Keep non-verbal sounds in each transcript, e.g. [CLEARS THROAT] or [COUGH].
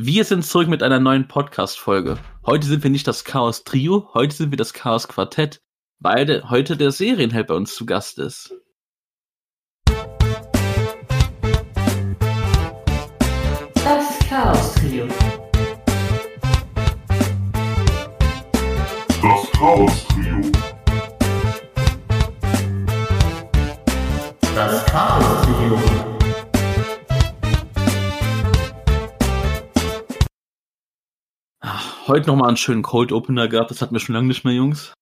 Wir sind zurück mit einer neuen Podcast-Folge. Heute sind wir nicht das Chaos Trio, heute sind wir das Chaos Quartett, weil de heute der Serienheld bei uns zu Gast ist. Das Chaos Trio. Das Chaos Trio. Das Chaos heute nochmal einen schönen Cold Opener gehabt, das hatten wir schon lange nicht mehr, Jungs.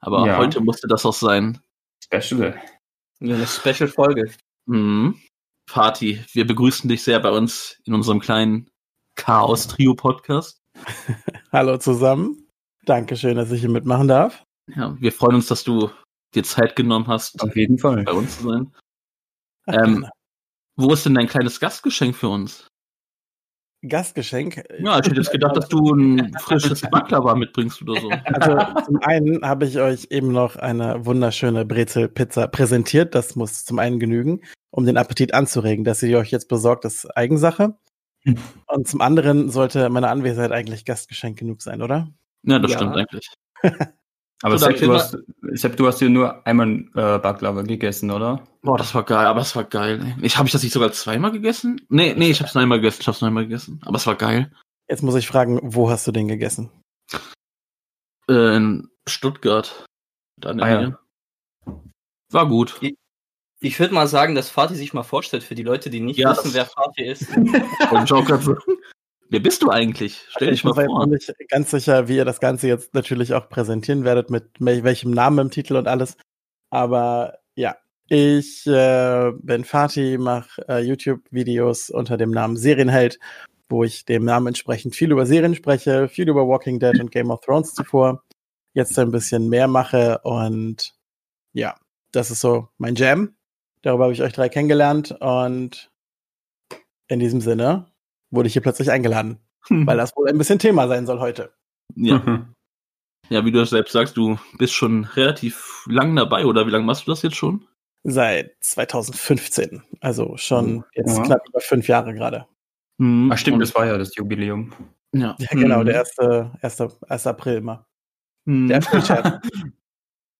Aber Ja. heute musste das auch sein. Special. Ja, eine Special-Folge. Mhm. Party, wir begrüßen dich sehr bei uns in unserem kleinen Chaos Trio Podcast. [LAUGHS] Hallo zusammen. Dankeschön, dass ich hier mitmachen darf. Ja, wir freuen uns, dass du dir Zeit genommen hast, Auf jeden Fall. bei uns zu sein. Ähm. Wo ist denn dein kleines Gastgeschenk für uns? Gastgeschenk. Ja, ich hätte jetzt gedacht, dass du ein frisches Baklava mitbringst oder so. [LAUGHS] Also zum einen habe ich euch eben noch eine wunderschöne Brezelpizza präsentiert. Das muss zum einen genügen, um den Appetit anzuregen. Dass ihr euch jetzt besorgt, ist Eigensache. Hm. Und zum anderen sollte meine Anwesenheit eigentlich Gastgeschenk genug sein, oder? Ja, das Ja. stimmt eigentlich. [LAUGHS] Aber So, Sepp, du hast, Sepp, du hast ja nur einmal äh, Baklava gegessen, oder? Boah, das war geil, aber es war geil. ey. Ich habe ich das nicht sogar zweimal gegessen? Nee, nee, ich habe es nur einmal gegessen. Ich habe es nur einmal gegessen, aber es war geil. Jetzt muss ich fragen, wo hast du den gegessen? Äh, in Stuttgart. Da in Ah, ja. War gut. Ich würde mal sagen, dass Fatih sich mal vorstellt für die Leute, die nicht Ja, wissen, wer Fatih ist. [LAUGHS] Und ich so, Wer bist du eigentlich? Stell dich ich mal bin mir vor. jetzt noch nicht ganz sicher, wie ihr das Ganze jetzt natürlich auch präsentieren werdet, mit wel- welchem Namen im Titel und alles. Aber ja, ich äh, bin Fatih, mache äh, YouTube-Videos unter dem Namen Serienheld, wo ich dem Namen entsprechend viel über Serien spreche, viel über Walking Dead und Game of Thrones zuvor. Jetzt ein bisschen mehr mache und ja, das ist so mein Jam. Darüber habe ich euch drei kennengelernt und in diesem Sinne wurde ich hier plötzlich eingeladen weil das wohl ein bisschen Thema sein soll heute. Ja. ja, wie du selbst sagst, du bist schon relativ lang dabei, oder wie lange machst du das jetzt schon? Seit 2015, also schon jetzt Ja. knapp über fünf Jahre gerade. Mhm. Ach stimmt, Und- das war ja das Jubiläum. Ja. Ja, genau, Mhm. der erste, erste, erste April immer. Mhm. Der Aprilscherz. [LAUGHS]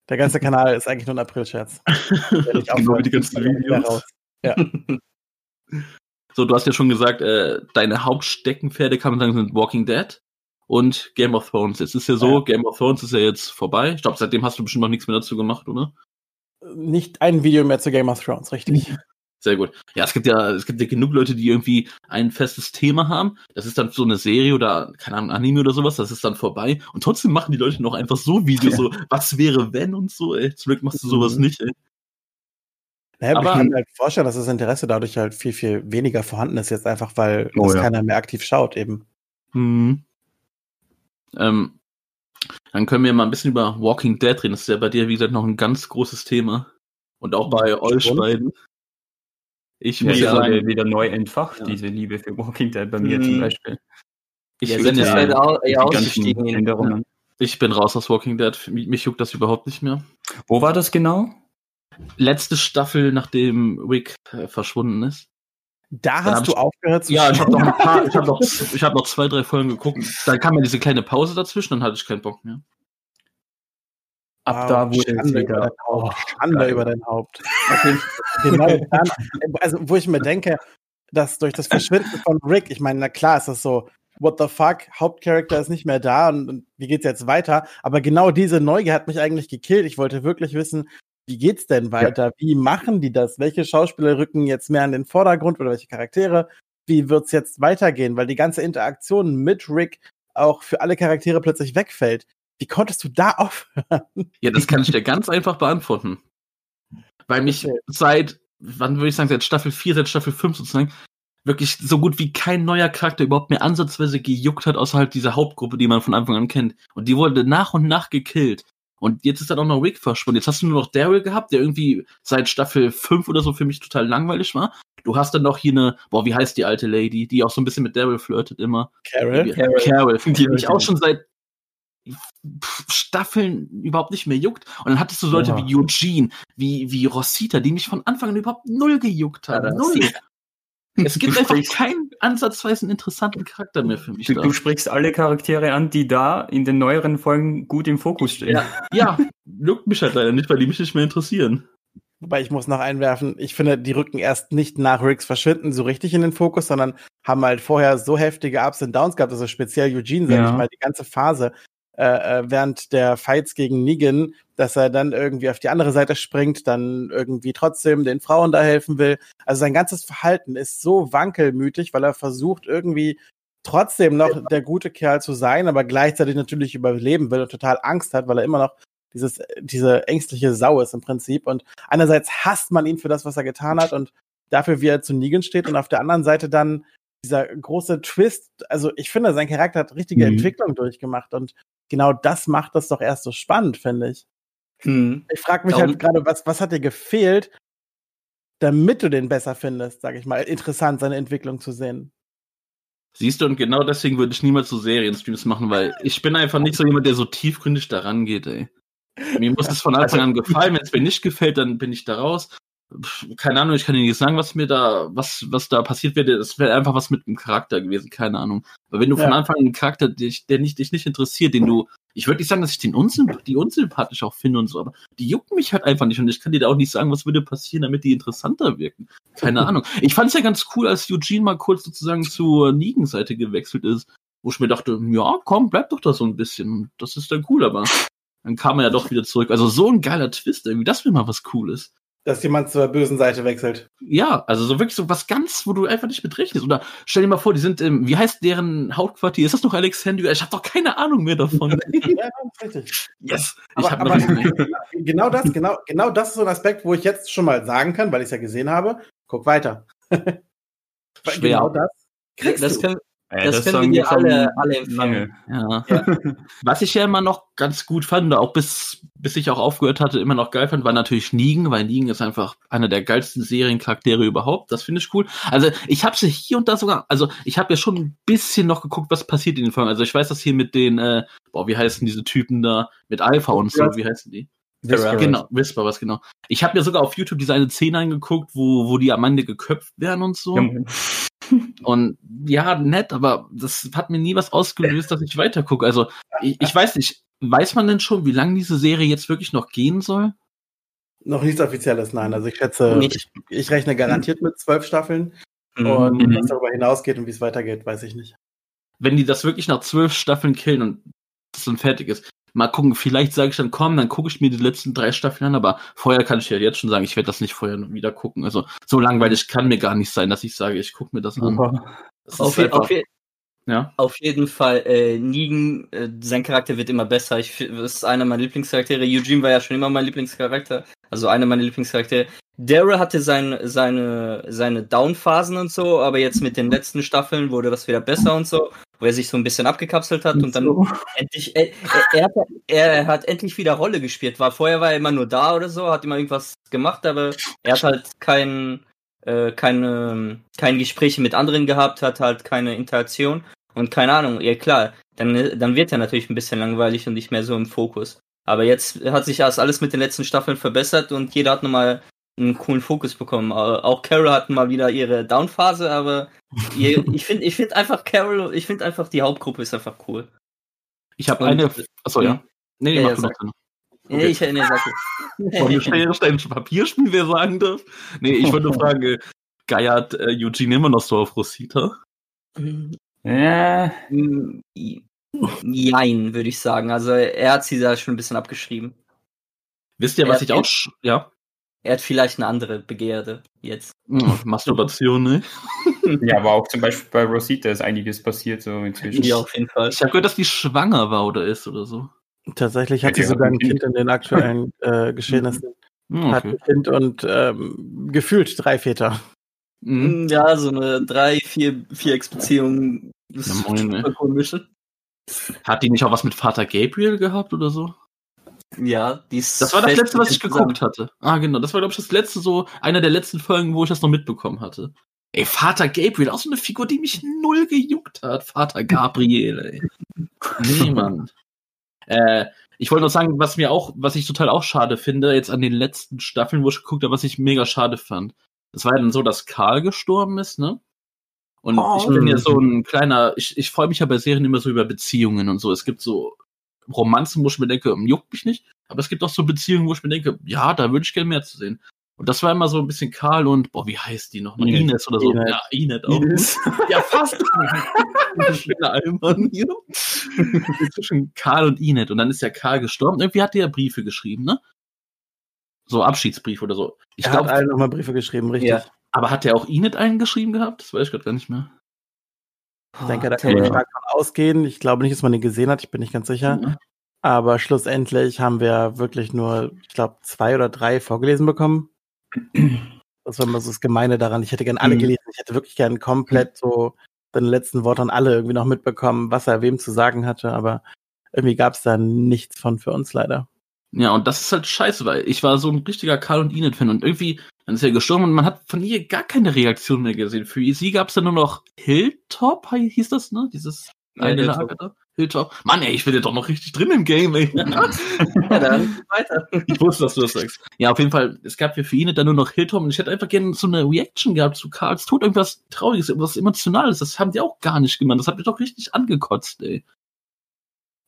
der ganze Kanal ist eigentlich nur ein Aprilscherz. [LAUGHS] Genau wie die ganzen Videos. raus. [LAUGHS] So, du hast ja schon gesagt, äh, deine Hauptsteckenpferde kann man sagen sind Walking Dead und Game of Thrones. Jetzt ist ja so, Ja. Game of Thrones ist ja jetzt vorbei. Ich glaube, seitdem hast du bestimmt noch nichts mehr dazu gemacht, oder? Nicht ein Video mehr zu Game of Thrones, richtig. [LAUGHS] Sehr gut. Ja, es gibt ja, es gibt ja genug Leute, die irgendwie ein festes Thema haben. Das ist dann so eine Serie oder, keine Ahnung, Anime oder sowas, das ist dann vorbei. Und trotzdem machen die Leute noch einfach so Videos, Ja. so, was wäre wenn und so, ey. Zum Glück machst du sowas Mhm. nicht, ey. Naja, aber ich kann mir halt vorstellen, dass das Interesse dadurch halt viel, viel weniger vorhanden ist, jetzt einfach, weil Oh, das ja. keiner mehr aktiv schaut eben. Mhm. Ähm, dann können wir mal ein bisschen über Walking Dead reden. Das ist ja bei dir, wie gesagt, noch ein ganz großes Thema. Und auch bei euch beiden. Ich muss ja wieder, sagen, wieder neu entfacht, Ja. diese Liebe für Walking Dead bei mir Mhm. zum Beispiel. ich, bin jetzt halt au Die eher ganzen ausgestiegen. ich bin raus aus Walking Dead. Mich, mich juckt das überhaupt nicht mehr. Wo war das genau? Letzte Staffel, nachdem Rick äh, verschwunden ist. Da hab hast du ich- aufgehört zu Ja, ich habe noch schauen. ein paar, ich habe noch, [LAUGHS] ich habe noch zwei, drei Folgen geguckt. Dann kam ja diese kleine Pause dazwischen, dann hatte ich keinen Bock mehr. Ab Wow, da wurde es Schande über wieder. dein Haupt. Schande geil. über dein Haupt. [LAUGHS] genau dann, also wo ich mir denke, dass durch das Verschwinden von Rick, ich meine, na klar ist das so, what the fuck, Hauptcharakter ist nicht mehr da und, und wie geht's jetzt weiter? Aber genau diese Neugier hat mich eigentlich gekillt. Ich wollte wirklich wissen, wie geht's denn weiter? Wie machen die das? Welche Schauspieler rücken jetzt mehr in den Vordergrund oder welche Charaktere? Wie wird's jetzt weitergehen? Weil die ganze Interaktion mit Rick auch für alle Charaktere plötzlich wegfällt. Wie konntest du da [LAUGHS] aufhören? Ja, das kann ich dir ganz einfach beantworten. Weil mich Okay. seit, wann würde ich sagen, seit Staffel 4, seit Staffel 5 sozusagen, wirklich so gut wie kein neuer Charakter überhaupt mehr ansatzweise gejuckt hat, außerhalb dieser Hauptgruppe, die man von Anfang an kennt. Und die wurde nach und nach gekillt. Und jetzt ist dann auch noch Rick verschwunden. Jetzt hast du nur noch Daryl gehabt, der irgendwie seit Staffel 5 oder so für mich total langweilig war. Du hast dann noch hier eine, boah, wie heißt die alte Lady, die auch so ein bisschen mit Daryl flirtet immer. Carol? Carol, Carol die mich auch schon seit Staffeln überhaupt nicht mehr juckt. Und dann hattest du so Leute Ja. wie Eugene, wie, wie Rosita, die mich von Anfang an überhaupt null gejuckt Ja, haben. das- null. Es gibt Du einfach sprichst- keinen ansatzweise einen interessanten Charakter mehr für mich. Du, da. du sprichst alle Charaktere an, die da in den neueren Folgen gut im Fokus stehen. Ja, ja, juckt mich halt leider nicht, weil die mich nicht mehr interessieren. Wobei ich muss noch einwerfen, ich finde, die rücken erst nicht nach Ricks Verschwinden so richtig in den Fokus, sondern haben halt vorher so heftige Ups und Downs gehabt, also speziell Eugene, sag Ja. ich mal, die ganze Phase äh, äh, während der Fights gegen Negan, dass er dann irgendwie auf die andere Seite springt, dann irgendwie trotzdem den Frauen da helfen will. Also sein ganzes Verhalten ist so wankelmütig, weil er versucht irgendwie trotzdem noch der gute Kerl zu sein, aber gleichzeitig natürlich überleben will und total Angst hat, weil er immer noch dieses, diese ängstliche Sau ist im Prinzip. Und einerseits hasst man ihn für das, was er getan hat und dafür, wie er zu Negan steht und auf der anderen Seite dann dieser große Twist. Also ich finde, sein Charakter hat richtige Mhm. Entwicklung durchgemacht und genau das macht das doch erst so spannend, finde ich. Hm. Ich frage mich Darum- halt gerade, was, was hat dir gefehlt, damit du den besser findest, sage ich mal. Interessant, seine Entwicklung zu sehen. Siehst du, und genau deswegen würde ich niemals so Serienstreams machen, weil [LAUGHS] ich bin einfach nicht so jemand, der so tiefgründig daran geht, ey. Mir muss es von Anfang an gefallen. Wenn es mir nicht gefällt, dann bin ich da raus. Keine Ahnung, ich kann dir nicht sagen, was mir da, was, was da passiert wäre. Das wäre einfach was mit dem Charakter gewesen, keine Ahnung. Aber wenn du von Ja. Anfang an einen Charakter, dich, der nicht, dich nicht interessiert, den du, ich würde nicht sagen, dass ich den unsymp die unsympathisch auch finde und so, aber die jucken mich halt einfach nicht und ich kann dir da auch nicht sagen, was würde passieren, damit die interessanter wirken. Keine [LAUGHS] Ahnung. Ich fand es ja ganz cool, als Eugene mal kurz sozusagen zur Negan-Seite gewechselt ist, wo ich mir dachte, ja, komm, bleib doch da so ein bisschen. Das ist dann cool, aber dann kam er ja doch wieder zurück. Also so ein geiler Twist irgendwie, das wäre mal was Cooles. Dass jemand zur bösen Seite wechselt. Ja, also so wirklich so was ganz, wo du einfach nicht mit rechnest. Oder stell dir mal vor, die sind im, wie heißt deren Hauptquartier? Ist das noch Alexandria? Ich habe doch keine Ahnung mehr davon. [LAUGHS] ja, richtig. yes! Ich Aber, habe aber noch [LAUGHS] genau das, genau, genau das ist so ein Aspekt, wo ich jetzt schon mal sagen kann, weil ich es ja gesehen habe. Guck weiter. [LAUGHS] Schwer. Genau das kriegst Das du. können, Äh, Das können sagen wir dir schon alle- alle empfehlen. lange. Ja. [LAUGHS] Was ich ja immer noch ganz gut fand, auch bis, bis ich auch aufgehört hatte, immer noch geil fand, war natürlich Negan, weil Negan ist einfach einer der geilsten Seriencharaktere überhaupt. Das finde ich cool. Also ich habe sie hier und da sogar, also ich habe ja schon ein bisschen noch geguckt, was passiert in den Folgen. Also ich weiß, dass hier mit den, äh, boah, wie heißen diese Typen da, mit Alpha und so, wie heißen die? Whisperer. Genau, Whisper, was genau. Ich habe mir sogar auf YouTube diese eine Szene angeguckt, wo, wo die am Ende geköpft werden und so. Ja. Und ja, nett, aber das hat mir nie was ausgelöst, dass ich weitergucke. Also, ich, ich weiß nicht, weiß man denn schon, wie lange diese Serie jetzt wirklich noch gehen soll? Noch nichts Offizielles, nein. Also ich schätze, Nicht. ich, ich rechne garantiert mit zwölf Staffeln. Mhm. Und Mhm. was darüber hinausgeht und wie es weitergeht, weiß ich nicht. Wenn die das wirklich nach zwölf Staffeln killen und das dann fertig ist, mal gucken, vielleicht sage ich dann, komm, dann gucke ich mir die letzten drei Staffeln an, aber vorher kann ich ja jetzt schon sagen, ich werde das nicht vorher wieder gucken. Also, so langweilig kann mir gar nicht sein, dass ich sage, ich gucke mir das an. Das Auf, je, auf, je, ja. auf jeden Fall, äh, Negan, äh, sein Charakter wird immer besser. Ich, das ist einer meiner Lieblingscharaktere. Eugene war ja schon immer mein Lieblingscharakter. Also einer meiner Lieblingscharaktere. Daryl hatte sein, seine, seine Down-Phasen und so, aber jetzt mit den letzten Staffeln wurde das wieder besser und so, wo er sich so ein bisschen abgekapselt hat und dann endlich, er, er, er, hat, er hat endlich wieder Rolle gespielt. War vorher war er immer nur da oder so, hat immer irgendwas gemacht, aber er hat halt kein, äh, keine, kein Gespräche mit anderen gehabt, hat halt keine Interaktion und keine Ahnung. Ja klar, dann, dann wird er natürlich ein bisschen langweilig und nicht mehr so im Fokus. Aber jetzt hat sich das alles mit den letzten Staffeln verbessert und jeder hat nochmal einen coolen Fokus bekommen. Auch Carol hat mal wieder ihre Downphase, aber [LAUGHS] ihr, ich finde ich finde einfach Carol, ich finde einfach die Hauptgruppe ist einfach cool. Ich habe eine, achso, ja. Ja. Nee, nee, Ja, mach ja, du noch. Nee, Okay. ich nee, Wollen wir schnell ein Papierspiel, wer sagen darf? Nee, ich nur [LAUGHS] fragen, äh, geiert äh, Eugene immer noch so auf Rosita? Ja, Mm, Jein, würde ich sagen. Also er hat sie da schon ein bisschen abgeschrieben. Wisst ihr, was ich auch, ja? Er hat vielleicht eine andere Begierde jetzt. Hm, Masturbation, ne? [LAUGHS] ja, aber auch zum Beispiel bei Rosita ist einiges passiert so inzwischen. Ja, auf jeden Fall. Ich habe gehört, dass die schwanger war oder ist oder so. Tatsächlich hat Ja, sie sogar hat ein Kind. In den aktuellen äh, Geschehnissen. Hm, Hat okay. ein Kind und ähm, gefühlt drei Väter. Mhm. Mm, Ja, so eine drei, vier, vier Ex-Beziehung. Das Ja, ist moin, komisch. Hat die nicht auch was mit Vater Gabriel gehabt oder so? Ja, die ist Das war das letzte, was ich dem zusammen. geguckt hatte. Ah, genau. Das war, glaube ich, das letzte, so, einer der letzten Folgen, wo ich das noch mitbekommen hatte. Ey, Vater Gabriel, auch so eine Figur, die mich null gejuckt hat. Vater Gabriel, ey. [LAUGHS] Niemand. Äh, ich wollte noch sagen, was mir auch, was ich total auch schade finde, jetzt an den letzten Staffeln, wo ich geguckt habe, was ich mega schade fand. Das war ja dann so, dass Karl gestorben ist, ne? Und Oh. ich bin ja so ein kleiner, ich, ich freue mich ja bei Serien immer so über Beziehungen und so. Es gibt so Romanzen, wo ich mir denke, hm, juckt mich nicht, aber es gibt auch so Beziehungen, wo ich mir denke, ja, da würde ich gerne mehr zu sehen. Und das war immer so ein bisschen Karl und, boah, wie heißt die noch? Inet. Ines oder so. Inet. Ja, Inet auch. Ines. Ja, fast. [LAUGHS] Schöner Allmann hier. Zwischen Karl und Inet. Und dann ist ja Karl gestorben. Irgendwie hat er ja Briefe geschrieben, ne? So Abschiedsbrief oder so. Ich er hat glaube, allen nochmal Briefe geschrieben, richtig. Ja. aber hat er auch Inet einen geschrieben gehabt? Das weiß ich gerade gar nicht mehr. Ich denke, da kann man stark von ausgehen. Ich glaube nicht, dass man den gesehen hat, ich bin nicht ganz sicher. Ja. Aber schlussendlich haben wir wirklich nur, ich glaube, zwei oder drei vorgelesen bekommen. Das war immer so das Gemeine daran. Ich hätte gern alle Mhm. gelesen. Ich hätte wirklich gern komplett so seine letzten Worte an alle irgendwie noch mitbekommen, was er wem zu sagen hatte. Aber irgendwie gab es da nichts von für uns leider. Ja, und das ist halt scheiße, weil ich war so ein richtiger Karl und Inet-Fan und irgendwie, dann ist er gestorben und man hat von ihr gar keine Reaktion mehr gesehen. Für sie gab es dann nur noch Hilltop, hi- hieß das, ne? Dieses Ja, eine Hilltop. Lager. Hilltop. Mann, ey, ich bin ja doch noch richtig drin im Game, ey. [LAUGHS] Ja, dann weiter. Ich wusste, dass du das sagst. Ja, auf jeden Fall, es gab ja für ihn dann nur noch Hilltop und ich hätte einfach gerne so eine Reaction gehabt zu Karls Tod, irgendwas Trauriges, irgendwas Emotionales. Das haben die auch gar nicht gemacht. Das hat mich doch richtig angekotzt, ey.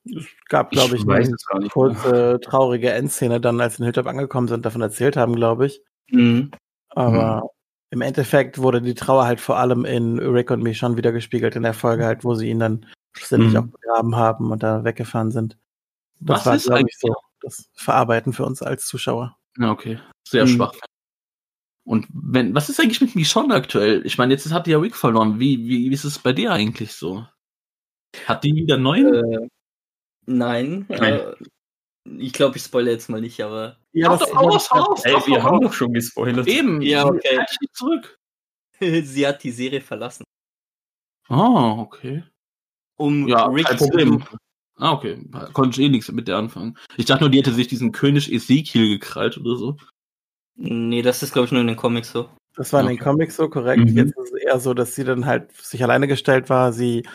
Es gab, glaube ich, weiß eine kurze, traurige Endszene dann, als sie in Hilltop angekommen sind, davon erzählt haben, glaube ich. Mhm. Aber im Endeffekt wurde die Trauer halt vor allem in Rick und Michonne wieder gespiegelt in der Folge halt, wo sie ihn dann schlussendlich Mhm. auch begraben haben und da weggefahren sind. Das Was war, ist ich, eigentlich so das Verarbeiten für uns als Zuschauer. Ja, okay. Sehr Mhm. schwach. Und wenn, was ist eigentlich mit Michonne aktuell? Ich meine, jetzt hat die ja Rick verloren. Wie, wie, wie ist es bei dir eigentlich so? Hat die wieder neuen? Äh, nein. Nein. Äh, ich glaube, ich spoilere jetzt mal nicht, aber. Ja, Hau doch raus, raus, Ey, doch, wir haben doch schon gespoilert. Eben. Ja, okay. Zurück. [LAUGHS] sie hat die Serie verlassen. Oh, okay. Um Ja, Rick kein zu Problem. Ah, okay. Konnte ich eh nichts mit der anfangen. Ich dachte nur, die hätte sich diesen König Ezekiel gekrallt oder so. Nee, das ist, glaube ich, nur in den Comics so. Das war in den. Comics so korrekt. Mhm. Jetzt ist es eher so, dass sie dann halt sich alleine gestellt war. Sie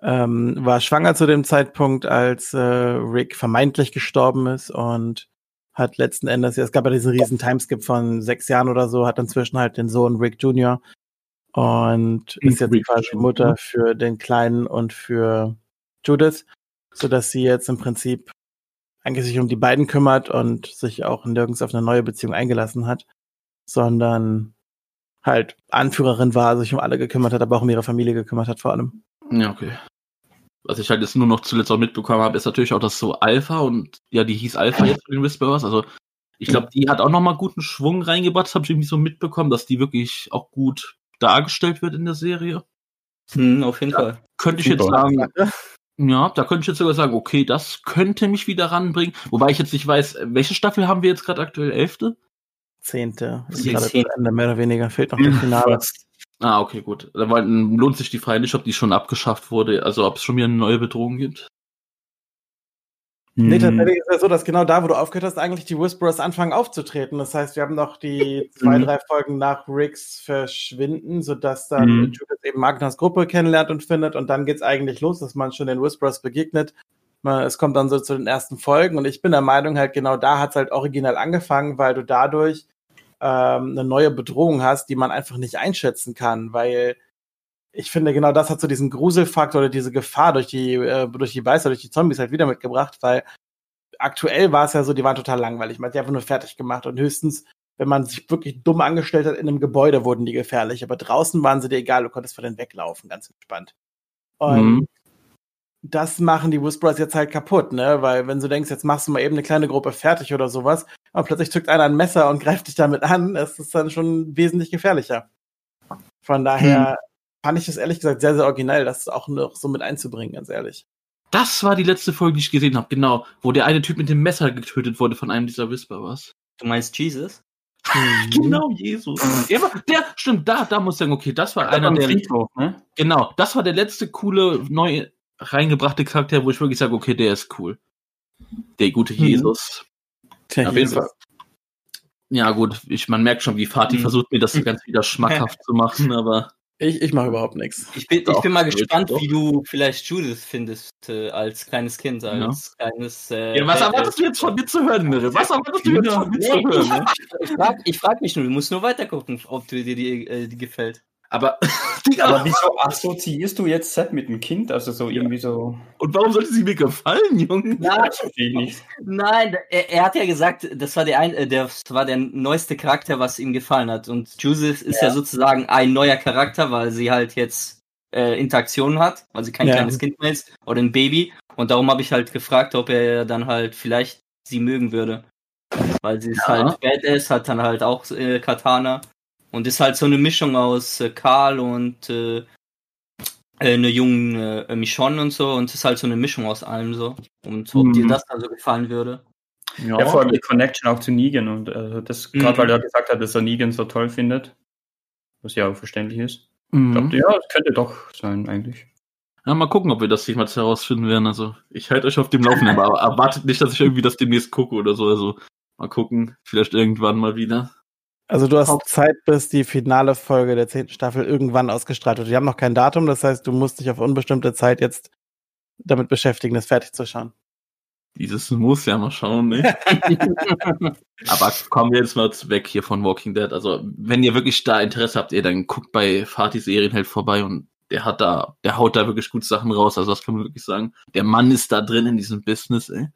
ähm, war schwanger zu dem Zeitpunkt, als äh, Rick vermeintlich gestorben ist und hat letzten Endes, ja, es gab ja diesen riesen Timeskip von sechs Jahren oder so, hat inzwischen halt den Sohn Rick Jr. und ist jetzt Rick quasi. Mutter für den Kleinen und für Judith, so dass sie jetzt im Prinzip eigentlich sich um die beiden kümmert und sich auch nirgends auf eine neue Beziehung eingelassen hat, sondern halt Anführerin war, sich um alle gekümmert hat, aber auch um ihre Familie gekümmert hat vor allem. Ja, okay. Was ich halt jetzt nur noch zuletzt auch mitbekommen habe, ist natürlich auch, dass so Alpha und ja, die hieß Alpha jetzt für den Whisperers. Also ich glaube, die hat auch nochmal guten Schwung reingebracht. Das habe ich irgendwie so mitbekommen, dass die wirklich auch gut dargestellt wird in der Serie. Hm, auf jeden Ja. Fall. Könnte ich jetzt Super. sagen, ja, da könnte ich jetzt sogar sagen, okay, das könnte mich wieder ranbringen. Wobei ich jetzt nicht weiß, welche Staffel haben wir jetzt gerade aktuell? Elfte? Zehnte, ist Die gerade zu. Ende, mehr oder weniger, fehlt noch das Finale. Fast. Ah, okay, gut. Dann lohnt sich die Frage nicht, ob die schon abgeschafft wurde, also ob es schon wieder eine neue Bedrohung gibt. Nee, Hm. tatsächlich ist es so, dass genau da, wo du aufgehört hast, eigentlich die Whisperers anfangen aufzutreten. Das heißt, wir haben noch die zwei, Mhm. drei Folgen nach Ricks Verschwinden, sodass dann Mhm. Judith eben Magnus Gruppe kennenlernt und findet und dann geht's eigentlich los, dass man schon den Whisperers begegnet. Es kommt dann so zu den ersten Folgen und ich bin der Meinung, halt genau da hat's halt original angefangen, weil du dadurch ähm, eine neue Bedrohung hast, die man einfach nicht einschätzen kann, weil ich finde, genau das hat so diesen Gruselfaktor oder diese Gefahr durch die, äh, durch die Beißer, durch die Zombies halt wieder mitgebracht, weil aktuell war es ja so, die waren total langweilig. Man hat die einfach nur fertig gemacht und höchstens, wenn man sich wirklich dumm angestellt hat, in einem Gebäude wurden die gefährlich, aber draußen waren sie dir egal, du konntest vor denen weglaufen, ganz entspannt. Und Mhm. das machen die Whisperers jetzt halt kaputt, ne? Weil wenn du denkst, jetzt machst du mal eben eine kleine Gruppe fertig oder sowas, und plötzlich zückt einer ein Messer und greift dich damit an, das ist dann schon wesentlich gefährlicher. Von daher fand ich das ehrlich gesagt sehr, sehr originell, das auch noch so mit einzubringen, ganz ehrlich. Das war die letzte Folge, die ich gesehen habe, genau. Wo der eine Typ mit dem Messer getötet wurde von einem dieser Whisperers. Du meinst Jesus? [LAUGHS] Genau, Jesus. [LAUGHS] Der, war- der, stimmt, da, da muss ich sagen, okay, das war einer Am der, Friedhof, ne? genau, das war der letzte coole, neu reingebrachte Charakter, wo ich wirklich sage, okay, der ist cool. Der gute Mhm. Jesus. Tja, Auf jeden Fall. Ja, gut, ich, man merkt schon, wie Fatih Mhm. versucht, mir das so ganz wieder [LAUGHS] schmackhaft zu machen, aber Ich, ich mache überhaupt nichts. Ich bin, ich bin mal gespannt, doch. wie du vielleicht Judith findest äh, als kleines Kind, als kleines. Äh, Ja, was äh, erwartest du jetzt von mir zu hören, Mirre? Was erwartest du jetzt von mir zu hören? Ne? ich, frage ich frag mich nur, du musst nur weiter gucken, ob du dir die, äh, die gefällt. Aber, [LAUGHS] Digga, Aber [LAUGHS] wieso assoziierst du jetzt Set mit dem Kind? Also so irgendwie so. und warum sollte sie mir gefallen, Junge? Nein, nicht. nein er, er hat ja gesagt, das war der, ein, äh, der, das war der neueste Charakter, was ihm gefallen hat. Und Judith ist ja. sozusagen ein neuer Charakter, weil sie halt jetzt äh, Interaktionen hat, weil sie kein Ja. kleines Kind mehr ist oder ein Baby. Und darum habe ich halt gefragt, ob er dann halt vielleicht sie mögen würde. Weil sie ist Ja. halt Badass, hat dann halt auch äh, Katana. Und ist halt so eine Mischung aus äh, Karl und äh, äh, eine junge äh, Michonne und so. Und ist halt so eine Mischung aus allem so. Und ob Mhm. dir das also gefallen würde. Ja, vor allem die Connection auch zu Negan und äh, das, Mhm. gerade weil er gesagt hat, dass er Negan so toll findet. Was ja auch verständlich ist. Ich Mhm. glaub, ja, das könnte doch sein, eigentlich. Ja, mal gucken, ob wir das jemals herausfinden werden. Also, ich halte euch auf dem Laufenden, aber [LAUGHS] erwartet nicht, dass ich irgendwie das demnächst gucke oder so. Also, mal gucken. Vielleicht irgendwann mal wieder. Also du hast Zeit, bis die finale Folge der zehnten Staffel irgendwann ausgestrahlt wird. Die haben noch kein Datum, das heißt, du musst dich auf unbestimmte Zeit jetzt damit beschäftigen, das fertig zu schauen. Dieses muss ja mal schauen, ne? [LAUGHS] Aber kommen wir jetzt mal weg hier von Walking Dead. Also, wenn ihr wirklich da Interesse habt, ihr dann guckt bei Fatih Serienheld vorbei und der hat da, der haut da wirklich gute Sachen raus. Also, das kann man wirklich sagen. Der Mann ist da drin in diesem Business, ey.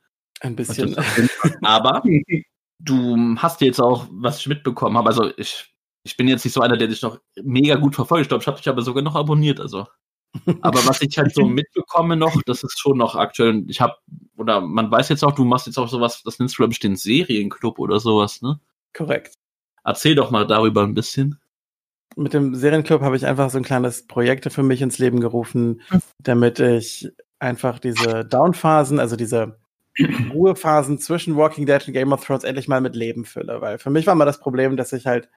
Ein bisschen. Aber [LAUGHS] du hast jetzt auch, was ich mitbekommen habe, also ich, ich bin jetzt nicht so einer, der dich noch mega gut verfolgt. Ich glaube, ich habe dich aber sogar noch abonniert, also. [LAUGHS] Aber was ich halt so mitbekomme noch, das ist schon noch aktuell. Ich habe, oder man weiß jetzt auch, du machst jetzt auch sowas, das nennst du, glaube ich, den Serienclub oder sowas, ne? Korrekt. Erzähl doch mal darüber ein bisschen. Mit dem Serienclub habe ich einfach so ein kleines Projekt für mich ins Leben gerufen, damit ich einfach diese Downphasen, also diese Ruhephasen zwischen Walking Dead und Game of Thrones endlich mal mit Leben fülle. Weil für mich war mal das Problem, dass ich halt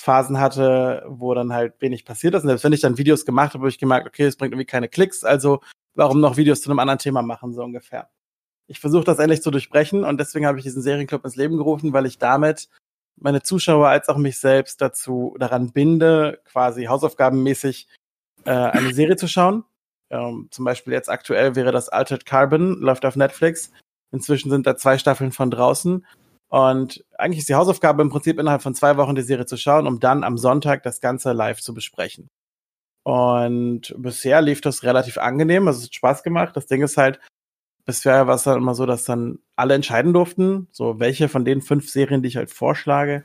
Phasen hatte, wo dann halt wenig passiert ist. Und selbst wenn ich dann Videos gemacht habe, habe ich gemerkt, okay, es bringt irgendwie keine Klicks, also warum noch Videos zu einem anderen Thema machen, so ungefähr. Ich versuche das endlich zu durchbrechen und deswegen habe ich diesen Serienclub ins Leben gerufen, weil ich damit meine Zuschauer als auch mich selbst dazu daran binde, quasi hausaufgabenmäßig äh, eine Serie zu schauen. Ähm, zum Beispiel jetzt aktuell wäre das Altered Carbon, läuft auf Netflix. Inzwischen sind da zwei Staffeln von draußen. Und eigentlich ist die Hausaufgabe im Prinzip innerhalb von zwei Wochen die Serie zu schauen, um dann am Sonntag das Ganze live zu besprechen. Und bisher lief das relativ angenehm, also es hat Spaß gemacht. Das Ding ist halt, bisher war es dann immer so, dass dann alle entscheiden durften, so welche von den fünf Serien, die ich halt vorschlage,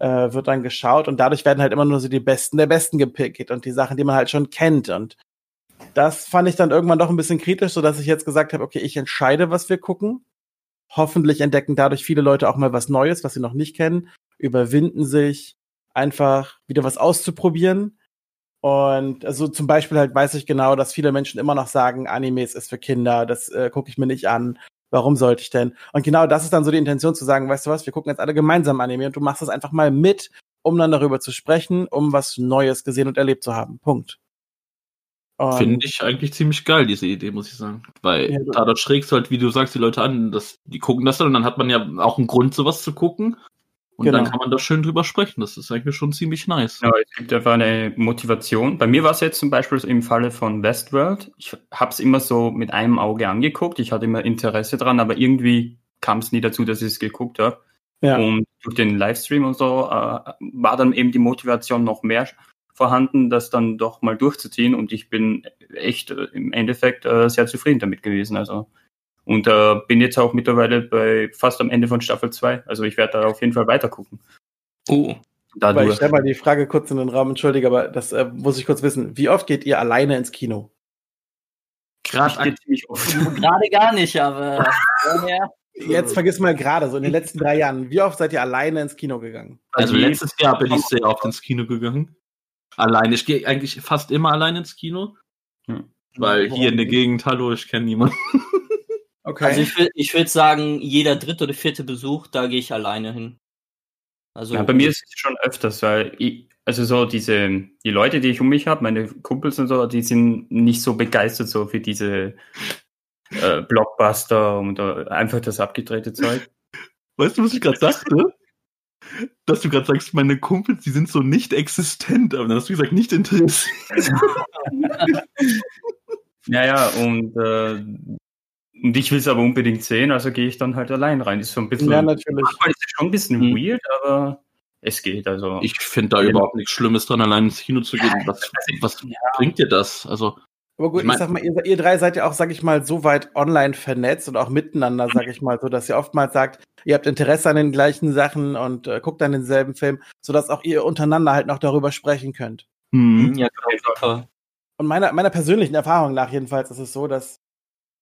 äh, wird dann geschaut und dadurch werden halt immer nur so die Besten der Besten gepickt und die Sachen, die man halt schon kennt und das fand ich dann irgendwann doch ein bisschen kritisch, so dass ich jetzt gesagt habe, okay, ich entscheide, was wir gucken. Hoffentlich entdecken dadurch viele Leute auch mal was Neues, was sie noch nicht kennen, überwinden sich, einfach wieder was auszuprobieren. Und also zum Beispiel halt weiß ich genau, dass viele Menschen immer noch sagen, Animes ist für Kinder, das äh, gucke ich mir nicht an. Warum sollte ich denn? Und genau das ist dann so die Intention zu sagen, weißt du was, wir gucken jetzt alle gemeinsam Anime und du machst das einfach mal mit, um dann darüber zu sprechen, um was Neues gesehen und erlebt zu haben. Punkt. Finde ich eigentlich ziemlich geil, diese Idee, muss ich sagen. Weil Ja, du- dadurch schrägst du halt, wie du sagst, die Leute an, dass, die gucken das dann und dann hat man ja auch einen Grund, sowas zu gucken. Und Genau. dann kann man da schön drüber sprechen. Das ist eigentlich schon ziemlich nice. Ja, es gibt einfach eine Motivation. Bei mir war es jetzt zum Beispiel im Falle von Westworld. Ich habe es immer so mit einem Auge angeguckt. Ich hatte immer Interesse dran, aber irgendwie kam es nie dazu, dass ich es geguckt habe. Ja. Und durch den Livestream und so äh, war dann eben die Motivation noch mehr vorhanden, das dann doch mal durchzuziehen. Und ich bin echt äh, im Endeffekt äh, sehr zufrieden damit gewesen. Also und äh, bin jetzt auch mittlerweile bei fast am Ende von Staffel 2. Also ich werde da auf jeden Fall weiter gucken. Oh. Aber ich Dadurch. stelle mal die Frage kurz in den Raum, entschuldige, aber das äh, muss ich kurz wissen. Wie oft geht ihr alleine ins Kino? Gerade ziemlich oft. [LAUGHS] Gerade gar nicht, aber. ja. [LAUGHS] Jetzt vergiss mal gerade, so in den letzten drei Jahren. Wie oft seid ihr alleine ins Kino gegangen? Also Also letztes Jahr bin ich sehr oft ins Kino gegangen. Allein. Ich gehe eigentlich fast immer allein ins Kino. Hm. Weil hier in der Gegend, hallo, ich kenne niemanden. Okay. Also ich würde ich würd sagen, jeder dritte oder vierte Besuch, da gehe ich alleine hin. Also Ja, bei mir ist es schon öfters, weil ich, also so diese, die Leute, die ich um mich habe, meine Kumpels und so, die sind nicht so begeistert so für diese äh, Blockbuster und äh, einfach das abgedrehte Zeug. Weißt du, was ich gerade dachte? Dass du gerade sagst, meine Kumpels, die sind so nicht existent, aber dann hast du gesagt, nicht interessiert. [LAUGHS] Ja, ja, und, äh, und ich will es aber unbedingt sehen, also gehe ich dann halt allein rein. Ist so ein bisschen, ja, natürlich. manchmal ist schon ein bisschen Mhm. weird, aber es geht. Also Ich finde da Ja. überhaupt nichts Schlimmes dran, allein ins Kino zu gehen. Was, was bringt dir das? Also, Aber gut, Ich ich, mein- sag mal, ihr, ihr drei seid ja auch, sag ich mal, so weit online vernetzt und auch miteinander, sag ich mal, so dass ihr oftmals sagt, ihr habt Interesse an den gleichen Sachen und äh, guckt dann denselben Film, sodass auch ihr untereinander halt noch darüber sprechen könnt. hm, Ja, auf jeden Fall. Und meiner, meiner persönlichen Erfahrung nach jedenfalls ist es so, dass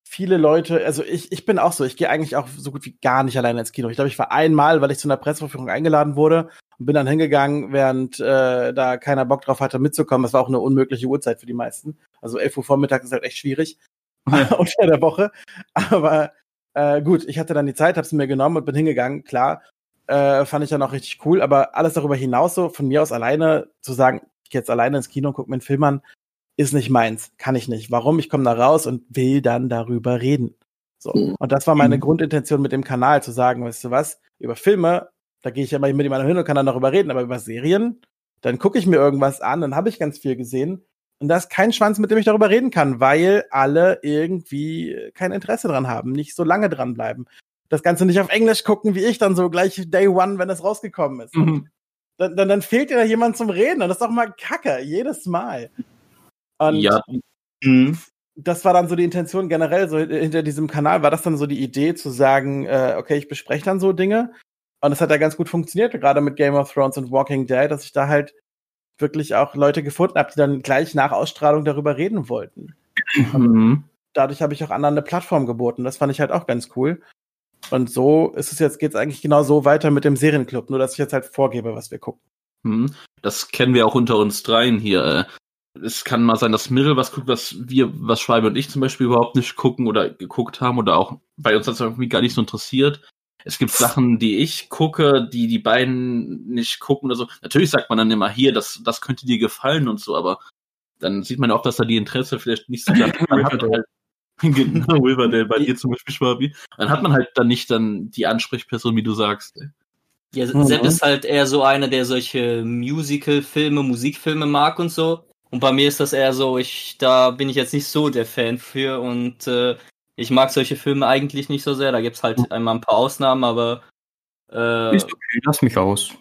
viele Leute, also ich, ich bin auch so, ich gehe eigentlich auch so gut wie gar nicht alleine ins Kino. Ich glaube, ich war einmal, weil ich zu einer Presseverführung eingeladen wurde und bin dann hingegangen, während äh, da keiner Bock drauf hatte, mitzukommen. Das war auch eine unmögliche Uhrzeit für die meisten. Also 11 Uhr Vormittag ist halt echt schwierig [LAUGHS] [LAUGHS] unter der Woche. Aber äh, gut, ich hatte dann die Zeit, habe es mir genommen und bin hingegangen. Klar, äh, fand ich dann auch richtig cool. Aber alles darüber hinaus so, von mir aus alleine zu sagen, ich gehe jetzt alleine ins Kino und gucke mir einen Film an, ist nicht meins. Kann ich nicht. Warum? Ich komme da raus und will dann darüber reden. So. Und das war meine Mhm. Grundintention mit dem Kanal, zu sagen, weißt du was, über Filme, da gehe ich ja mal mit jemandem hin und kann dann darüber reden, aber über Serien, dann gucke ich mir irgendwas an, dann habe ich ganz viel gesehen. Und da ist kein Schwanz, mit dem ich darüber reden kann, weil alle irgendwie kein Interesse dran haben, nicht so lange dranbleiben. Das Ganze nicht auf Englisch gucken, wie ich dann so gleich Day One, wenn es rausgekommen ist. Mhm. Dann, dann, dann fehlt dir da jemand zum Reden und das ist doch mal Kacke, jedes Mal. Und ja, Mhm. das war dann so die Intention generell, so hinter diesem Kanal war das dann so die Idee zu sagen, äh, okay, ich bespreche dann so Dinge. Und es hat ja ganz gut funktioniert, gerade mit Game of Thrones und Walking Dead, dass ich da halt wirklich auch Leute gefunden habe, die dann gleich nach Ausstrahlung darüber reden wollten. mhm. Dadurch habe ich auch anderen eine Plattform geboten. Das fand ich halt auch ganz cool. Und so ist es jetzt, geht es eigentlich genau so weiter mit dem Serienclub, nur dass ich jetzt halt vorgebe, was wir gucken. Mhm. Das kennen wir auch unter uns dreien hier. äh. Es kann mal sein, dass Mirrell was guckt, was wir, was Schweibe und ich zum Beispiel überhaupt nicht gucken oder geguckt haben oder auch bei uns das irgendwie gar nicht so interessiert. Es gibt Sachen, die ich gucke, die die beiden nicht gucken oder so. Natürlich sagt man dann immer hier, das, das könnte dir gefallen und so, aber dann sieht man ja auch, dass da die Interesse vielleicht nicht so [LAUGHS] da halt, genau, Riverdale, bei dir zum Beispiel, Schwabi. Dann hat man halt dann nicht dann die Ansprechperson, wie du sagst. Ja, Mhm. Sepp ist halt eher so einer, der solche Musical-Filme, Musikfilme mag und so. Und bei mir ist das eher so, ich, da bin ich jetzt nicht so der Fan für und äh, ich mag solche Filme eigentlich nicht so sehr. Da gibt's halt einmal ein paar Ausnahmen, aber äh, ist okay, lass mich aus.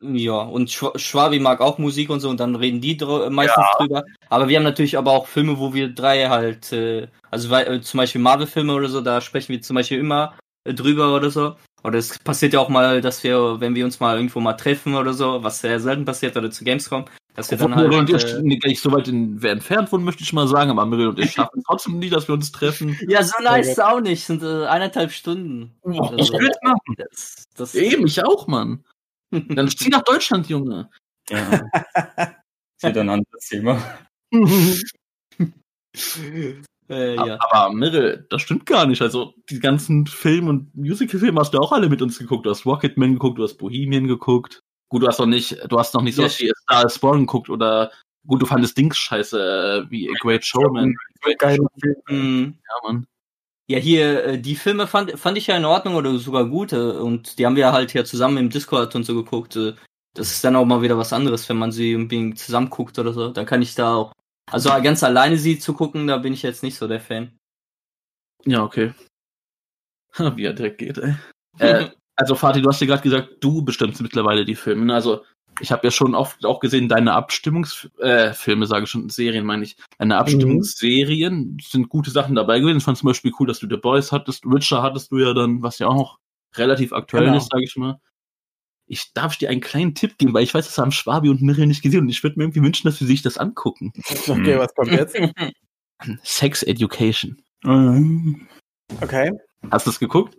ja, und Schw Schwabi mag auch Musik und so und dann reden die dr meistens drüber. Aber wir haben natürlich aber auch Filme, wo wir drei halt, äh, also weil, äh, zum Beispiel Marvel-Filme oder so, da sprechen wir zum Beispiel immer äh, drüber oder so. Oder es passiert ja auch mal, dass wir, wenn wir uns mal irgendwo mal treffen oder so, was sehr selten passiert, oder zu Gamescom, dass wir dann halt. Mirel und ich äh, nicht nicht so weit in, entfernt wohnen, möchte ich mal sagen, aber Mirel und ich schaffen es trotzdem nie, dass wir uns treffen. [LAUGHS] ja, so nice ist auch nicht, sind äh, eineinhalb Stunden. Boah, Also, Ich würde machen. das, das, Eben, ich auch, Mann. [LAUGHS] Dann zieh nach Deutschland, Junge. Ja. [LAUGHS] Das wird ein anderes Thema. äh, ja. Aber Mirel, das stimmt gar nicht. Also, die ganzen Film- und Musical-Filme hast du auch alle mit uns geguckt. Du hast Rocketman geguckt, du hast Bohemian geguckt. Gut, du hast noch nicht, du hast noch nicht so Ja, was wie Star is Born geguckt oder gut, du fandest Dings scheiße, äh, wie A Great Showman. Geil. Mhm. Ja, Mann. Ja, hier, äh, die Filme fand, fand ich ja in Ordnung oder sogar gut. äh, Und die haben wir halt hier zusammen im Discord und so geguckt. äh. Das ist dann auch mal wieder was anderes, wenn man sie unbedingt zusammen guckt oder so. Dann kann ich da auch. Also ganz alleine sie zu gucken, da bin ich jetzt nicht so der Fan. Ja, okay. [LAUGHS] Wie er direkt geht, ey. [LAUGHS] Äh, also, Fatih, du hast ja gerade gesagt, du bestimmst mittlerweile die Filme. ne? Also, ich habe ja schon oft auch gesehen, deine Abstimmungsfilme, äh, sage ich schon, Serien meine ich. Deine Abstimmungsserien sind gute Sachen dabei gewesen. Ich fand zum Beispiel cool, dass du The Boys hattest. Witcher hattest du ja dann, was ja auch noch relativ aktuell Genau. ist, sage ich mal. Ich darf dir einen kleinen Tipp geben, weil ich weiß, das haben Schwabi und Mirel nicht gesehen und ich würde mir irgendwie wünschen, dass sie sich das angucken. [LAUGHS] Okay, was kommt jetzt? Sex Education. Okay. Hast du es geguckt?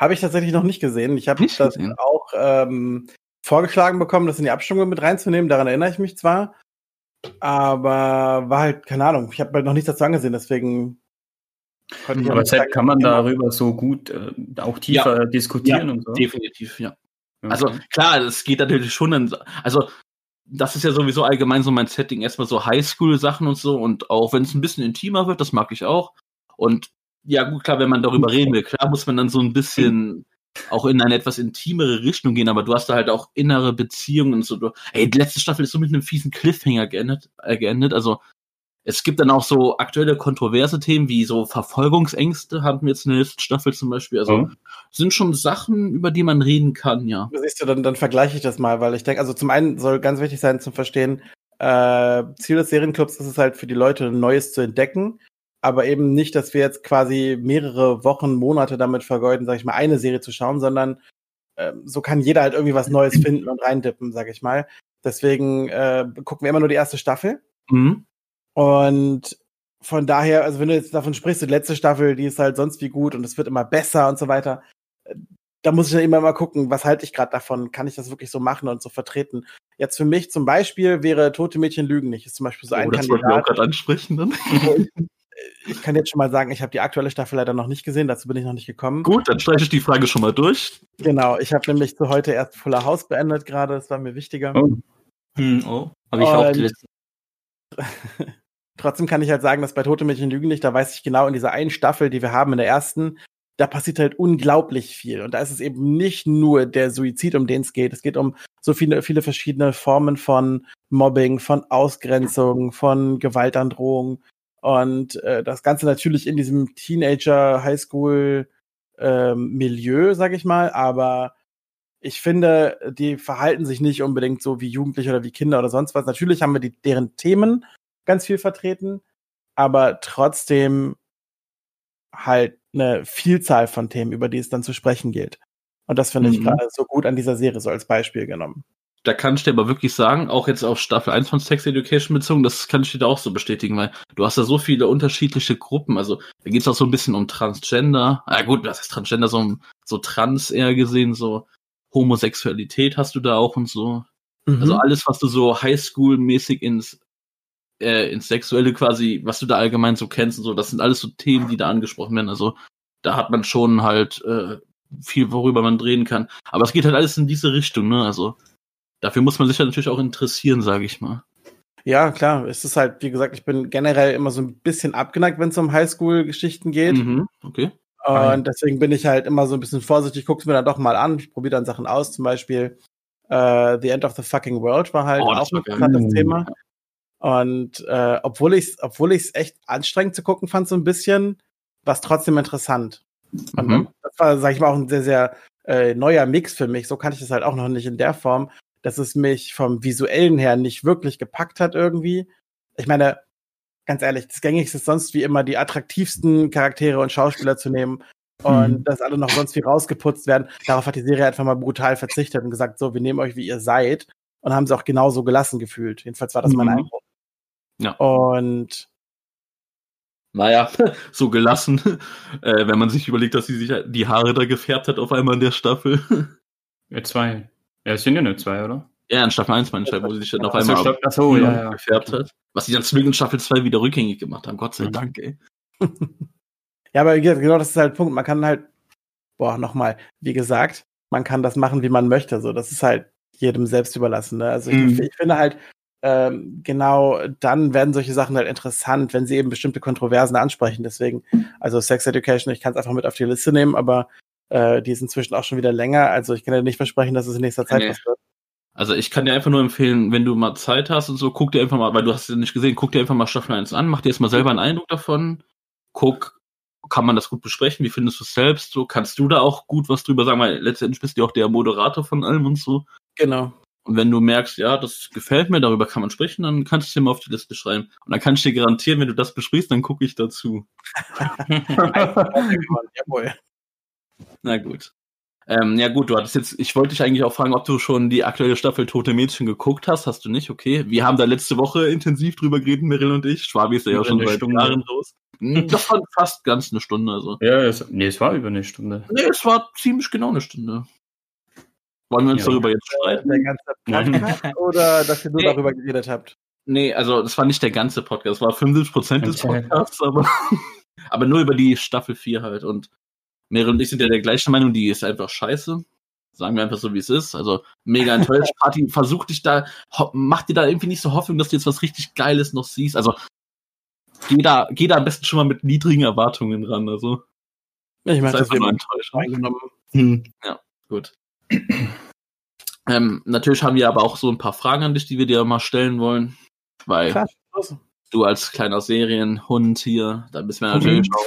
Habe ich tatsächlich noch nicht gesehen. Ich habe das gesehen? auch ähm, vorgeschlagen bekommen, das in die Abstimmung mit reinzunehmen. Daran erinnere ich mich zwar. Aber war halt, keine Ahnung, ich habe halt noch nichts dazu angesehen, deswegen konnte ich auch Aber sagen, kann man darüber so gut äh, auch tiefer diskutieren und so? Definitiv, ja. Also klar, es geht natürlich schon dann, also das ist ja sowieso allgemein so mein Setting, erstmal so Highschool-Sachen und so und auch wenn es ein bisschen intimer wird, das mag ich auch. Und ja gut, klar, wenn man darüber reden will, klar muss man dann so ein bisschen auch in eine etwas intimere Richtung gehen, aber du hast da halt auch innere Beziehungen und so. Du, ey, die letzte Staffel ist so mit einem fiesen Cliffhanger geendet, äh, geendet. also es gibt dann auch so aktuelle kontroverse Themen wie so Verfolgungsängste, haben wir jetzt in der letzten Staffel zum Beispiel. Also Mhm. sind schon Sachen, über die man reden kann, ja. Siehst du, dann, dann vergleiche ich das mal, weil ich denke, also zum einen soll ganz wichtig sein zum Verstehen, äh, Ziel des Serienclubs ist es halt für die Leute Neues zu entdecken, aber eben nicht, dass wir jetzt quasi mehrere Wochen, Monate damit vergeuden, sag ich mal, eine Serie zu schauen, sondern ähm, so kann jeder halt irgendwie was Neues finden und reindippen, sag ich mal. Deswegen äh, gucken wir immer nur die erste Staffel. Mhm. Und von daher, also wenn du jetzt davon sprichst, die letzte Staffel, die ist halt sonst wie gut und es wird immer besser und so weiter, äh, da muss ich dann immer mal gucken, was halte ich gerade davon? Kann ich das wirklich so machen und so vertreten? Jetzt für mich zum Beispiel wäre Tote Mädchen lügen nicht. Ist zum Beispiel so ein oh, das wollten wir auch Kandidat. gerade ansprechen dann. [LAUGHS] ich, kann jetzt schon mal sagen, ich habe die aktuelle Staffel leider noch nicht gesehen, dazu bin ich noch nicht gekommen. Gut, dann streiche ich die Frage schon mal durch. Genau, ich habe nämlich zu heute erst Fuller House beendet gerade, das war mir wichtiger. Oh. Hm, oh. Habe ich auch Und- die letzte. [LAUGHS] Trotzdem kann ich halt sagen, dass bei Tote Mädchen lügen nicht, da weiß ich genau in dieser einen Staffel, die wir haben in der ersten, da passiert halt unglaublich viel. Und da ist es eben nicht nur der Suizid, um den es geht. Es geht um so viele, viele verschiedene Formen von Mobbing, von Ausgrenzung, von Gewaltandrohung. Und äh, das Ganze natürlich in diesem Teenager-Highschool-Milieu, sag ich mal. Aber ich finde, die verhalten sich nicht unbedingt so wie Jugendliche oder wie Kinder oder sonst was. Natürlich haben wir die, deren Themen ganz viel vertreten, aber trotzdem halt eine Vielzahl von Themen, über die es dann zu sprechen gilt. Und das finde ich Mhm. gerade so gut an dieser Serie so als Beispiel genommen. Da kann ich dir aber wirklich sagen, auch jetzt auf Staffel 1 von Sex Education bezogen, das kann ich dir da auch so bestätigen, weil du hast da so viele unterschiedliche Gruppen. Also da geht es auch so ein bisschen um Transgender. Ah gut, was ist Transgender? So, so trans eher gesehen, so Homosexualität hast du da auch und so. Also Mhm. alles, was du so Highschool-mäßig ins, äh, ins Sexuelle quasi, was du da allgemein so kennst und so, das sind alles so Themen, die da angesprochen werden. Also da hat man schon halt äh, viel, worüber man drehen kann. Aber es geht halt alles in diese Richtung, ne? Also dafür muss man sich ja natürlich auch interessieren, sage ich mal. Ja, klar. Es ist halt, wie gesagt, ich bin generell immer so ein bisschen abgeneigt, wenn es um Highschool-Geschichten geht. Mhm, okay. Und deswegen bin ich halt immer so ein bisschen vorsichtig, guck's mir dann doch mal an. Ich probiere dann Sachen aus, zum Beispiel äh, The End of the Fucking World war halt Oh, auch ein interessantes Mhm. Thema. Und äh, obwohl ich es obwohl ich's echt anstrengend zu gucken fand, so ein bisschen, war es trotzdem interessant. Und Mhm. das war, sag ich mal, auch ein sehr, sehr äh, neuer Mix für mich. So kannte ich das halt auch noch nicht in der Form, dass es mich vom Visuellen her nicht wirklich gepackt hat irgendwie. Ich meine, ganz ehrlich, das Gängigste ist sonst wie immer die attraktivsten Charaktere und Schauspieler zu nehmen und Mhm. dass alle noch sonst wie rausgeputzt werden. Darauf hat die Serie einfach mal brutal verzichtet und gesagt, so, wir nehmen euch, wie ihr seid und haben sie auch genauso gelassen gefühlt. Jedenfalls war das mein Mhm. Eindruck. Ja. Und Naja, [LAUGHS] so gelassen, äh, wenn man sich überlegt, dass sie sich die Haare da gefärbt hat auf einmal in der Staffel. Ja, zwei. Ja, es sind ja nur zwei, oder? ja, in Staffel 1 meine ich halt, wo sie sich dann auf einmal Staffel- achso, ja, ja. gefärbt hat. Was sie dann zum Glück in Staffel 2 wieder rückgängig gemacht haben. Gott sei Mhm. Dank, ey. [LAUGHS] Ja, aber wie gesagt, genau das ist halt der Punkt. Man kann halt, boah, nochmal, wie gesagt, man kann das machen, wie man möchte. So, das ist halt jedem selbst überlassen. Ne? Also ich, Mhm. ich finde halt, ähm, genau dann werden solche Sachen halt interessant, wenn sie eben bestimmte Kontroversen ansprechen. Deswegen, also Sex Education, ich kann es einfach mit auf die Liste nehmen, aber äh, die ist inzwischen auch schon wieder länger. Also ich kann dir nicht versprechen, dass es in nächster Zeit Nee. was wird. Also ich kann dir einfach nur empfehlen, wenn du mal Zeit hast und so, guck dir einfach mal, weil du hast es ja nicht gesehen, guck dir einfach mal Staffel 1 an, mach dir erstmal selber einen Eindruck davon, guck, kann man das gut besprechen, wie findest du es selbst, so, kannst du da auch gut was drüber sagen, weil letztendlich bist du ja auch der Moderator von allem und so. Genau. Und wenn du merkst, ja, das gefällt mir, darüber kann man sprechen, dann kannst du es dir mal auf die Liste schreiben. Und dann kann ich dir garantieren, wenn du das besprichst, dann gucke ich dazu. [LAUGHS] Jawohl. Na gut. Ähm, ja gut, du hattest jetzt, ich wollte dich eigentlich auch fragen, ob du schon die aktuelle Staffel Tote Mädchen geguckt hast. Hast du nicht? Okay. Wir haben da letzte Woche intensiv drüber geredet, Meryl und ich. Schwabi ist ja, ja schon eine seit Stunde. Jahren raus. Hm, [LAUGHS] Das war fast ganz eine Stunde. Also. ja, es, nee, es war über eine Stunde. Nee, es war ziemlich genau eine Stunde. Wollen wir uns Ja. darüber jetzt streiten? Der ganze Podcast oder dass ihr nur Nee. darüber geredet habt? Nee, also das war nicht der ganze Podcast, das war 75% des. Podcasts, aber, [LAUGHS] aber nur über die Staffel 4 halt. Und Meryl und ich sind ja der gleichen Meinung, die ist einfach scheiße. Sagen wir einfach so, wie es ist. Also mega enttäuscht. [LAUGHS] Party, versuch dich da, mach dir da irgendwie nicht so Hoffnung, dass du jetzt was richtig Geiles noch siehst. Also geh da, geh da am besten schon mal mit niedrigen Erwartungen ran. Also Ich das meine, ist das einfach wird nur eingenommen. Hm. Gut. [CLEARS THROAT] ähm, natürlich haben wir aber auch so ein paar Fragen an dich, die wir dir mal stellen wollen. Weil Klar. Du als kleiner Serienhund hier, da bist du natürlich [LAUGHS] auch.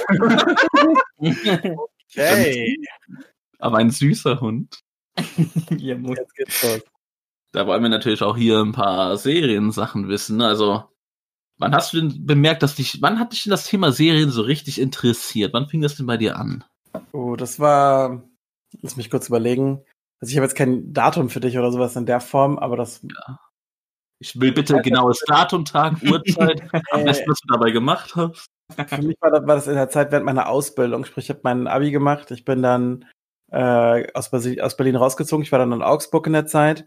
[LAUGHS] Okay, Aber ein süßer Hund. [LAUGHS] ja, muss. jetzt geht's los. Da wollen wir natürlich auch hier ein paar Seriensachen wissen. Also, wann hast du denn bemerkt, dass dich, wann hat dich denn das Thema Serien so richtig interessiert? Wann fing das denn bei dir an? Oh, das war, lass mich kurz überlegen. Also ich habe jetzt kein Datum für dich oder sowas in der Form, aber das Ich will bitte genaues Datum, Tag, [LAUGHS] Uhrzeit, am besten, was du dabei gemacht hast. Für mich war das, war das in der Zeit während meiner Ausbildung. Sprich, ich habe mein Abi gemacht. Ich bin dann äh, aus, aus Berlin rausgezogen. Ich war dann in Augsburg in der Zeit.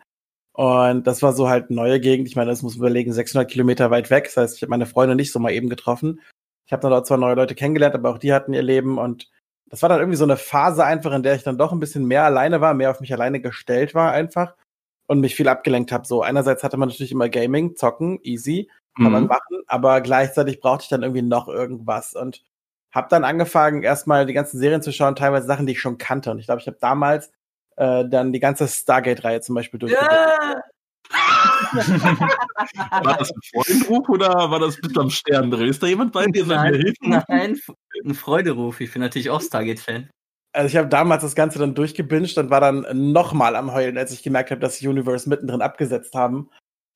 Und das war so halt neue Gegend. Ich meine, das muss man überlegen, 600 Kilometer weit weg. Das heißt, ich habe meine Freunde nicht so mal eben getroffen. Ich habe dann dort zwar neue Leute kennengelernt, aber auch die hatten ihr Leben. Und das war dann irgendwie so eine Phase einfach, in der ich dann doch ein bisschen mehr alleine war, mehr auf mich alleine gestellt war einfach und mich viel abgelenkt habe. So einerseits hatte man natürlich immer Gaming, Zocken, easy kann man Mhm. machen, aber gleichzeitig brauchte ich dann irgendwie noch irgendwas und habe dann angefangen, erstmal die ganzen Serien zu schauen, teilweise Sachen, die ich schon kannte. Und ich glaube, ich habe damals äh, dann die ganze Stargate-Reihe zum Beispiel durchgeguckt. [LAUGHS] War das ein Freundruf oder war das bist du am Stern drin? Ist da jemand bei dir? Nein, nein, ein Freuderuf. Ich bin natürlich auch Stargate-Fan. Also ich habe damals das Ganze dann durchgebinged und war dann nochmal am Heulen, als ich gemerkt habe, dass die Universe mittendrin abgesetzt haben.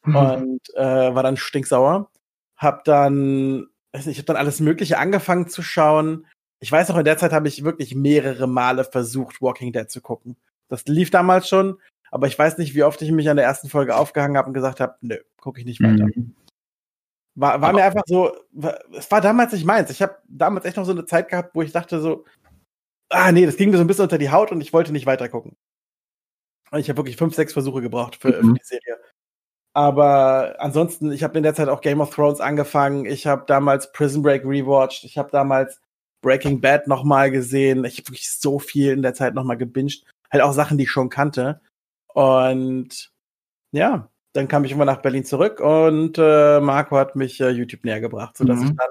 Und äh, war dann stinksauer. Hab dann, nicht, ich habe dann alles Mögliche angefangen zu schauen. Ich weiß noch, in der Zeit habe ich wirklich mehrere Male versucht, Walking Dead zu gucken. Das lief damals schon, aber ich weiß nicht, wie oft ich mich an der ersten Folge aufgehangen habe und gesagt habe, nö, gucke ich nicht weiter. Mhm. War, war mir einfach so, war- es war damals nicht meins. Ich habe damals echt noch so eine Zeit gehabt, wo ich dachte so, ah nee, das ging mir so ein bisschen unter die Haut und ich wollte nicht weiter gucken. Und ich habe wirklich fünf, sechs Versuche gebraucht für, Mhm. für die Serie. Aber ansonsten, ich habe in der Zeit auch Game of Thrones angefangen. Ich habe damals Prison Break rewatcht. Ich habe damals Breaking Bad nochmal gesehen. Ich habe wirklich so viel in der Zeit nochmal gebinged. Halt auch Sachen, die ich schon kannte. Und ja, dann kam ich immer nach Berlin zurück und äh, Marco hat mich äh, YouTube näher gebracht, sodass Mhm. ich dann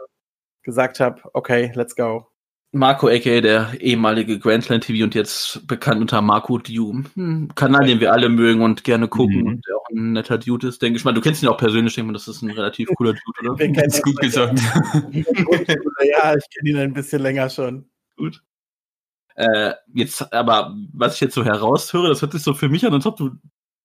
gesagt habe, okay, let's go. Marco aka der ehemalige Grandland TV und jetzt bekannt unter Marco Dume. Hm, Kanal, den wir alle mögen und gerne gucken Mhm. und der auch ein netter Dude ist, denke ich mal. Du kennst ihn auch persönlich, denke ich mal, das ist ein relativ cooler Dude, oder? Kennen Ist gut gesagt. [LAUGHS] ja, ich kenne ihn ein bisschen länger schon. Gut. Äh, jetzt, aber was ich jetzt so heraushöre, das hört sich so für mich an, als ob du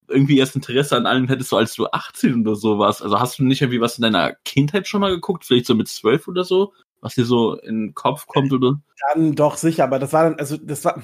irgendwie erst Interesse an allem hättest, so als du 18 oder so warst. Also hast du nicht irgendwie was in deiner Kindheit schon mal geguckt? Vielleicht so mit 12 oder so? Was dir so in den Kopf kommt oder? Dann doch sicher, aber das war dann, also das war.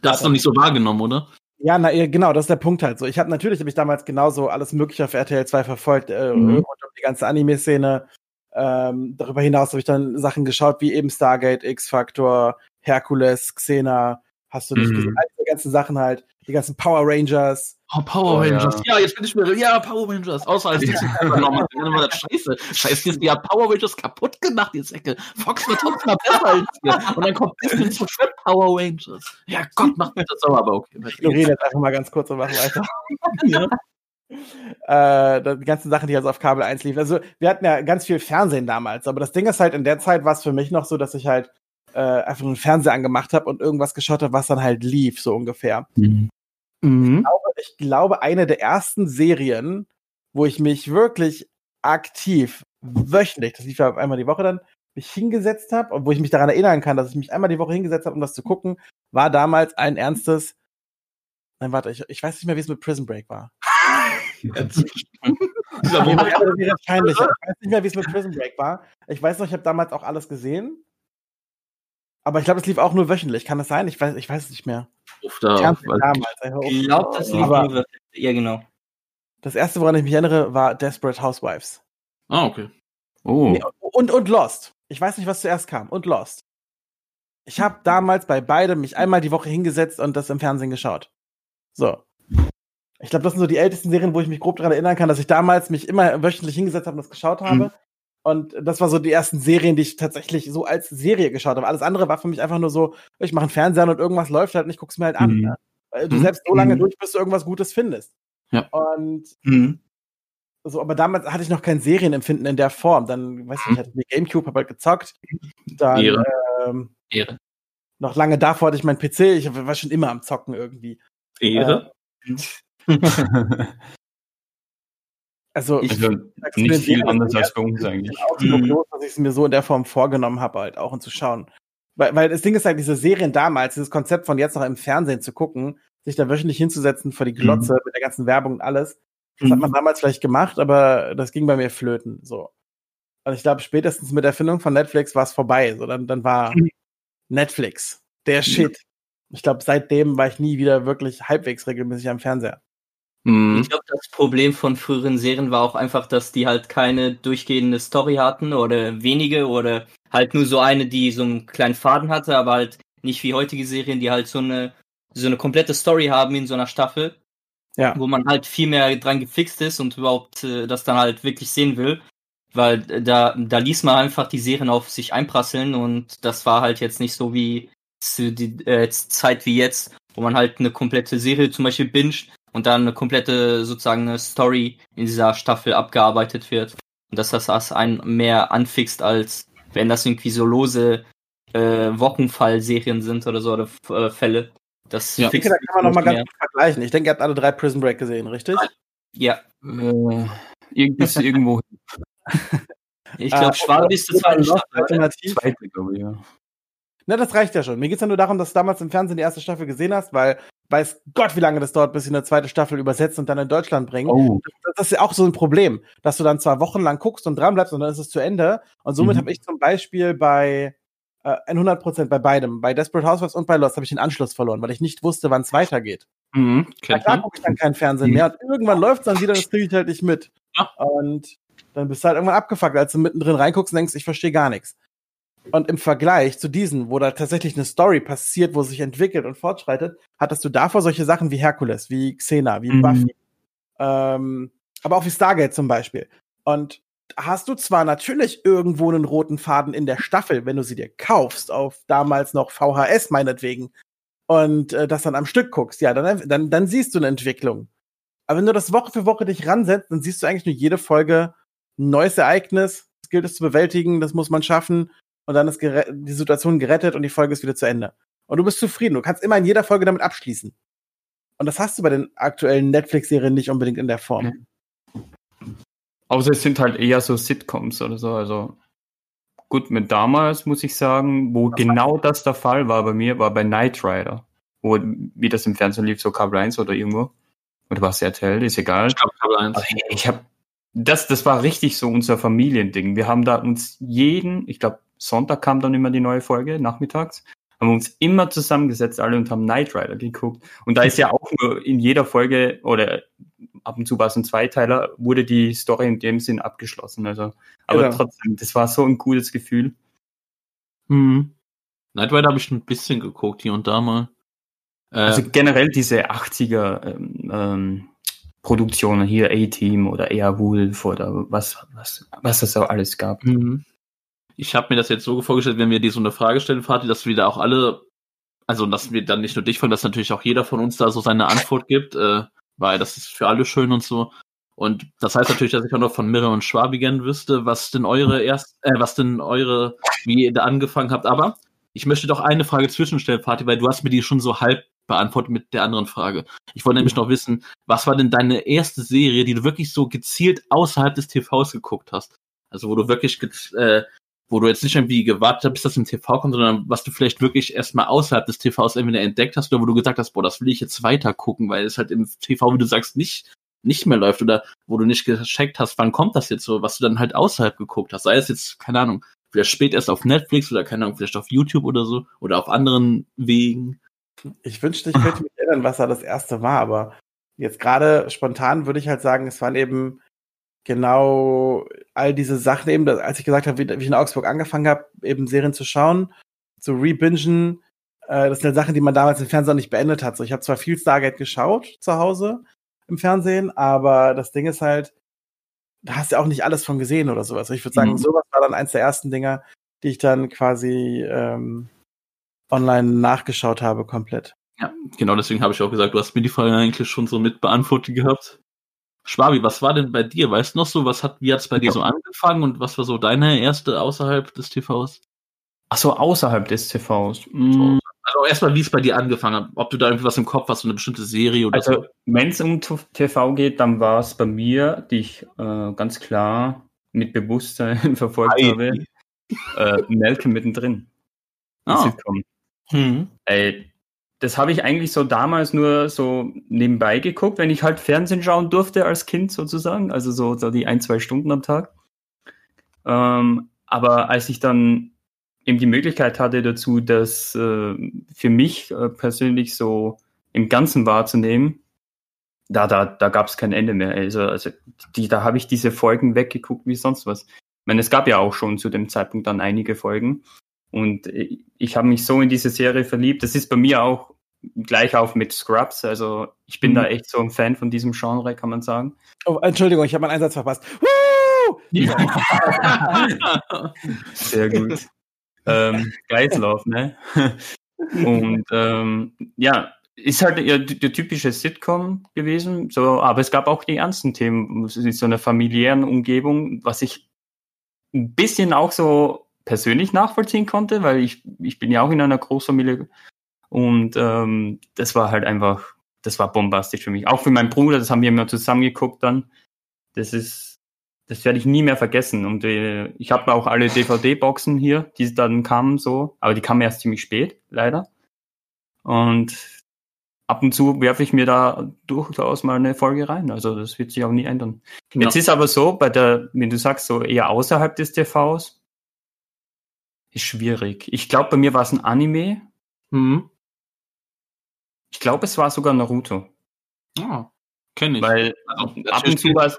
Das hast du noch nicht so wahrgenommen, oder? Ja, na genau, das ist der Punkt halt so. Ich habe natürlich habe ich damals genauso alles Mögliche auf RTL 2 verfolgt, äh, Mhm. rund um die ganze Anime-Szene. Ähm, darüber hinaus habe ich dann Sachen geschaut, wie eben Stargate, X-Factor, Hercules, Xena, hast du nicht Mhm. gesehen, all diese ganzen Sachen halt, die ganzen Power Rangers. Oh, Power Oh, Rangers. ja. Ja. jetzt bin ich mir. Ja, Power Rangers. Außer als war das scheiße. Scheiße, Disney hat Power Rangers kaputt gemacht, die Säcke. Fox war trotzdem besser als wir. Und dann kommt Disney zu Trap Power Rangers. Ja, Gott, macht mir das sauer, aber okay. Ignoriere geht's. jetzt einfach mal ganz kurz und machen weiter. [LAUGHS] Ja. äh, die ganzen Sachen, die also auf Kabel 1 liefen. Also wir hatten ja ganz viel Fernsehen damals, aber das Ding ist halt, in der Zeit war es für mich noch so, dass ich halt äh, einfach einen Fernseher angemacht habe und irgendwas geschaut habe, was dann halt lief, so ungefähr. Mhm. Ich glaube, eine der ersten Serien, wo ich mich wirklich aktiv wöchentlich, das lief ja einmal die Woche dann, mich hingesetzt habe, und wo ich mich daran erinnern kann, dass ich mich einmal die Woche hingesetzt habe, um das zu gucken, war damals ein ernstes. Nein, warte, ich, ich weiß nicht mehr, wie es mit Prison Break war. [LAUGHS] Jetzt. [LAUGHS] Ich weiß nicht mehr, wie es mit [LAUGHS] Prison Break war. Ich weiß noch, ich habe damals auch alles gesehen. Aber ich glaube, es lief auch nur wöchentlich. Kann das sein? Ich weiß, ich weiß es nicht mehr. Uff, da, damals. Ich glaube, das lief nur. Ja, genau. Das erste, woran ich mich erinnere, war Desperate Housewives. Ah, okay. Oh. Nee, und, und Lost. Ich weiß nicht, was zuerst kam. Und Lost. Ich habe damals bei beidem mich einmal die Woche hingesetzt und das im Fernsehen geschaut. So. Ich glaube, das sind so die ältesten Serien, wo ich mich grob daran erinnern kann, dass ich damals mich immer wöchentlich hingesetzt habe und das geschaut habe. Mhm. Und das war so die ersten Serien, die ich tatsächlich so als Serie geschaut habe. Alles andere war für mich einfach nur so, ich mache einen Fernseher und irgendwas läuft halt und ich guck's mir halt an. Mhm. Ne? Weil du Mhm. selbst so lange Mhm. durch, bis du irgendwas Gutes findest. Ja. Und Mhm. so, aber damals hatte ich noch kein Serienempfinden in der Form. Dann, weiß ich nicht, hatte ich Gamecube, hab halt gezockt. Dann, Ehre. ähm, Ehre. noch lange davor hatte ich meinen PC. Ich war schon immer am Zocken irgendwie. Ehre. Also [LAUGHS] Also, Ich- Also nicht mir, viel anders als bei uns Ich eigentlich. bin auch so Mhm. bloß, dass ich es mir so in der Form vorgenommen habe, halt auch und zu schauen. Weil, weil das Ding ist halt, diese Serien damals, dieses Konzept von jetzt noch im Fernsehen zu gucken, sich da wöchentlich hinzusetzen vor die Glotze mit der ganzen Werbung und alles, das hat man damals vielleicht gemacht, aber das ging bei mir flöten. So. Und ich glaube, spätestens mit der Erfindung von Netflix war es vorbei. So, dann, dann war Mhm. Netflix der Shit. Ich glaube, seitdem war ich nie wieder wirklich halbwegs regelmäßig am Fernseher. Mhm. Ich glaube, das Problem von früheren Serien war auch einfach, dass die halt keine durchgehende Story hatten oder wenige oder halt nur so eine, die so einen kleinen Faden hatte, aber halt nicht wie heutige Serien, die halt so eine so eine komplette Story haben in so einer Staffel, Ja. wo man halt viel mehr dran gefixt ist und überhaupt äh, das dann halt wirklich sehen will, weil äh, da da ließ man einfach die Serien auf sich einprasseln und das war halt jetzt nicht so wie zu die äh, Zeit wie jetzt, wo man halt eine komplette Serie zum Beispiel binget und dann eine komplette sozusagen eine Story in dieser Staffel abgearbeitet wird. Und dass das das einen mehr anfixt, als wenn das irgendwie so lose äh, Wochenfall-Serien sind oder so oder äh, Fälle. Das Ja. Ich denke, da kann man noch mal ganz gut vergleichen. Ich denke, ihr habt alle drei Prison Break gesehen, richtig? Ja, Äh, irgendwie ist irgendwo ich Äh, glaube, Schwab ist die zweite Staffel. Alternativ. zweite, glaube ich, ja. Na, das reicht ja schon. Mir geht's ja nur darum, dass du damals im Fernsehen die erste Staffel gesehen hast, weil weiß Gott, wie lange das dauert, bis sie eine zweite Staffel übersetzt und dann in Deutschland bringen. Oh, Das, das ist ja auch so ein Problem, dass du dann zwar wochenlang guckst und dran bleibst und dann ist es zu Ende. Und somit Mhm. habe ich zum Beispiel bei äh, 100% bei beidem, bei Desperate Housewives und bei Lost, habe ich den Anschluss verloren, weil ich nicht wusste, wann es weitergeht. Mhm. Na klar gucke ich dann kein Fernsehen Mhm. mehr und irgendwann läuft's dann wieder, das kriege ich halt nicht mit. Ja. Und dann bist du halt irgendwann abgefuckt, als du mittendrin reinguckst und denkst, ich verstehe gar nichts. Und im Vergleich zu diesen, wo da tatsächlich eine Story passiert, wo sich entwickelt und fortschreitet, hattest du davor solche Sachen wie Herkules, wie Xena, wie Mhm. Buffy, ähm, aber auch wie Stargate zum Beispiel. Und hast du zwar natürlich irgendwo einen roten Faden in der Staffel, wenn du sie dir kaufst, auf damals noch VHS meinetwegen, und äh, das dann am Stück guckst, ja, dann, dann, dann siehst du eine Entwicklung. Aber wenn du das Woche für Woche dich ransetzt, dann siehst du eigentlich nur jede Folge ein neues Ereignis, das gilt es zu bewältigen, das muss man schaffen, und dann ist die Situation gerettet und die Folge ist wieder zu Ende. Und du bist zufrieden, du kannst immer in jeder Folge damit abschließen. Und das hast du bei den aktuellen Netflix-Serien nicht unbedingt in der Form. Außer es sind halt eher so Sitcoms oder so. Also gut, mit damals muss ich sagen, wo genau das der Fall war bei mir, war bei Knight Rider. Wo, wie das im Fernsehen lief, so Kabel 1 oder irgendwo. Oder war es RTL, ist egal. Ich glaube, Kabel 1. Aber ich- ich habe das, das war richtig so unser Familiending. Wir haben da uns jeden, ich glaube, Sonntag kam dann immer die neue Folge, nachmittags, haben wir uns immer zusammengesetzt, alle und haben Knight Rider geguckt. Und da ist ja auch nur in jeder Folge oder ab und zu war es ein Zweiteiler, wurde die Story in dem Sinn abgeschlossen. Also, aber Genau. trotzdem, das war so ein cooles Gefühl. Mhm. Night Rider habe ich ein bisschen geguckt, hier und da mal. Äh, Also generell diese 80er ähm, ähm, Produktionen hier, A-Team oder Airwolf oder was, was, was es auch alles gab. Mhm. Ich habe mir das jetzt so vorgestellt, wenn wir dir so eine Frage stellen, Fatih, dass wir da auch alle, also dass wir dann nicht nur dich fragen, dass natürlich auch jeder von uns da so seine Antwort gibt, äh, weil das ist für alle schön und so. Und das heißt natürlich, dass ich auch noch von Mirre und Schwabi gern wüsste, was denn eure erst, äh, was denn eure, wie ihr da angefangen habt. Aber ich möchte doch eine Frage zwischenstellen, Fatih, weil du hast mir die schon so halb beantwortet mit der anderen Frage. Ich wollte nämlich noch wissen, was war denn deine erste Serie, die du wirklich so gezielt außerhalb des TVs geguckt hast? Also wo du wirklich, äh, wo du jetzt nicht irgendwie gewartet hast, bis das im TV kommt, sondern was du vielleicht wirklich erstmal außerhalb des TVs entweder entdeckt hast oder wo du gesagt hast, boah, das will ich jetzt weiter gucken, weil es halt im TV, wie du sagst, nicht, nicht mehr läuft oder wo du nicht gecheckt hast, wann kommt das jetzt so, was du dann halt außerhalb geguckt hast. Sei es jetzt, keine Ahnung, vielleicht spät erst auf Netflix oder keine Ahnung, vielleicht auf YouTube oder so oder auf anderen Wegen. Ich wünschte, ich könnte mich erinnern, was da das erste war, aber jetzt gerade spontan würde ich halt sagen, es waren eben genau all diese Sachen eben, als ich gesagt habe, wie, wie ich in Augsburg angefangen habe, eben Serien zu schauen, zu rebingen, äh, das sind halt Sachen, die man damals im Fernsehen auch nicht beendet hat. So, ich habe zwar viel Stargate geschaut zu Hause im Fernsehen, aber das Ding ist halt, da hast du ja auch nicht alles von gesehen oder sowas. Ich würde sagen, Mhm. sowas war dann eins der ersten Dinger, die ich dann quasi ähm, online nachgeschaut habe komplett. Ja, genau deswegen habe ich auch gesagt, du hast mir die Frage eigentlich schon so mit beantwortet gehabt. Schwabi, was war denn bei dir? Weißt du noch so, was hat, wie hat es bei dir so angefangen und was war so deine erste außerhalb des TVs? Ach so, außerhalb des TVs. Mm, Also erstmal, wie es bei dir angefangen hat. Ob du da irgendwas im Kopf hast, so eine bestimmte Serie oder Also, so. wenn es um TV geht, dann war es bei mir, die ich äh, ganz klar mit Bewusstsein [LAUGHS] verfolgt Ei. habe, äh, Malcolm mittendrin. Ah. Hm. Ey, das habe ich eigentlich so damals nur so nebenbei geguckt, wenn ich halt Fernsehen schauen durfte als Kind sozusagen, also so, so die ein, zwei Stunden am Tag. Ähm, aber als ich dann eben die Möglichkeit hatte dazu, das äh, für mich äh, persönlich so im Ganzen wahrzunehmen, da, da, da gab es kein Ende mehr. Also, also die, da habe ich diese Folgen weggeguckt wie sonst was. Ich meine, es gab ja auch schon zu dem Zeitpunkt dann einige Folgen. Und ich habe mich so in diese Serie verliebt. Das ist bei mir auch gleich auf mit Scrubs. Also ich bin Mhm. da echt so ein Fan von diesem Genre, kann man sagen. Oh, Entschuldigung, ich habe meinen Einsatz verpasst. Woo! [LAUGHS] Sehr gut. ähm, Geizlauf, ne? Und ähm, ja, ist halt ja, die, die typische Sitcom gewesen, so, aber es gab auch die ernsten Themen, so einer familiären Umgebung, was ich ein bisschen auch so persönlich nachvollziehen konnte, weil ich, ich bin ja auch in einer Großfamilie und ähm, das war halt einfach, das war bombastisch für mich. Auch für meinen Bruder, das haben wir immer zusammen geguckt dann. Das ist, das werde ich nie mehr vergessen. Und äh, ich habe auch alle DVD-Boxen hier, die dann kamen so, aber die kamen erst ziemlich spät, leider. Und ab und zu werfe ich mir da durchaus mal eine Folge rein. Also das wird sich auch nie ändern. Ja. Jetzt ist aber so, bei der, wenn du sagst, so eher außerhalb des TVs, ist schwierig. Ich glaube, bei mir war es ein Anime. Hm. Ich glaube, es war sogar Naruto. Ah, kenn ich. Weil Also, ab und zu war es,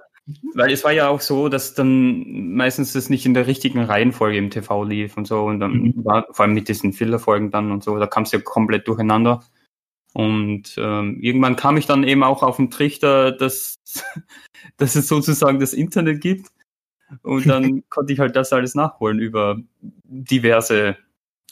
weil es war ja auch so, dass dann meistens das nicht in der richtigen Reihenfolge im TV lief und so. Und dann Mhm. war vor allem mit diesen Filler-Folgen dann und so, da kam es ja komplett durcheinander. Und ähm, irgendwann kam ich dann eben auch auf den Trichter, dass, [LAUGHS] dass es sozusagen das Internet gibt. Und dann [LAUGHS] konnte ich halt das alles nachholen über diverse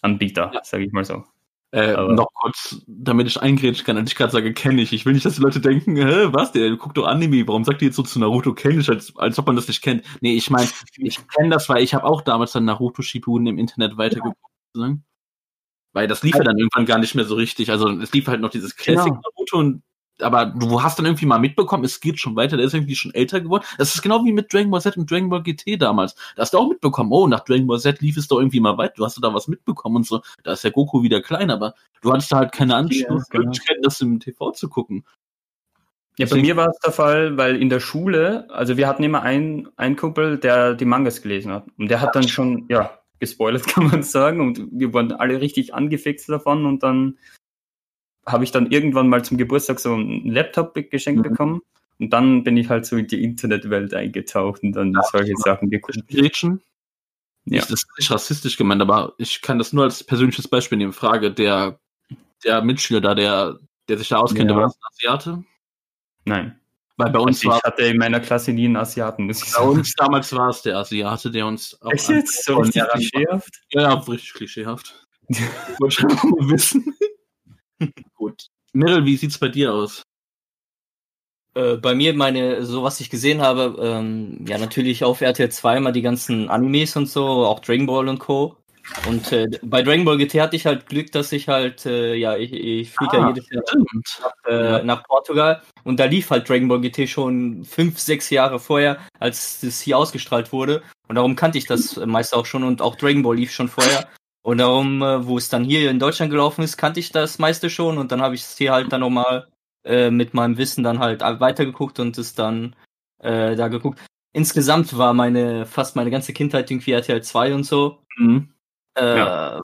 Anbieter, Ja. sage ich mal so. Äh, noch kurz, damit ich eingrätschen kann, als ich gerade sage, kenne ich. Ich will nicht, dass die Leute denken, hä, was, der guckt doch Anime, warum sagt ihr jetzt so zu Naruto kenne ich, als, als ob man das nicht kennt. Nee, ich meine, [LAUGHS] ich kenne das, weil ich habe auch damals dann Naruto Shippuden im Internet weitergeguckt. Ne? Weil das lief ja dann irgendwann gar nicht mehr so richtig. Also es lief halt noch dieses Classic Genau. Naruto und aber du hast dann irgendwie mal mitbekommen, es geht schon weiter, der ist irgendwie schon älter geworden. Das ist genau wie mit Dragon Ball Z und Dragon Ball GT damals. Da hast du auch mitbekommen, oh, nach Dragon Ball Z lief es doch irgendwie mal weit, du hast da was mitbekommen und so. Da ist der Goku wieder klein, aber du hattest da halt keine Anschluss, genau. Möglichkeit, das im TV zu gucken. Ja, bei mir war es der Fall, weil in der Schule, also wir hatten immer einen, einen Kumpel, der die Mangas gelesen hat. Und der hat dann schon, ja, gespoilert [LAUGHS] kann man sagen. Und wir waren alle richtig angefixt davon. Und dann habe ich dann irgendwann mal zum Geburtstag so einen Laptop geschenkt Mhm. bekommen. Und dann bin ich halt so in die Internetwelt eingetaucht und dann solche Sachen geguckt. Gretchen? Ja. Das ist nicht rassistisch gemeint, aber ich kann das nur als persönliches Beispiel nehmen. Frage, der, der Mitschüler da, der, der sich da auskennt, Ja. war das ein Asiate? Nein. Weil bei uns Also war ich hatte in meiner Klasse nie einen Asiaten, muss ich Bei sagen. uns damals war es der Asiate, der uns auch Echt jetzt? So richtig klischeehaft? Ja, ja, richtig klischeehaft. [LAUGHS] Wollte ich einfach mal wissen. Gut. Meryl, wie sieht's bei dir aus? Äh, bei mir, meine, so was ich gesehen habe, ähm, ja, natürlich auf RTL 2 mal die ganzen Animes und so, auch Dragon Ball und Co. Und äh, bei Dragon Ball GT hatte ich halt Glück, dass ich halt, äh, ja, ich, ich fliege ja Ah, jedes Jahr Stimmt. äh, Ja. nach Portugal und da lief halt Dragon Ball GT schon fünf, sechs Jahre vorher, als das hier ausgestrahlt wurde. Und darum kannte ich das meist auch schon und auch Dragon Ball lief schon vorher. Und darum, äh, wo es dann hier in Deutschland gelaufen ist, kannte ich das meiste schon und dann habe ich es hier halt dann nochmal äh, mit meinem Wissen dann halt weitergeguckt und es dann äh, da geguckt. Insgesamt war meine, fast meine ganze Kindheit irgendwie RTL 2 und so. Mhm. Äh,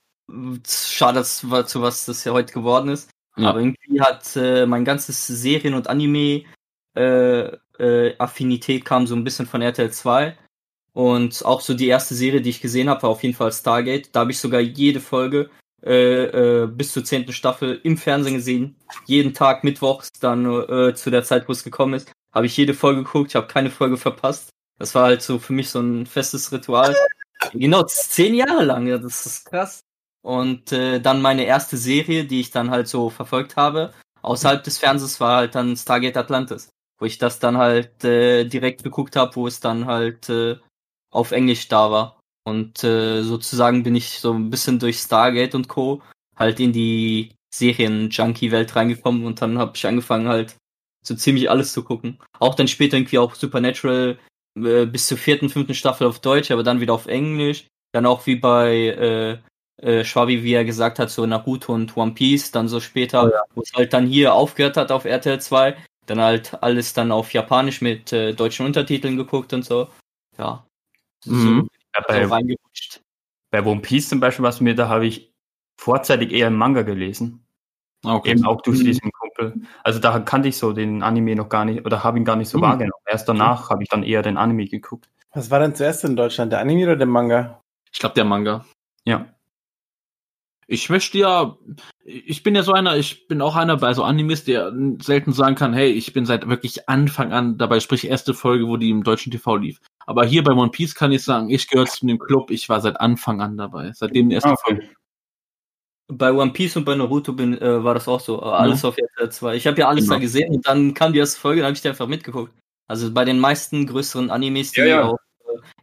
Schade, dass, zu was das ja heute geworden ist. Ja. Aber irgendwie hat äh, mein ganzes Serien- und Anime-Affinität kam so ein bisschen von RTL 2. Und auch so die erste Serie, die ich gesehen habe, war auf jeden Fall Stargate. Da habe ich sogar jede Folge äh, äh, bis zur zehnten Staffel im Fernsehen gesehen. Jeden Tag mittwochs, dann äh, zu der Zeit, wo es gekommen ist, habe ich jede Folge geguckt. Ich habe keine Folge verpasst. Das war halt so für mich so ein festes Ritual. [LAUGHS] Genau, zehn Jahre lang, ja, das ist krass. Und äh, dann meine erste Serie, die ich dann halt so verfolgt habe, außerhalb des Fernsehens, war halt dann Stargate Atlantis, wo ich das dann halt äh, direkt geguckt habe, wo es dann halt äh, auf Englisch da war. Und äh, sozusagen bin ich so ein bisschen durch Stargate und Co. halt in die Serien-Junkie-Welt reingekommen und dann habe ich angefangen halt so ziemlich alles zu gucken. Auch dann später irgendwie auch Supernatural äh, bis zur vierten, fünften Staffel auf Deutsch, aber dann wieder auf Englisch. Dann auch wie bei äh, äh, Schwabi, wie er gesagt hat, so Naruto und One Piece, dann so später, Oh ja. wo es halt dann hier aufgehört hat auf RTL 2, dann halt alles dann auf Japanisch mit äh, deutschen Untertiteln geguckt und so. Ja. So, Mhm. So bei, reingerutscht. bei One Piece zum Beispiel, was mir, da habe ich vorzeitig eher einen Manga gelesen. Okay. Eben auch durch Mhm. diesen Kumpel. Also da kannte ich so den Anime noch gar nicht oder habe ihn gar nicht so Mhm. wahrgenommen. Erst danach habe ich dann eher den Anime geguckt. Was war denn zuerst in Deutschland, der Anime oder der Manga? Ich glaube, der Manga. Ja. Ich möchte ja, ich bin ja so einer, ich bin auch einer bei so Animes, der selten sagen kann, hey, ich bin seit wirklich Anfang an dabei, sprich erste Folge, wo die im deutschen TV lief. Aber hier bei One Piece kann ich sagen, ich gehöre zu dem Club, ich war seit Anfang an dabei, seitdem die erste Ah, Folge. okay. Bei One Piece und bei Naruto bin, äh, war das auch so. Äh, alles auf RTL 2. Ich habe ja alles Genau. da gesehen und dann kam die erste Folge, dann habe ich die einfach mitgeguckt. Also bei den meisten größeren Animes, die Ja, ja. auf äh,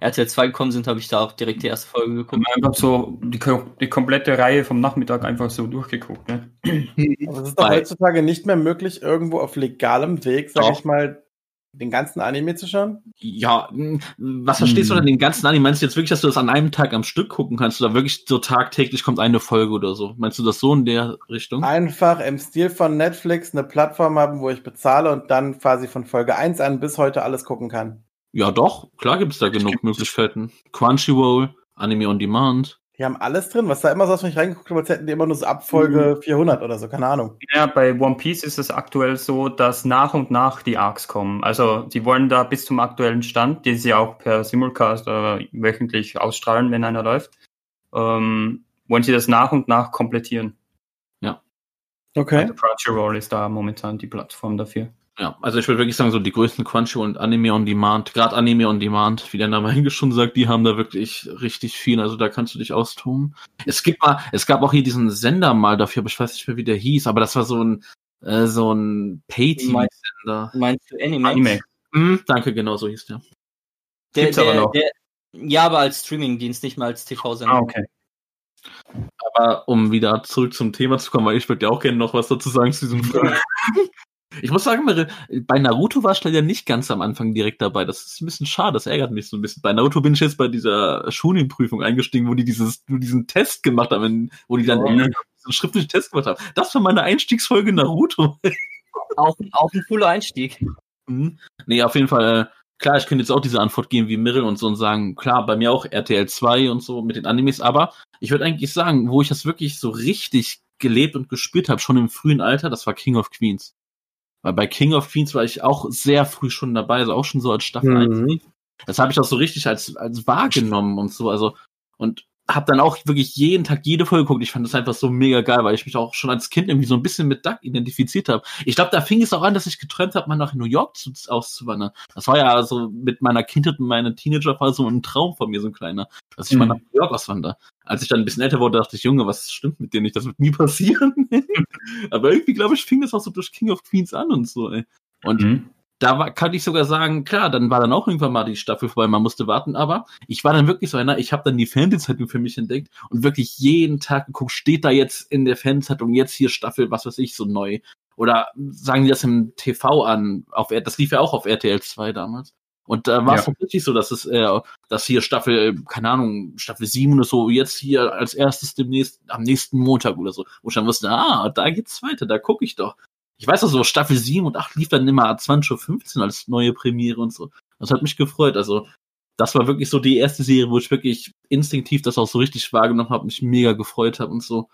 RTL 2 gekommen sind, habe ich da auch direkt die erste Folge geguckt. Einfach so die, die komplette Reihe vom Nachmittag einfach so durchgeguckt. Ne? Aber es ist doch Bei- heutzutage nicht mehr möglich, irgendwo auf legalem Weg, sag Doch. ich mal, den ganzen Anime zu schauen. Ja, was verstehst du Hm. unter den ganzen Anime? Meinst du jetzt wirklich, dass du das an einem Tag am Stück gucken kannst oder wirklich so tagtäglich kommt eine Folge oder so? Meinst du das so in der Richtung? Einfach im Stil von Netflix eine Plattform haben, wo ich bezahle und dann quasi von Folge 1 an bis heute alles gucken kann. Ja, doch, klar gibt's da genug Möglichkeiten. Crunchyroll, Anime on Demand. Die haben alles drin, was da immer so, als wenn ich reingeguckt habe, als hätten die immer nur so ab Folge 400 oder so, keine Ahnung. Ja, bei One Piece ist es aktuell so, dass nach und nach die Arcs kommen. Also die wollen da bis zum aktuellen Stand, den sie auch per Simulcast äh, wöchentlich ausstrahlen, wenn einer läuft, ähm, wollen sie das nach und nach komplettieren. Okay. Also Crunchyroll ist da momentan die Plattform dafür. Ja, also ich würde wirklich sagen, so die größten Crunchyroll und Anime on Demand, gerade Anime on Demand, wie der Name [LAUGHS] eigentlich schon sagt, die haben da wirklich richtig viel, also da kannst du dich austoben. Es gibt mal, es gab auch hier diesen Sender mal dafür, aber ich weiß nicht mehr, wie der hieß, aber das war so ein, äh, so ein Pay-TV-Sender. Meinst du Animax? Anime. Hm, danke, genau so hieß der. Der, Gibt's aber der, noch. Der, ja, aber als Streamingdienst, nicht mal als TV-Sender. Ah, okay. Aber um wieder zurück zum Thema zu kommen, weil ich würde ja auch gerne noch was dazu sagen zu diesem [LAUGHS] Film. Ich muss sagen, bei Naruto war ich leider nicht ganz am Anfang direkt dabei. Das ist ein bisschen schade, das ärgert mich so ein bisschen. Bei Naruto bin ich jetzt bei dieser Schulenprüfung eingestiegen, wo die dieses, diesen Test gemacht haben, wo die dann Ja. so einen schriftlichen Test gemacht haben. Das war meine Einstiegsfolge Naruto. [LAUGHS] Auch, auch ein cooler Einstieg. Mhm. Nee, auf jeden Fall, äh, klar, ich könnte jetzt auch diese Antwort geben wie Mirrell und so und sagen, klar, bei mir auch RTL 2 und so mit den Animes, aber ich würde eigentlich sagen, wo ich das wirklich so richtig gelebt und gespürt habe, schon im frühen Alter, das war King of Queens. Weil bei King of Queens war ich auch sehr früh schon dabei, also auch schon so als Staffel Mhm. 1 lief. Das habe ich auch so richtig als, als wahrgenommen und so, also und habe dann auch wirklich jeden Tag jede Folge geguckt. Ich fand das einfach so mega geil, weil ich mich auch schon als Kind irgendwie so ein bisschen mit Duck identifiziert habe. Ich glaube, da fing es auch an, dass ich geträumt habe, mal nach New York zu, auszuwandern. Das war ja so mit meiner Kindheit und meiner Teenagerphase so ein Traum von mir, so ein kleiner, dass ich mal Mhm. nach New York auswandere. Als ich dann ein bisschen älter wurde, dachte ich, Junge, was stimmt mit dir nicht? Das wird nie passieren. [LAUGHS] Aber irgendwie, glaube ich, fing das auch so durch King of Queens an und so, ey. Und Mhm. Da war, kann ich sogar sagen, klar, dann war dann auch irgendwann mal die Staffel vorbei, man musste warten, aber ich war dann wirklich so einer, ich habe dann die Fernsehzeitung für mich entdeckt und wirklich jeden Tag geguckt, steht da jetzt in der Fernsehzeitung jetzt hier Staffel, was weiß ich, so neu. Oder sagen die das im TV an, auf, das lief ja auch auf RTL 2 damals. Und da war es Ja. tatsächlich so, dass es, äh, dass hier Staffel, keine Ahnung, Staffel 7 oder so, jetzt hier als erstes demnächst, am nächsten Montag oder so, wo ich dann wusste, ah, da geht's weiter, da gucke ich doch. Ich weiß auch so, Staffel 7 und 8 lief dann immer 20.15 Uhr als neue Premiere und so. Das hat mich gefreut. Also, das war wirklich so die erste Serie, wo ich wirklich instinktiv das auch so richtig wahrgenommen habe, mich mega gefreut habe und so.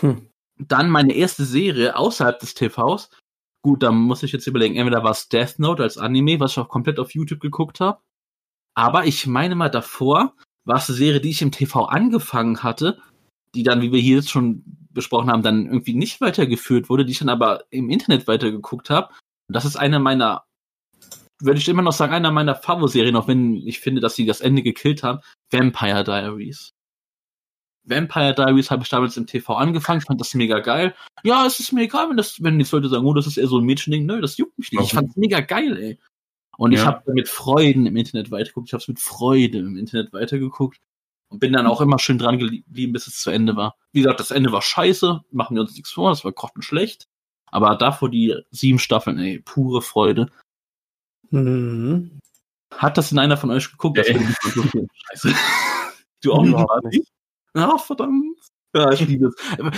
Hm. Dann meine erste Serie außerhalb des TVs. Gut, da muss ich jetzt überlegen, entweder war es Death Note als Anime, was ich auch komplett auf YouTube geguckt habe. Aber ich meine mal davor, war es eine Serie, die ich im TV angefangen hatte, die dann, wie wir hier jetzt schon besprochen haben, dann irgendwie nicht weitergeführt wurde, die ich dann aber im Internet weitergeguckt habe. Und das ist eine meiner, würde ich immer noch sagen, einer meiner Favo-Serien, auch wenn ich finde, dass sie das Ende gekillt haben, Vampire Diaries. Vampire Diaries habe ich damals im TV angefangen, fand das mega geil. Ja, es ist mir egal, wenn das, wenn die Leute sagen, oh, das ist eher so ein Mädchending. Nö, das juckt mich nicht. Ich Warum? fand's mega geil, ey. Und ich Ja. habe mit Freuden im Internet weitergeguckt. Ich habe es mit Freude im Internet weitergeguckt und bin dann auch immer schön dran geblieben, bis es zu Ende war. Wie gesagt, das Ende war scheiße, machen wir uns nichts vor, das war grottenschlecht. Aber davor die sieben Staffeln, ey, pure Freude. Mhm. Hat das denn einer von euch geguckt? Mal interessieren. [LAUGHS] Scheiße. Du auch nicht, Überhaupt Martin? Ah, verdammt. Ja, ich liebe es.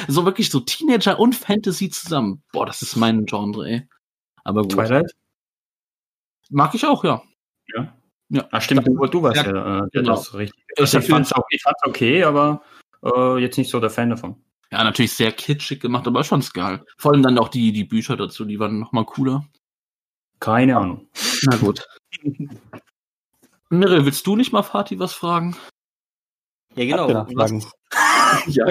So wirklich so Teenager und Fantasy zusammen. Boah, das ist mein Genre, ey. Aber gut. Twilight? Mag ich auch, ja. Ja. Ja. Ah, stimmt, du, du warst Ja, ja, äh, der genau. das richtig. Ich Also ich fand's auch, ich fand's okay, aber äh, jetzt nicht so der Fan davon. Ja, natürlich sehr kitschig gemacht, aber schon geil. Vor allem dann auch die, die Bücher dazu, die waren nochmal cooler. Keine Ahnung. Na gut. Mirre, willst du nicht mal Fatih was fragen? Ja, genau. Was, Fragen? [LAUGHS] Ja,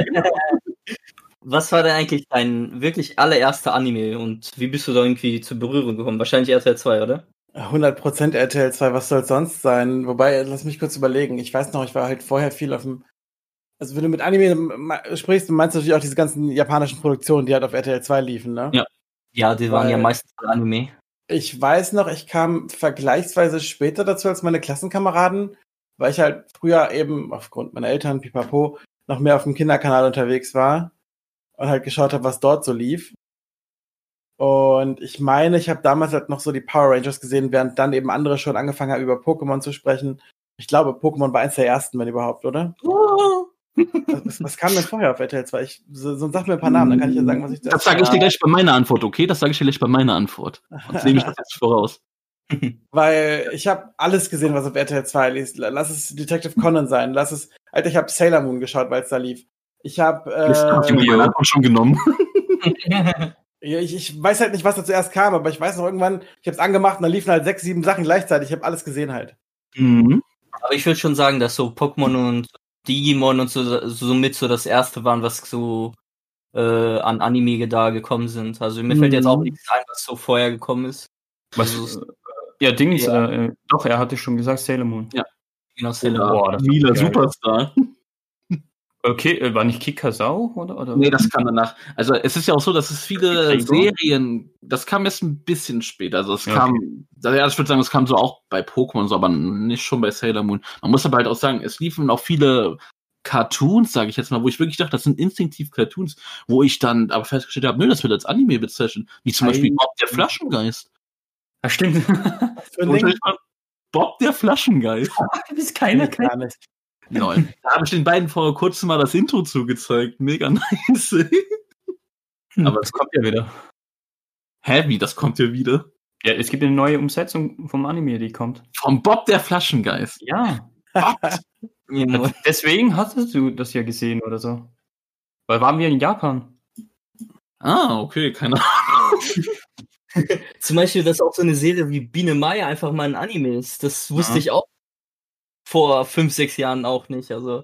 was war denn eigentlich dein wirklich allererster Anime und wie bist du da irgendwie zur Berührung gekommen? Wahrscheinlich RTL 2, oder? 100% RTL 2, was soll sonst sein? Wobei, lass mich kurz überlegen. Ich weiß noch, ich war halt vorher viel auf dem. Also, wenn du mit Anime sprichst, meinst du natürlich auch diese ganzen japanischen Produktionen, die halt auf RTL 2 liefen, ne? Ja. Ja, die waren ja Weil- meistens Anime. Ich weiß noch, ich kam vergleichsweise später dazu als meine Klassenkameraden, weil ich halt früher eben aufgrund meiner Eltern, pipapo, noch mehr auf dem Kinderkanal unterwegs war und halt geschaut habe, was dort so lief. Und ich meine, ich habe damals halt noch so die Power Rangers gesehen, während dann eben andere schon angefangen haben, über Pokémon zu sprechen. Ich glaube, Pokémon war eins der ersten, wenn überhaupt, oder? Was, was, was kam denn vorher auf RTL 2? Ich, so, so sag mir ein paar Namen, dann kann ich ja sagen, was ich Das sage ich dir gleich bei meiner Antwort, okay? Das sage ich dir gleich bei meiner Antwort. Sonst nehme ich das jetzt voraus. [LAUGHS] Weil ich habe alles gesehen, was auf RTL 2 lief. Lass es Detective Conan sein. Lass es. Alter, ich habe Sailor Moon geschaut, weil es da lief. Ich habe. Das hab ich mir Äh, meine Antwort schon genommen. [LAUGHS] ja, ich, ich weiß halt nicht, was da zuerst kam, aber ich weiß noch irgendwann, ich habe es angemacht und da liefen halt sechs, sieben Sachen gleichzeitig. Ich habe alles gesehen halt. Mhm. Aber ich würde schon sagen, dass so Pokémon und Digimon und so somit so das erste waren, was so äh, an Anime da gekommen sind. Also mir fällt jetzt auch Mhm. nichts ein, was so vorher gekommen ist. Was, Also, äh, ja, Dings, Ja. Äh, doch, er hatte schon gesagt Sailor Moon. genau, Sailor Moon. Boah, das Mila ist. Superstar. Okay, äh, war nicht Kikasau, oder? oder? Nee, das kam danach. Also es ist ja auch so, dass es viele Serien, das kam erst ein bisschen später. Also es Ja, kam, also ja, ich würde sagen, es kam so auch bei Pokémon, so, aber nicht schon bei Sailor Moon. Man muss aber halt auch sagen, es liefen auch viele Cartoons, sage ich jetzt mal, wo ich wirklich dachte, das sind instinktiv Cartoons, wo ich dann aber festgestellt habe, nö, das wird als Anime bezeichnet. Wie zum Ei. Beispiel Bob der Flaschengeist. Ah, stimmt. [LAUGHS] Bob der Flaschengeist. [LAUGHS] du bist Kenn ich gar nicht. Lol. Da habe ich den beiden vor kurzem mal das Intro zugezeigt. Mega [LAUGHS] nice. Aber es kommt ja wieder. Hä, wie, das kommt ja wieder? Ja, es gibt eine neue Umsetzung vom Anime, die kommt. Vom Bob der Flaschengeist. Ja. [LAUGHS] Ja, Deswegen hattest du das ja gesehen oder so. Weil waren wir in Japan. Ah, okay, keine Ahnung. [LAUGHS] Zum Beispiel, dass auch so eine Serie wie Biene Maya einfach mal ein Anime ist. Das wusste Ja. ich auch vor fünf, sechs Jahren auch nicht. Also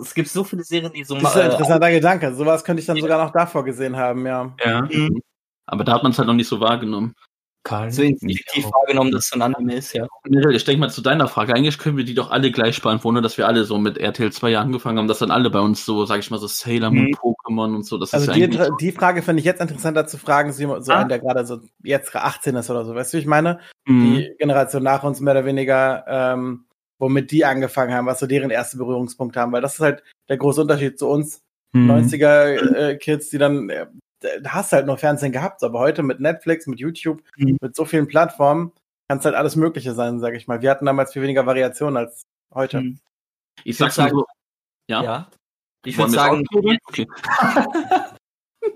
es gibt so viele Serien, die so Das ist ein äh, interessanter Gedanke. Sowas könnte ich dann sogar noch davor gesehen haben, ja. Ja. Aber da hat man es halt noch nicht so wahrgenommen. Karl. so instinktiv wahrgenommen, dass es so ein Anime ist, ja. Ich denke mal zu deiner Frage. Eigentlich können wir die doch alle gleich beantworten, dass wir alle so mit RTL 2 Jahren angefangen haben, dass dann alle bei uns so, sag ich mal, so Sailor Moon, Mhm. Pokémon und so. Das Also ist die, ja. Inter- die Frage finde ich jetzt interessanter zu fragen, so so Ah. einen, der gerade so jetzt 18 ist oder so. Weißt du, wie ich meine? Mhm. Die Generation nach uns mehr oder weniger, ähm, womit die angefangen haben, was so deren erste Berührungspunkte haben, weil das ist halt der große Unterschied zu uns Mhm. 90er-Kids, die dann, äh, da hast du halt nur Fernsehen gehabt, aber heute mit Netflix, mit YouTube, Mhm. mit so vielen Plattformen, kann es halt alles Mögliche sein, sag ich mal. Wir hatten damals viel weniger Variation als heute. Mhm. Ich sag's mal so. Ja. Ja. Ich würde sagen? Okay. [LAUGHS]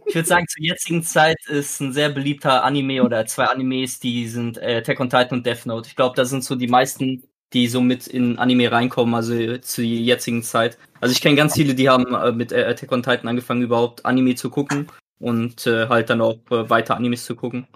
ich würde sagen, zur jetzigen Zeit ist ein sehr beliebter Anime oder zwei Animes, die sind äh, Attack on Titan und Death Note. Ich glaube, da sind so die meisten, die so mit in Anime reinkommen, also zur jetzigen Zeit. Also ich kenne ganz viele, die haben äh, mit äh, Attack on Titan angefangen, überhaupt Anime zu gucken und äh, halt dann auch äh, weiter Animes zu gucken.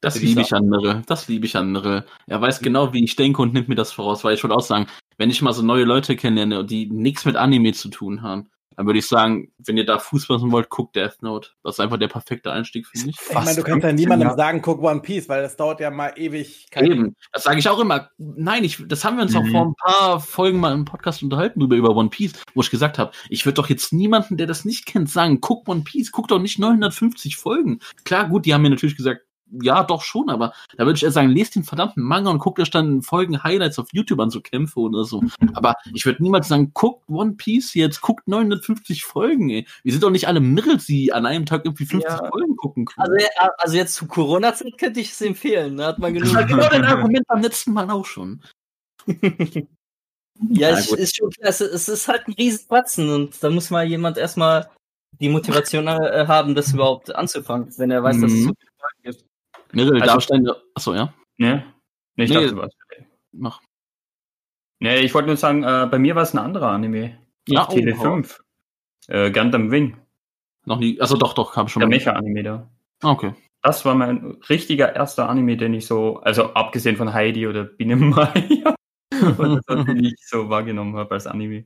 Das ich liebe ich an Mirre. Das liebe ich an Mirre. Er weiß genau, wie ich denke und nimmt mir das voraus, weil ich würde auch sagen, wenn ich mal so neue Leute kennenlerne, die nichts mit Anime zu tun haben, dann würde ich sagen, wenn ihr da Fußball machen wollt, guckt Death Note. Das ist einfach der perfekte Einstieg, finde ich. Ich meine, du kannst ja 15 niemandem sagen, guck One Piece, weil das dauert ja mal ewig. Eben. Das sage ich auch immer. Nein, ich, das haben wir uns auch Mhm. vor ein paar Folgen mal im Podcast unterhalten drüber, über One Piece, wo ich gesagt habe, ich würde doch jetzt niemanden, der das nicht kennt, sagen, guck One Piece, guck doch nicht 950 Folgen. Klar, gut, die haben mir natürlich gesagt, ja, doch schon, aber da würde ich eher sagen, lest den verdammten Manga und guckt euch dann Folgen Highlights auf YouTube an, so Kämpfe oder so. [LAUGHS] Aber ich würde niemals sagen, guckt One Piece jetzt, guckt 950 Folgen, ey. Wir sind doch nicht alle Mirrels, die an einem Tag irgendwie 50 Ja. Folgen gucken können. Also, ja, also jetzt zu Corona-Zeit könnte ich es empfehlen. Da hat man das genug. war genau dein Argument beim letzten Mal auch schon. [LAUGHS] Ja, es ist schon klar, es, ist halt ein Riesenbatzen und da muss mal jemand erstmal die Motivation äh, haben, das überhaupt anzufangen, wenn er weiß, dass es Mhm. so Mirrel, Also- Darsteller, achso, ja, Ne? Nee, ich Nee. dachte, du warst. mach. Nee, ich wollte nur sagen, äh, bei mir war es ein anderer Anime. Ja, Auf Tele oh, 5. Äh, Gundam Wing. Noch nie, also doch, doch, kam schon Der. Mecha-Anime da. Ah, Okay. Das war mein richtiger erster Anime, den ich so, also abgesehen von Heidi oder Biene [LAUGHS] Maya, [LAUGHS] und das, den ich so wahrgenommen habe als Anime.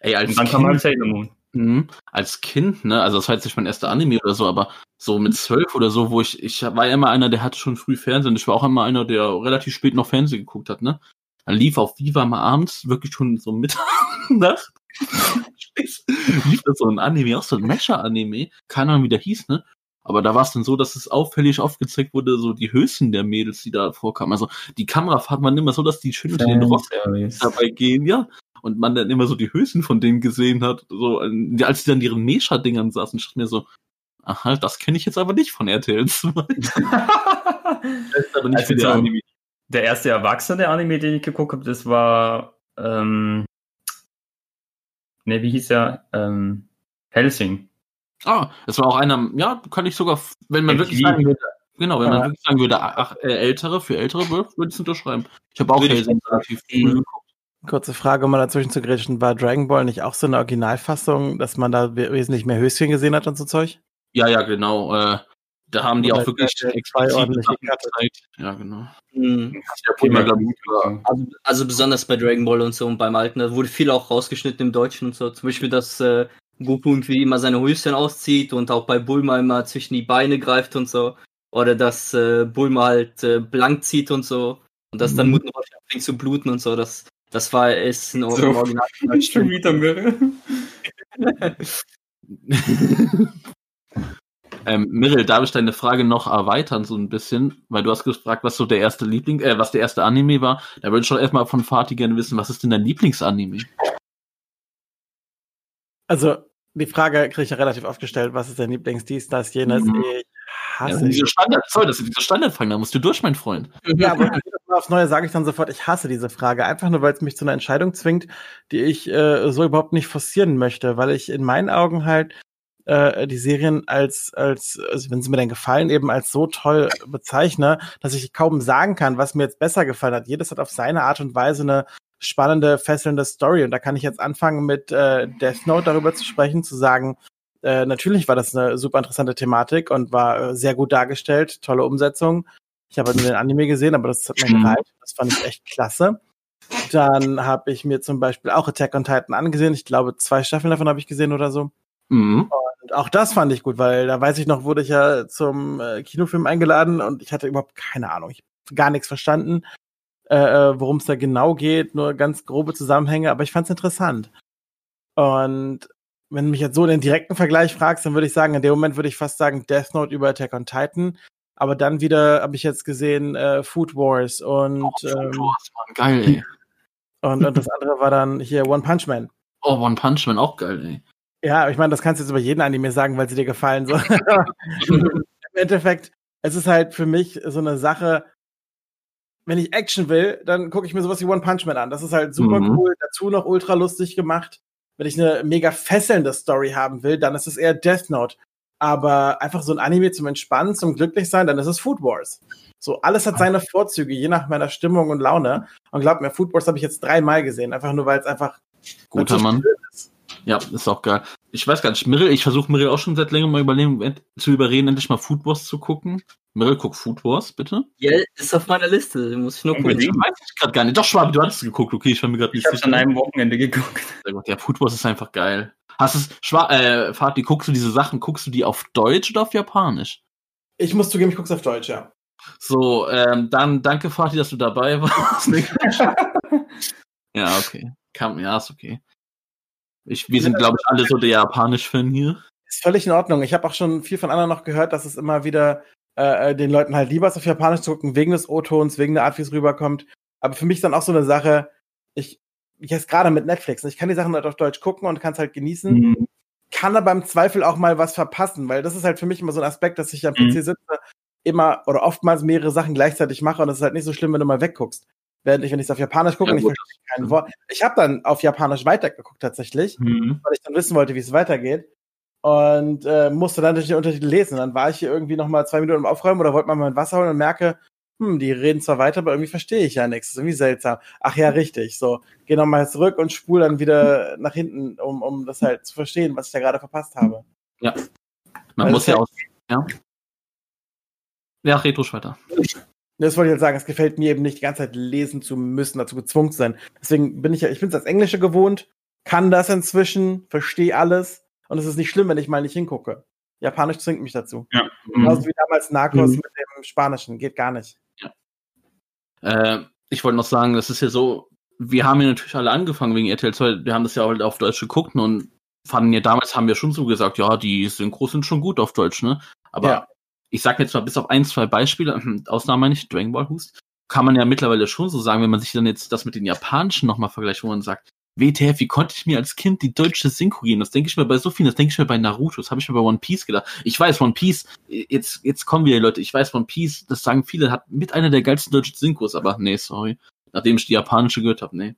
Ey, als Und dann kam halt Kind, Sailor Moon. Mhm. als Kind, ne, also das war jetzt nicht mein erster Anime oder so, aber so mit zwölf oder so, wo ich, ich war ja immer einer, der hatte schon früh Fernsehen. Ich war auch immer einer, der relativ spät noch Fernsehen geguckt hat, ne. Dann lief auf Viva mal abends, wirklich schon so [LAUGHS] Mitternacht, [LAUGHS] lief da so ein Anime, auch so ein Mecha-Anime, keine Ahnung, wie der hieß, ne. Aber da war es dann so, dass es auffällig aufgezeigt wurde, so die Höchsten der Mädels, die da vorkamen. Also die Kamerafahrten waren immer so, dass die schön unter den Rock Fanservice. dabei gehen, ja. Und man dann immer so die Hößen von denen gesehen hat, so, äh, als die dann ihren Mesha-Dingern saßen, ich dachte mir so, aha, das kenne ich jetzt aber nicht von RTL 2. [LAUGHS] [LAUGHS] Das ist aber nicht Also Anime. Der erste erwachsene Anime, den ich geguckt habe, das war, ähm, ne, wie hieß er? Ähm, Helsing. Ah, das war auch einer, ja, kann ich sogar, wenn man wirklich sagen würde, genau, wenn man Ja. wirklich sagen würde, ach, äh, ältere, für ältere, würde ich es unterschreiben. Ich habe auch sagen. relativ früh Mhm. geguckt. Kurze Frage, um mal dazwischen zu grätschen. War Dragon Ball nicht auch so eine Originalfassung, dass man da we- wesentlich mehr Höschen gesehen hat und so Zeug? Ja, ja, genau, äh, da haben die Oder auch wirklich zwei ordentliche gezeigt. Ja, genau. Mhm. Ich, war- Also, also besonders bei Dragon Ball und so und beim Alten, da wurde viel auch rausgeschnitten im Deutschen und so. Zum Beispiel, dass äh, Goku irgendwie immer seine Höschen auszieht und auch bei Bulma immer zwischen die Beine greift und so. Oder dass äh, Bulma halt äh, blank zieht und so. Und dass dann Mhm. Muten anfängt zu bluten und so. Das, das war ist ein So. Original. [LAUGHS] Schon wieder Mirre. [LAUGHS] ähm, Mirel, darf ich deine Frage noch erweitern so ein bisschen? Weil du hast gefragt, was so der erste Liebling, äh, was der erste Anime war. Da würde ich schon erstmal von Fatih gerne wissen, was ist denn dein Lieblingsanime? Also, die Frage kriege ich ja relativ oft gestellt, was ist dein Lieblings dies, das, jenes? Mhm. Ich Ja, hasse diese Standard, sorry, das sind diese Standardfragen, da musst du durch, mein Freund. Ja, aber [LAUGHS] aufs Neue sage ich dann sofort, ich hasse diese Frage. Einfach nur, weil es mich zu einer Entscheidung zwingt, die ich äh, so überhaupt nicht forcieren möchte, weil ich in meinen Augen halt äh, die Serien als, als, also wenn sie mir denn gefallen, eben als so toll bezeichne, dass ich kaum sagen kann, was mir jetzt besser gefallen hat. Jedes hat auf seine Art und Weise eine spannende, fesselnde Story. Und da kann ich jetzt anfangen, mit äh, Death Note darüber zu sprechen, zu sagen, äh, natürlich war das eine super interessante Thematik und war äh, sehr gut dargestellt, tolle Umsetzung. Ich habe halt nur den Anime gesehen, aber das hat mir Mhm. gereicht. Das fand ich echt klasse. Dann habe ich mir zum Beispiel auch Attack on Titan angesehen. Ich glaube, zwei Staffeln davon habe ich gesehen oder so. Mhm. Und auch das fand ich gut, weil da weiß ich noch, wurde ich ja zum äh, Kinofilm eingeladen und ich hatte überhaupt keine Ahnung. Ich habe gar nichts verstanden, äh, äh, worum es da genau geht, nur ganz grobe Zusammenhänge, aber ich fand es interessant. Und wenn du mich jetzt so den direkten Vergleich fragst, dann würde ich sagen, in dem Moment würde ich fast sagen Death Note über Attack on Titan. Aber dann wieder habe ich jetzt gesehen äh, Food Wars und, Oh, ähm, Wars, Mann, geil, ey. [LAUGHS] und, und das andere war dann hier One Punch Man. Oh, One Punch Man, auch geil, ey. Ja, ich meine, das kannst du jetzt über jeden Anime sagen, weil sie dir gefallen. So. [LAUGHS] [LAUGHS] Im Endeffekt, es ist halt für mich so eine Sache, wenn ich Action will, dann gucke ich mir sowas wie One Punch Man an. Das ist halt super Mhm. cool, dazu noch ultra lustig gemacht. Wenn ich eine mega fesselnde Story haben will, dann ist es eher Death Note. Aber einfach so ein Anime zum Entspannen, zum Glücklichsein, dann ist es Food Wars. So, alles hat seine Vorzüge, je nach meiner Stimmung und Laune. Und glaub mir, Food Wars habe ich jetzt dreimal gesehen, einfach nur, weil es einfach Guter Mann. ist. Ja, ist auch geil. Ich weiß gar nicht, Mirrell, ich versuche Mirrell auch schon seit längerem mal überlegen, zu überreden, endlich mal Food Wars zu gucken. Mirrell, guck Food Wars, bitte. Ja, ist auf meiner Liste, muss ich nur gucken. Unbedingt. Weiß ich gerade gar nicht. Doch, Schwabi, du hattest geguckt, okay, ich war mir gerade Ich nicht habe an einem Wochenende geguckt. Ja, Food Wars ist einfach geil. Hast es, Schwa äh, Fatih, guckst du diese Sachen, guckst du die auf Deutsch oder auf Japanisch? Ich muss zugeben, ich gucke es auf Deutsch, ja. So, ähm, dann danke, Fatih, dass du dabei warst. [LAUGHS] ja, okay. Kam, ja, ist okay. Ich, wir sind, glaube ich, alle so der Japanisch-Fan hier. Ist völlig in Ordnung. Ich habe auch schon viel von anderen noch gehört, dass es immer wieder äh, äh, den Leuten halt lieber es auf Japanisch zu gucken, wegen des O-Tons, wegen der Art, wie es rüberkommt. Aber für mich ist dann auch so eine Sache, ich, ich jetzt gerade mit Netflix, ne, ich kann die Sachen halt auf Deutsch gucken und kann es halt genießen, Mhm. kann aber im Zweifel auch mal was verpassen, weil das ist halt für mich immer so ein Aspekt, dass ich am Mhm. PC sitze, immer oder oftmals mehrere Sachen gleichzeitig mache und es ist halt nicht so schlimm, wenn du mal wegguckst. Während ich, wenn ich es auf Japanisch gucke, Ja, ich verstehe kein Wort. Ich habe dann auf Japanisch weitergeguckt tatsächlich, Mhm. weil ich dann wissen wollte, wie es weitergeht. Und äh, musste dann natürlich den Untertitel lesen. Dann war ich hier irgendwie noch mal zwei Minuten im Aufräumen oder wollte mal mein Wasser holen und merke, hm, die reden zwar weiter, aber irgendwie verstehe ich ja nichts. Das ist irgendwie seltsam. Ach ja, richtig. So, geh noch mal zurück und spul dann wieder nach hinten, um, um das halt zu verstehen, was ich da gerade verpasst habe. Man Weil muss das ja auch. Ja. Ja, ruhig weiter. Das wollte ich halt sagen, es gefällt mir eben nicht, die ganze Zeit lesen zu müssen, dazu gezwungen zu sein. Deswegen bin ich ja, ich bin es als Englische gewohnt, kann das inzwischen, verstehe alles und es ist nicht schlimm, wenn ich mal nicht hingucke. Japanisch zwingt mich dazu. Ja. Genauso wie damals Narcos Mhm. mit dem Spanischen, geht gar nicht. Äh, ich wollte noch sagen, das ist ja so, wir haben ja natürlich alle angefangen wegen RTL 2, wir haben das ja halt auf Deutsch geguckt und fanden ja damals haben wir schon so gesagt, ja, die Synchros sind schon gut auf Deutsch, ne? Aber Ja. Ich sag jetzt mal bis auf ein, zwei Beispiele, [CLEARS THROAT] Ausnahme meine ich, Dragon Ball Hust, kann man ja mittlerweile schon so sagen, wenn man sich dann jetzt das mit den japanischen nochmal vergleicht, wo man sagt, WTF, wie konnte ich mir als Kind die deutsche Synchro geben? Das denke ich mir bei so vielen, das denke ich mir bei Naruto, das habe ich mir bei One Piece gedacht. Ich weiß, One Piece, jetzt, jetzt kommen wir, Leute, ich weiß, One Piece, das sagen viele, hat mit einer der geilsten deutschen Synchros, aber nee, sorry. Nachdem ich die japanische gehört habe, nee.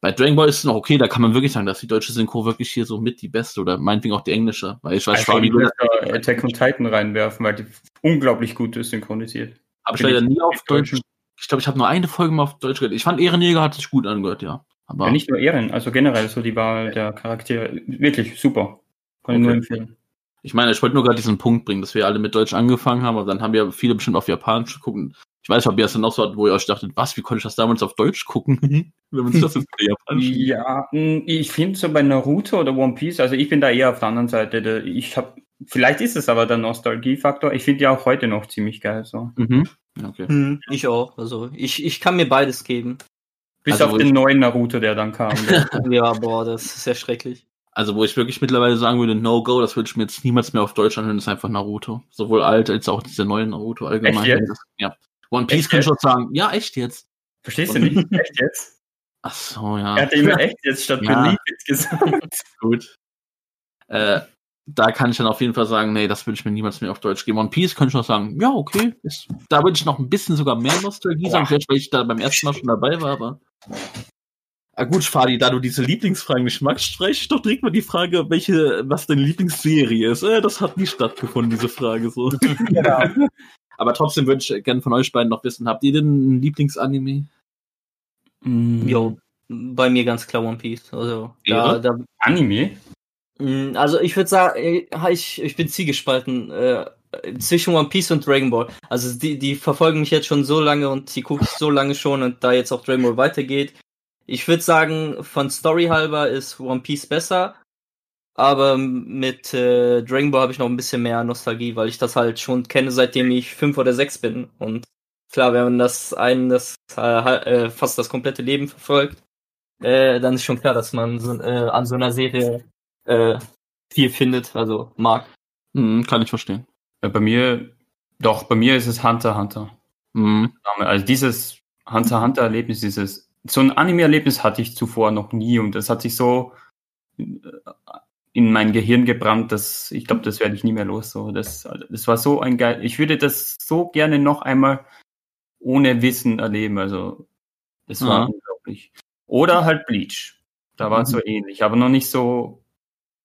Bei Dragon Ball ist es noch okay, da kann man wirklich sagen, dass die deutsche Synchro wirklich hier so mit die beste oder meinetwegen auch die englische, weil ich weiß, Schwabi, nur da Attack on Titan reinwerfen, weil die unglaublich gut ist synchronisiert. habe ich leider nie auf Deutsch. Ich glaube, ich habe nur eine Folge mal auf Deutsch gehört. Ich fand Ehrenjäger hat sich gut angehört, ja. Aber Ja, nicht nur Ehren, also generell so die Wahl der Charaktere. Wirklich super. Kann ich nur Okay. empfehlen. ich meine, ich wollte nur gerade diesen Punkt bringen, dass wir alle mit Deutsch angefangen haben, aber dann haben wir viele bestimmt auf Japanisch geguckt. Ich weiß, ob ihr das dann auch so hat, wo ihr euch dachtet, was, wie konnte ich das damals auf Deutsch gucken? [LAUGHS] Wenn man sich das jetzt Japanisch Ja, mh, ich finde so bei Naruto oder One Piece, also ich bin da eher auf der anderen Seite. Ich habe, vielleicht ist es aber der Nostalgiefaktor. Ich finde die auch heute noch ziemlich geil. So. Mhm. Ja, okay. Hm, ich auch. Also ich, ich kann mir beides geben. Bis Also, auf den ich- neuen Naruto, der dann kam. Ja, [LAUGHS] boah, das ist sehr schrecklich. Also, wo ich wirklich mittlerweile sagen würde, no go, das würde ich mir jetzt niemals mehr auf Deutsch anhören, ist einfach Naruto. Sowohl alt als auch dieser neue Naruto allgemein. Echt jetzt? Ja. One Piece Echt kann schon sagen, ja, echt jetzt. Verstehst du nicht? Echt jetzt? Ach so, ja. Er hat immer [LAUGHS] echt jetzt statt Ja. Jetzt gesagt. Gut. Äh, da kann ich dann auf jeden Fall sagen, nee, das würde ich mir niemals mehr auf Deutsch geben. One Piece könnte ich noch sagen, ja, okay. Ist, da würde ich noch ein bisschen sogar mehr Nostalgie sagen, vielleicht, weil ich da beim ersten Mal schon dabei war, aber. Ah, gut, Fadi, da du diese Lieblingsfragen nicht magst, spreche ich doch direkt mal die Frage, welche, was deine Lieblingsserie ist. Äh, das hat nie stattgefunden, diese Frage so. Genau. [LAUGHS] aber trotzdem würde ich gerne von euch beiden noch wissen, habt ihr denn ein Lieblingsanime? Jo, bei mir ganz klar One Piece. Also da, da, Anime? Mm, Also ich würde sagen, äh, ich, ich bin zielgespalten äh, zwischen One Piece und Dragon Ball. Also die, die verfolgen mich jetzt schon so lange und die gucke ich so lange schon und da jetzt auch Dragon Ball weitergeht. Ich würde sagen, von Story halber ist One Piece besser, aber mit äh, Dragon Ball habe ich noch ein bisschen mehr Nostalgie, weil ich das halt schon kenne, seitdem ich fünf oder sechs bin. Und klar, wenn man das einen das äh, äh, fast das komplette Leben verfolgt, äh, dann ist schon klar, dass man so, äh, an so einer Serie äh, viel findet, also mag. Hm, kann ich verstehen. Äh, Bei mir, doch, bei mir ist es Hunter Hunter. Hm. Also dieses Hunter Hunter Erlebnis, dieses, so ein Anime-Erlebnis hatte ich zuvor noch nie und das hat sich so äh, in mein Gehirn gebrannt, dass ich glaube, das werde ich nie mehr los. So, das, das war so ein geil. Ich würde das so gerne noch einmal ohne Wissen erleben. Also das war Ja. unglaublich. Oder halt Bleach. Da war es Mhm. so ähnlich, aber noch nicht so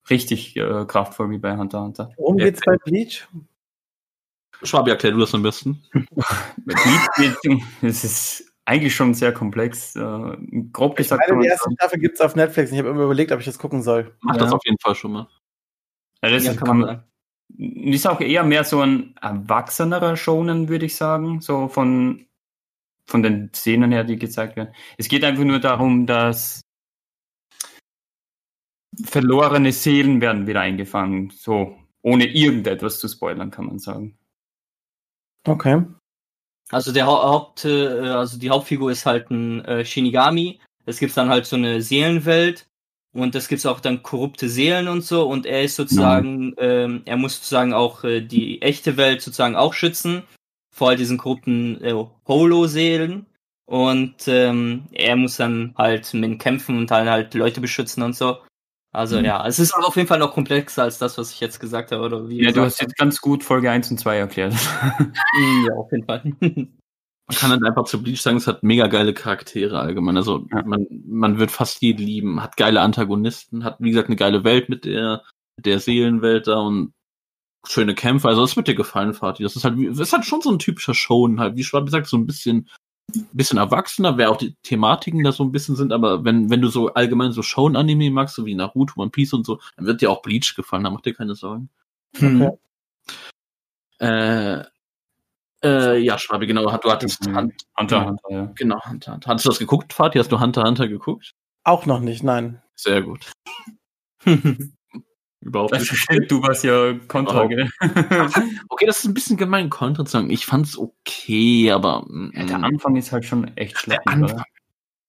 richtig äh, kraftvoll wie bei Hunter Hunter. Worum geht's bei Bleach? Schwabi, erklär du das am besten. [LAUGHS] Bleach geht, [LAUGHS] es ist eigentlich schon sehr komplex. Äh, grob Ich gesagt meine, kann man die erste sagen, Staffel gibt's auf Netflix. Ich habe immer überlegt, ob ich das gucken soll. Mach Ja. das auf jeden Fall schon mal. ja, das Ja, ist, kann man ist auch eher mehr so ein erwachsenerer Shonen, würde ich sagen, so von, von den Szenen her, die gezeigt werden. Es geht einfach nur darum, dass verlorene Seelen werden wieder eingefangen, so ohne irgendetwas zu spoilern, kann man sagen. Okay. Also der Hau- Haupt, äh, also die Hauptfigur ist halt ein äh, Shinigami. Es gibt dann halt so eine Seelenwelt Und es gibt auch dann korrupte Seelen und so. Und er ist sozusagen, ähm, er muss sozusagen auch äh, die echte Welt sozusagen auch schützen vor all diesen korrupten äh, Holo-Seelen. Und ähm, er muss dann halt mit kämpfen und dann halt Leute beschützen und so. Also Mhm. ja, es ist auf jeden Fall noch komplexer als das, was ich jetzt gesagt habe. Oder wie Ja, du hast jetzt ganz gut Folge 1 und 2 erklärt. [LAUGHS] Ja, auf jeden Fall. [LAUGHS] Man kann halt einfach zu Bleach sagen, es hat mega geile Charaktere allgemein. Also Ja. man, man wird fast jeden lieben, hat geile Antagonisten, hat wie gesagt eine geile Welt mit der, der Seelenwelt da und schöne Kämpfe. Also das wird dir gefallen, Fatih. Das ist halt, das ist halt schon so ein typischer Shonen halt, wie Schwab gesagt, so ein bisschen, bisschen erwachsener, wer auch die Thematiken da so ein bisschen sind, aber wenn, wenn du so allgemein so Shonen-Anime magst, so wie Naruto, One Piece und so, dann wird dir auch Bleach gefallen, da mach dir keine Sorgen. Hm. Äh, äh, ja, Schwabi, genau, du hattest, Mhm. Hun- Hunter, Ja. Hunter, ja. genau, Hunter, Hunter. Hattest du das geguckt, Fatih? Hast du Hunter Hunter geguckt? Auch noch nicht, nein. Sehr gut. [LAUGHS] Überhaupt nicht. stimmt, du warst ja Kontra, gell? Okay, das ist ein bisschen gemein, Contra zu sagen. Ich fand's okay, aber mm, Ja, der Anfang ist halt schon echt der schlecht. Anfang.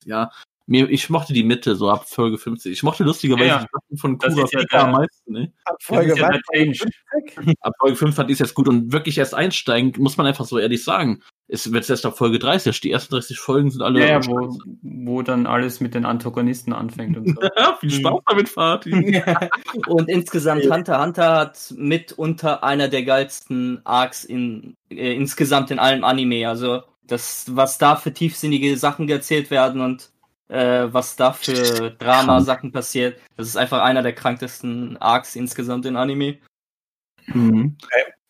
Ja, mir, ich mochte die Mitte, so ab Folge 50. Ich mochte lustigerweise Ja, ja. die von ist ja am meisten, ne? Ab Folge ist ja was? der Change. Ab Folge 5 fand ich jetzt gut und wirklich erst einsteigen, muss man einfach so ehrlich sagen. Es wird erst auf Folge 30, die ersten 30 Folgen sind alle. Ja, ja, wo, wo dann alles mit den Antagonisten anfängt und so. [LAUGHS] Ja, viel Spaß damit, Fatih. [LAUGHS] Und insgesamt Hunter Hunter hat mitunter einer der geilsten Arcs in äh, insgesamt in allem Anime. Also das, was da für tiefsinnige Sachen erzählt werden und äh, was da für Drama-Sachen passiert, das ist einfach einer der krankesten Arcs insgesamt in Anime. Mhm.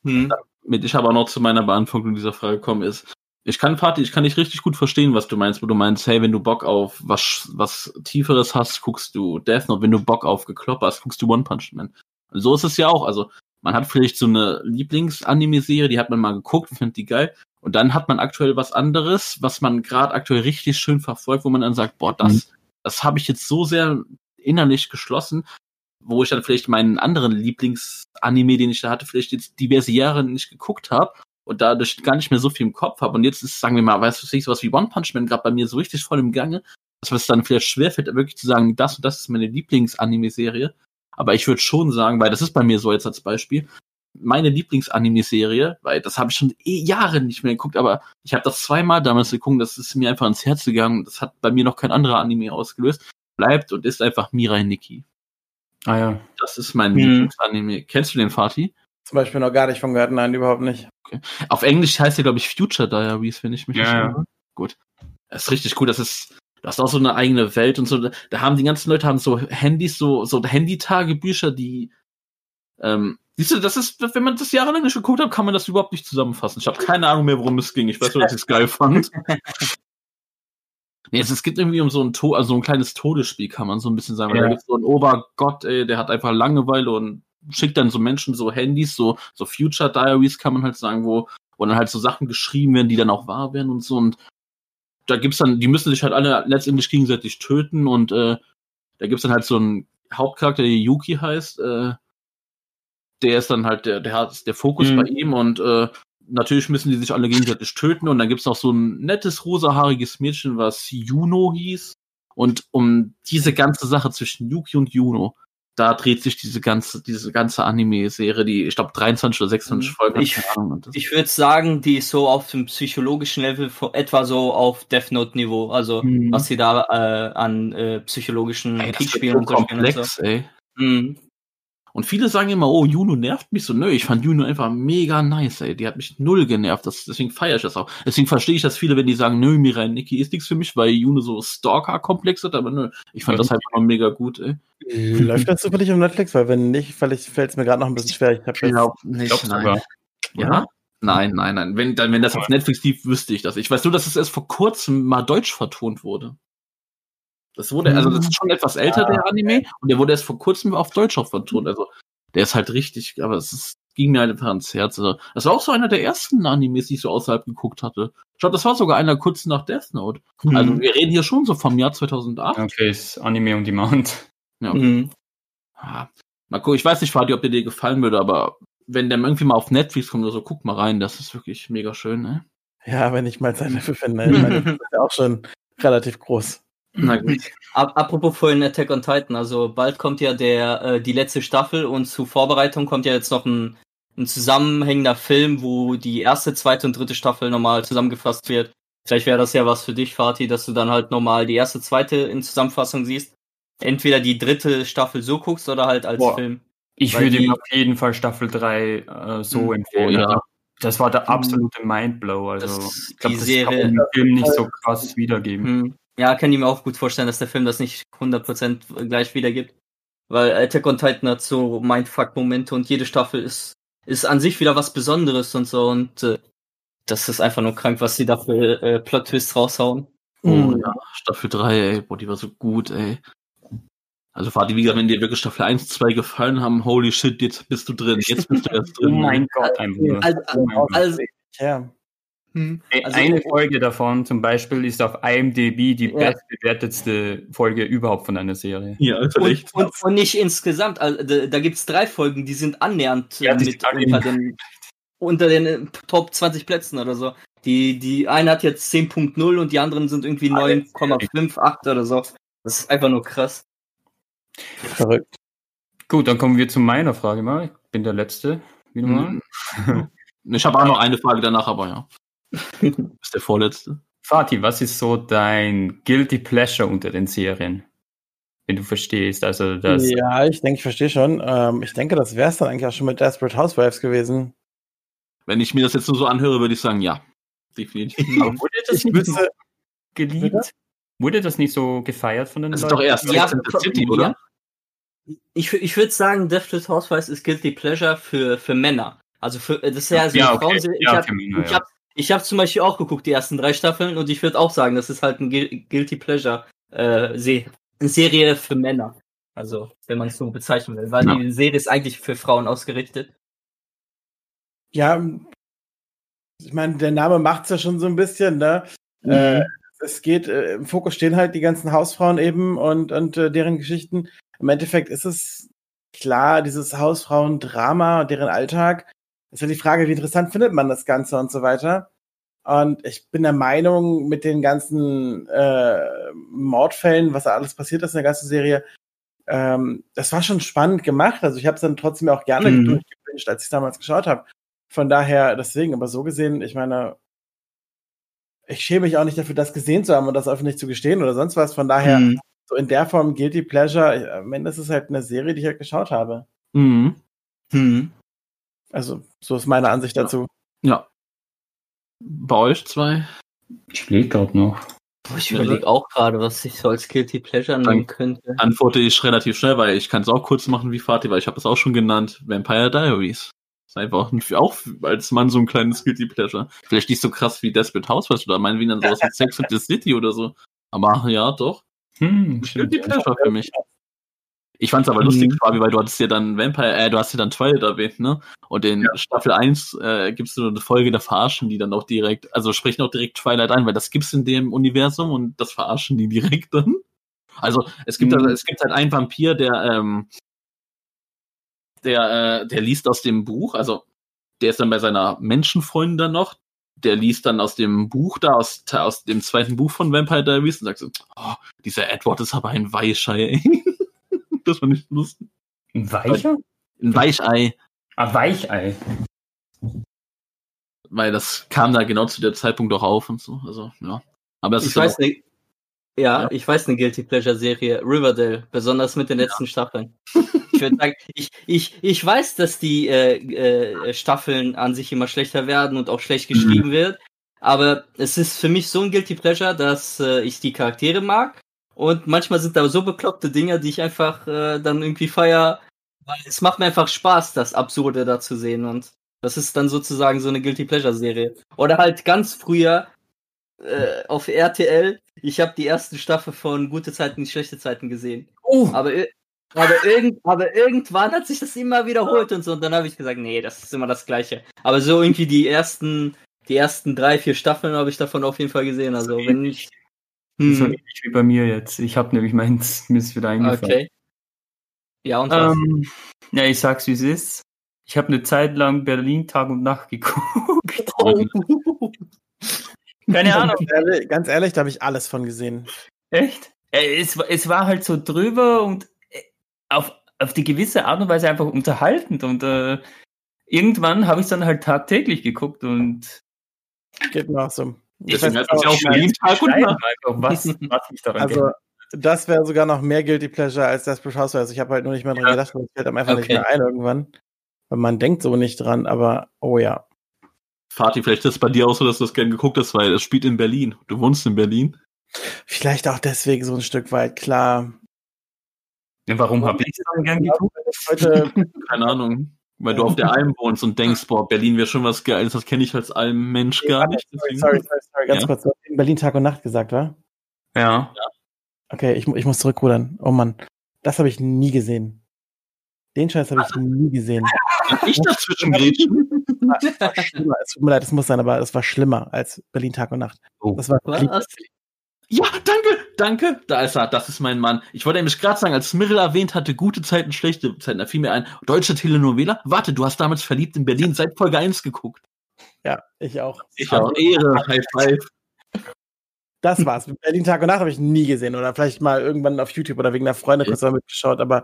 Hm. mit ich aber noch zu meiner Beantwortung dieser Frage kommen ist, ich kann Party, ich kann nicht richtig gut verstehen, was du meinst, wo du meinst, hey, wenn du Bock auf was, was Tieferes hast, guckst du Death Note, wenn du Bock auf Gekloppe hast, guckst du One Punch Man. Und so ist es ja auch, also man hat vielleicht so eine Lieblings-Anime-Serie, die hat man mal geguckt, findet die geil, und dann hat man aktuell was anderes, was man gerade aktuell richtig schön verfolgt, wo man dann sagt, boah, das, das habe ich jetzt so sehr innerlich geschlossen, wo ich dann vielleicht meinen anderen Lieblingsanime, den ich da hatte, vielleicht jetzt diverse Jahre nicht geguckt habe und dadurch gar nicht mehr so viel im Kopf habe. Und jetzt ist, sagen wir mal, weißt du, sowas wie One Punch Man gerade bei mir so richtig voll im Gange, dass es dann vielleicht schwerfällt, wirklich zu sagen, das und das ist meine Lieblingsanime-Serie. Aber ich würde schon sagen, weil das ist bei mir so jetzt als Beispiel, meine Lieblingsanime-Serie, weil das habe ich schon eh Jahre nicht mehr geguckt, aber ich habe das zweimal damals geguckt, das ist mir einfach ins Herz gegangen, das hat bei mir noch kein anderer Anime ausgelöst, bleibt und ist einfach Mirai Nikki. Ah ja. Das ist mein Hm. Lieblingsanime. Kennst du den, Fatih? Zum Beispiel noch gar nicht von gehört, nein, überhaupt nicht. Auf Englisch heißt der, glaube ich, Future Diaries, wenn ich mich Ja, nicht ja. irre. Gut. Das ist richtig cool. Das ist, das ist auch so eine eigene Welt und so. Da haben die ganzen Leute haben so Handys, so, so Handy-Tagebücher, die, ähm, siehst du, das ist, wenn man das jahrelang nicht geguckt hat, kann man das überhaupt nicht zusammenfassen. Ich habe keine Ahnung mehr, worum es ging. Ich weiß nur, dass ich es geil fand. [LAUGHS] Nee, es, es geht irgendwie um so ein, to also so ein kleines Todesspiel, kann man so ein bisschen sagen. Ja. Da gibt so einen Obergott, ey, der hat einfach Langeweile und schickt dann so Menschen so Handys, so, so Future Diaries, kann man halt sagen, wo, wo dann halt so Sachen geschrieben werden, die dann auch wahr werden und so. Und da gibt's dann, die müssen sich halt alle letztendlich gegenseitig töten und äh, da gibt's dann halt so einen Hauptcharakter, der Yuki heißt, äh, der ist dann halt der, der hat der Fokus Mhm. bei ihm und äh, natürlich müssen die sich alle gegenseitig töten und dann gibt's noch so ein nettes rosahaariges Mädchen, was Juno hieß. Und um diese ganze Sache zwischen Yuki und Juno, da dreht sich diese ganze, diese ganze Anime-Serie, die, ich glaube, 23 oder 26 Mhm. Folgen. Ich- Ich würde sagen, die ist so auf dem psychologischen Level von, etwa so auf Death Note Niveau, also Mhm. was sie da äh, an äh, psychologischen Ey, Kriegsspielen und so spielen und so. ey. Mhm. Und viele sagen immer, oh, Juno nervt mich so. Nö, ich fand Juno einfach mega nice, ey. Die hat mich null genervt. Das, deswegen feiere ich das auch. Deswegen verstehe ich das viele, wenn die sagen, nö, Mirai Nikki ist nichts für mich, weil Juno so Stalker-Komplex hat, aber nö. Ich fand das halt einfach mega gut, ey. Läuft das zufällig auf Netflix? Weil wenn nicht, fällt es mir gerade noch ein bisschen schwer. Ich habe jetzt nicht, Ich glaube sogar. Ja? Nein, nein, nein. Wenn, dann, wenn das auf Netflix lief, wüsste ich das. Ich weiß nur, dass es erst vor kurzem mal deutsch vertont wurde. Das wurde, also das ist schon etwas älter, der Anime, und der wurde erst vor kurzem auf Deutsch auch vertont. Also der ist halt richtig, aber es ist, ging mir halt einfach ans Herz. Also, das war auch so einer der ersten Animes, die ich so außerhalb geguckt hatte. Ich glaube, das war sogar einer kurz nach Death Note. Mhm. Also wir reden hier schon so vom Jahr 2008. Okay, ist Anime on Demand. Ja. Mhm. Ah, mal gucken, ich weiß nicht, Fadi, ob der dir gefallen würde, aber wenn der irgendwie mal auf Netflix kommt oder so, guck mal rein, das ist wirklich mega schön, ne? Ja, wenn ich mal Zeit dafür finde. Ich meine, das ist ja auch schon relativ groß. Na [LAUGHS] gut. Ap apropos vorhin Attack on Titan, also bald kommt ja der äh, die letzte Staffel und zur Vorbereitung kommt ja jetzt noch ein, ein zusammenhängender Film, wo die erste, zweite und dritte Staffel nochmal zusammengefasst wird. Vielleicht wäre das ja was für dich, Fatih, dass du dann halt nochmal die erste, zweite in Zusammenfassung siehst. Entweder die dritte Staffel so guckst oder halt als Boah. Film. Ich Weil würde die- ihm auf jeden Fall Staffel 3 äh, so Mhm. empfehlen. Oh, ja. Also, das war der absolute Mindblow. Also, Das- ich glaube, die das Serie- kann man im Film nicht so krass wiedergeben. Hm. Ja, kann ich mir auch gut vorstellen, dass der Film das nicht 100% gleich wiedergibt. Weil Attack on Titan hat so Mindfuck-Momente und jede Staffel ist, ist an sich wieder was Besonderes und so und äh, das ist einfach nur krank, was sie da für äh, Plot-Twists raushauen. Oh Mhm. ja, Staffel 3, ey, boah, die war so gut, ey. Also Fadi, wie gesagt, wenn dir wirklich Staffel 1, 2 gefallen haben, holy shit, jetzt bist du drin, jetzt bist du erst Oh [LAUGHS] drin. mein Gott. Also, Oh mein Gott. also, Ja. Hm, also- Eine Folge davon zum Beispiel ist auf IMDb die Ja. bestbewertetste Folge überhaupt von einer Serie. Ja, also und, und, und nicht insgesamt, also, da, da gibt's drei Folgen, die sind annähernd äh, Ja, die mit unter den, unter den äh, Top 20 Plätzen oder so. Die, die eine hat jetzt 10.0 und die anderen sind irgendwie Alle 9,5, 8 oder so. Das ist einfach nur krass. Verrückt. Gut, dann kommen wir zu meiner Frage mal. Ich bin der Letzte. Wieder mal. Mhm. Ich habe auch noch eine Frage danach, aber ja. [LAUGHS] Ist der vorletzte. Fatih, was ist so dein Guilty Pleasure unter den Serien? Wenn du verstehst, also das. Ja, ich denke, ich verstehe schon. Ähm, ich denke, das wäre es dann eigentlich auch schon mit Desperate Housewives gewesen. Wenn ich mir das jetzt nur so anhöre, würde ich sagen, ja. Definitiv. [LAUGHS] Aber wurde das Ich nicht so geliebt? Bitte? Wurde das nicht so gefeiert von den Das ist Leuten? doch erst Ja, City, oder? Ich, ich würde sagen, Death's Housewives ist Guilty Pleasure für, für Männer. Also für, das ist ja so Ja, eine okay. Frauenserie. Ja, ich habe für Männer, ich ja. Ich hab zum Beispiel auch geguckt, die ersten drei Staffeln, und ich würde auch sagen, das ist halt ein Gui- Guilty Pleasure äh, Se eine Serie für Männer. Also, wenn man es so bezeichnen will. Weil Ja. die Serie ist eigentlich für Frauen ausgerichtet. ja, ich meine, der Name macht's ja schon so ein bisschen, ne? Äh, es geht, äh, im Fokus stehen halt die ganzen Hausfrauen eben und, und äh, deren Geschichten. Im Endeffekt ist es klar, dieses Hausfrauen-Drama und deren Alltag. Ist ja die Frage, wie interessant findet man das Ganze und so weiter. Und ich bin der Meinung, mit den ganzen äh, Mordfällen, was da alles passiert ist in der ganzen Serie, ähm, das war schon spannend gemacht. Also ich habe es dann trotzdem auch gerne Mhm. durchgewünscht, als ich damals geschaut habe. Von daher, deswegen, aber so gesehen, ich meine, ich schäme mich auch nicht dafür, das gesehen zu haben und das öffentlich zu gestehen oder sonst was. Von daher, Hm. so in der Form Guilty Pleasure, am Ende ist es halt eine Serie, die ich halt geschaut habe. Mhm. Hm. Also, so ist meine Ansicht dazu. Ja. Bei euch zwei? Ich spiele gerade noch. Boah, Ich überlege auch gerade, was ich so als Guilty Pleasure nehmen könnte. Antworte ich relativ schnell, weil ich kann es auch kurz machen wie Fatih, weil ich habe es auch schon genannt. Vampire Diaries. Ist einfach ein, auch als Mann so ein kleines Guilty Pleasure. Vielleicht nicht so krass wie Desperate Housewives oder meinen wie dann sowas wie [LAUGHS] Sex and the City oder so. Aber ja, doch. Hm, Guilty. Pleasure für mich. Ich fand's aber Mhm. lustig, Fabi, weil du hattest ja dann Vampire, äh, du hast ja dann Twilight erwähnt, ne? Und in Staffel 1 äh, gibt's so eine Folge, da verarschen die dann auch direkt, also sprechen auch direkt Twilight ein, weil das gibt's in dem Universum und das verarschen die direkt dann. Also es gibt, Mhm. also, es gibt halt einen Vampir, der, ähm, der, äh, der liest aus dem Buch, also der ist dann bei seiner Menschenfreundin dann noch, der liest dann aus dem Buch da, aus, aus dem zweiten Buch von Vampire Diaries und sagt so, oh, dieser Edward ist aber ein Weichei, ey. Das fand ich lustig. Ein Weicher? Ein Weichei, Ah, Weichei. weil das kam da genau zu der Zeitpunkt auch auf und so, also, ja. Aber es Ich ist weiß auch, nicht. Ja, Ja. ich weiß eine Guilty Pleasure Serie, Riverdale, besonders mit den letzten Staffeln. Ich würde sagen, [LAUGHS] ich, ich, ich weiß, dass die äh, äh, Staffeln an sich immer schlechter werden und auch schlecht geschrieben wird, aber es ist für mich so ein Guilty Pleasure, dass äh, ich die Charaktere mag und manchmal sind da so bekloppte Dinge, die ich einfach äh, dann irgendwie feier, weil es macht mir einfach Spaß, das Absurde da zu sehen und das ist dann sozusagen so eine Guilty Pleasure Serie. Oder halt ganz früher äh, auf RTL. Ich habe die ersten Staffel von Gute Zeiten, schlechte Zeiten gesehen. Oh, Aber, aber, irgend, aber irgendwann hat sich das immer wiederholt und so. Und dann habe ich gesagt, nee, das ist immer das Gleiche. Aber so irgendwie die ersten, die ersten drei, vier Staffeln habe ich davon auf jeden Fall gesehen. Also wenn ich. So Hm, ähnlich wie bei mir jetzt. Ich habe nämlich meins, [LAUGHS] mir ist wieder eingefallen. okay. Ja, und was? Ähm, ja, ich sag's wie es ist. Ich habe eine Zeit lang Berlin Tag und Nacht [LAUGHS] geguckt. [LAUGHS] Keine Ahnung. Ganz ehrlich, ganz ehrlich da habe ich alles von gesehen. Echt? Äh, Es, war- es war halt so drüber und äh, auf, auf die gewisse Art und Weise einfach unterhaltend. Und äh, irgendwann habe ich dann halt tagtäglich geguckt und Geht mir auch so. Deswegen weiß heißt es ja auch auch, Berlin Tag und schreiben Nacht. einfach, was, [LAUGHS] was mich daran Also, das wäre sogar noch mehr Guilty Pleasure als Desperate Housewives. Ich habe halt nur nicht mehr dran Ja. gedacht, weil es fällt einem einfach nicht Okay. mehr ein irgendwann. Weil man denkt so nicht dran, aber oh ja. Fatih, vielleicht ist es bei dir auch so, dass du das gerne geguckt hast, weil es spielt in Berlin. Du wohnst in Berlin. Vielleicht auch deswegen so ein Stück weit, klar. Ja, Warum habe ich es dann gern geguckt? Heute, [LAUGHS] Keine Ahnung. Weil du auf der Alm wohnst und denkst, boah, Berlin wäre schon was Geiles, das kenne ich als Alm-Mensch gar nicht. sorry, sorry, sorry, sorry, ganz Ja. kurz. Du hast in Berlin Tag und Nacht gesagt, wa? Ja. Okay, ich, ich muss zurückrudern. Oh Mann, das habe ich nie gesehen. Den Scheiß habe ich nie gesehen. Kann ich dazwischen grätschen? [LAUGHS] Schlimmer, Es tut mir leid, es muss sein, aber es war schlimmer als Berlin Tag und Nacht. Oh. Das war Was? Ja, danke, danke. Da ist er, das ist mein Mann. Ich wollte nämlich gerade sagen, als Mirrell erwähnt hatte, gute Zeiten, schlechte Zeiten, da fiel mir ein, deutsche Telenovela. Warte, du hast damals verliebt in Berlin seit Folge 1 geguckt. Ja, ich auch. Ich habe Ehre, High Five. Das war's. Berlin Tag und Nacht habe ich nie gesehen oder vielleicht mal irgendwann auf YouTube oder wegen der Freunde kurz mal mitgeschaut, aber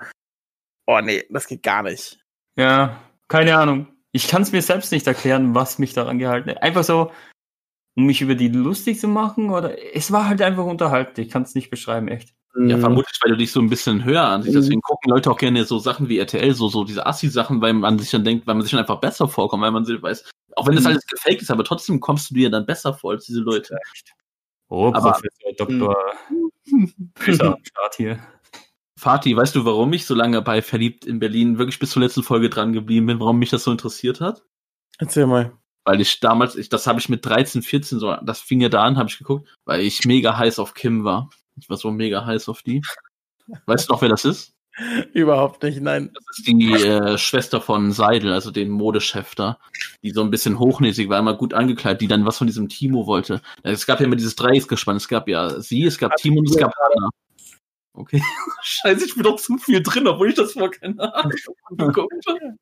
oh nee, das geht gar nicht. Ja, keine Ahnung. Ich kann es mir selbst nicht erklären, was mich daran gehalten hat. Einfach so, um mich über die lustig zu machen oder es war halt einfach unterhaltend. Ich kann es nicht beschreiben, echt. Ja, Mhm. vermutlich, weil du dich so ein bisschen höher ansiehst. Deswegen gucken Leute auch gerne so Sachen wie RTL, so, so diese Assi-Sachen, weil man sich dann denkt, weil man sich dann einfach besser vorkommt, weil man sich weiß, auch wenn das Mhm. alles gefaked ist, aber trotzdem kommst du dir dann besser vor als diese Leute. Oh, Aber- Professor Dr. Böser am Start hier. Fatih, weißt du, warum ich so lange bei Verliebt in Berlin wirklich bis zur letzten Folge dran geblieben bin, warum mich das so interessiert hat? Erzähl mal. Weil ich damals, ich, das habe ich mit 13, 14 so, das fing ja da an, habe ich geguckt, weil ich mega heiß auf Kim war. Ich war so mega heiß auf die. Weißt du noch, wer das ist? [LAUGHS] Überhaupt nicht, nein. Das ist die äh, Schwester von Seidel, also den Modechef da, die so ein bisschen hochnäsig war, immer gut angekleidet, die dann was von diesem Timo wollte. Es gab ja immer dieses Dreiecksgespann. Es gab ja sie, es gab Timo und es gab Anna. Okay. [LAUGHS] Scheiße, ich bin doch zu viel drin, obwohl ich das vor keine Ahnung [LAUGHS] geguckt habe.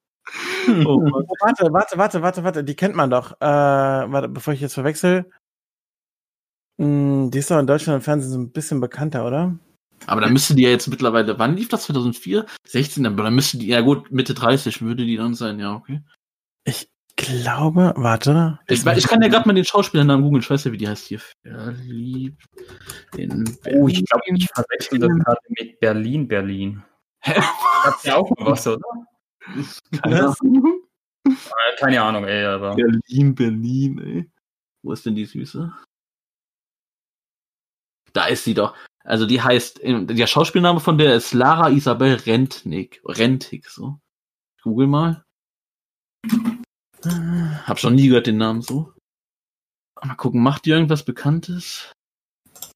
Oh [LAUGHS] warte, warte, warte, warte, warte, die kennt man doch. Äh, warte, bevor ich jetzt verwechsel. Hm, die ist doch in Deutschland im Fernsehen so ein bisschen bekannter, oder? Aber dann müsste die ja jetzt mittlerweile, wann lief das? 2004? 16? Aber dann müsste die, ja gut, Mitte 30 würde die dann sein, ja, okay. Ich glaube, warte. Ich, ich kann ja gerade mal den Schauspielernamen googeln, ich weiß ja, wie die heißt hier. Verliebt in Berlin. Oh, ich glaube, ich verwechsel das gerade mit Berlin, Berlin. Hä? Hat ja auch was, oder? Keine Ahnung. Äh, Keine Ahnung, ey, aber. Berlin, Berlin, ey. Wo ist denn die Süße? Da ist sie doch. Also die heißt, der Schauspielname von der ist Lara Isabel Rentnik. Rentig, so. Google mal. Hab schon nie gehört den Namen so. Mal gucken, macht die irgendwas Bekanntes?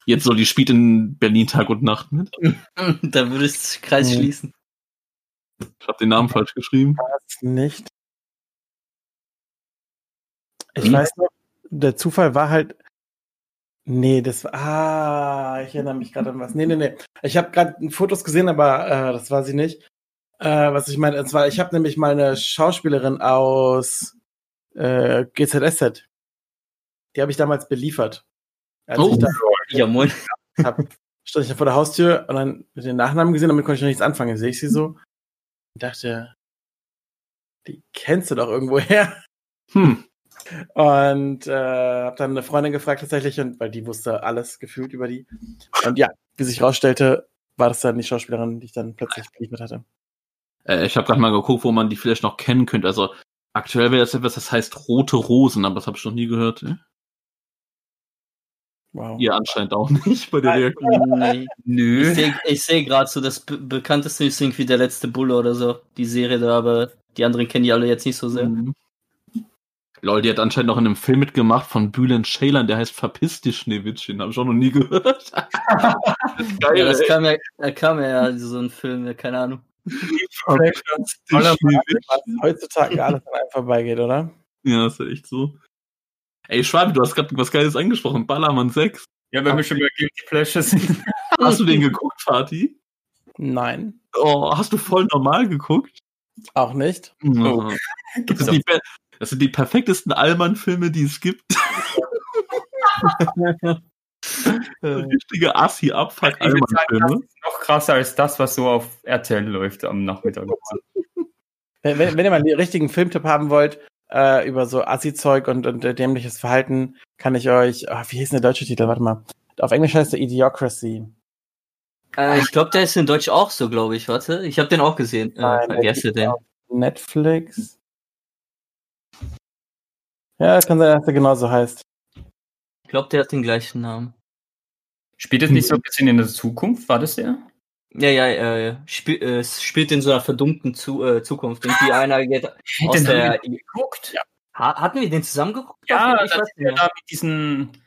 Jetzt so, die spielt in Berlin Tag und Nacht mit. [LAUGHS] da würde ich den Kreis Mhm. schließen. Ich habe den Namen falsch geschrieben. Das nicht. Ich Hm? weiß noch, der Zufall war halt. Nee, das war. Ah, ich erinnere mich gerade an was. Nee, nee, nee. Ich habe gerade Fotos gesehen, aber äh, das war sie nicht. Äh, was ich meine, und zwar, ich habe nämlich mal eine Schauspielerin aus äh, GZSZ. Die habe ich damals beliefert. Als Oh. ich da Ja, moin. hab, stand ich da vor der Haustür und dann mit den Nachnamen gesehen, damit konnte ich noch nichts anfangen. Sehe ich sie so und dachte, die kennst du doch irgendwo her. Hm. Und äh, habe dann eine Freundin gefragt tatsächlich, und weil die wusste alles gefühlt über die. Und ja, wie sich rausstellte, war das dann die Schauspielerin, die ich dann plötzlich beliefert hatte. Äh, ich habe gerade mal geguckt, wo man die vielleicht noch kennen könnte. Also aktuell wäre das etwas, das heißt Rote Rosen, aber das habe ich noch nie gehört. Äh? Wow. Ihr anscheinend auch nicht bei der Reaktion. Nö. Ich sehe seh gerade so, das be bekannteste ist irgendwie der letzte Bulle oder so, die Serie da, aber die anderen kennen die alle jetzt nicht so sehr. Mhm. Lol, die hat anscheinend noch in einem Film mitgemacht von Bülent Ceylan, der heißt Verpiss dich, Schneewittchen. Habe ich auch noch nie gehört. [LAUGHS] Geil, Ja, das kam ja, da kam ja so ein Film, ja, keine Ahnung. Verpiss dich, Schneewittchen. Was heutzutage alles an einem vorbeigeht, oder? Ja, ist ja echt so. Ey, Schwabi, du hast gerade was Geiles angesprochen. Ballermann 6. Ja, wenn wir schon bei Guilty Pleasure sind. [LAUGHS] Hast du den geguckt, Fatih? Nein, Oh, hast du voll normal geguckt? auch nicht. Oh. [LAUGHS] Das, sind die, das sind die perfektesten Allmann-Filme, die es gibt. [LAUGHS] Richtige Assi-Abfuck das ist noch krasser als das, was so auf RTL läuft am Nachmittag. Wenn, wenn, wenn ihr mal einen richtigen Filmtipp haben wollt, äh, über so Assi-Zeug und, und äh, dämliches Verhalten, kann ich euch, ah, wie hieß denn der deutsche Titel? Warte mal. Auf Englisch heißt der Idiocracy. Äh, ich glaube, der ist in Deutsch auch so, glaube ich. Warte, ich habe den auch gesehen. Nein, Äh, wie heißt der denn? Netflix. Ja, es kann sein, dass der genauso heißt. Ich glaube, der hat den gleichen Namen. Spielt es nicht so ein bisschen in der Zukunft? War das der? Ja, ja, äh, spiel, äh, es spielt in so einer verdummten Zu äh, Zukunft. Irgendwie einer geht aus Den der. geguckt. Ja, Ha hatten wir den zusammen geguckt? ja ich weiß nicht ja mehr. da mit diesem Wo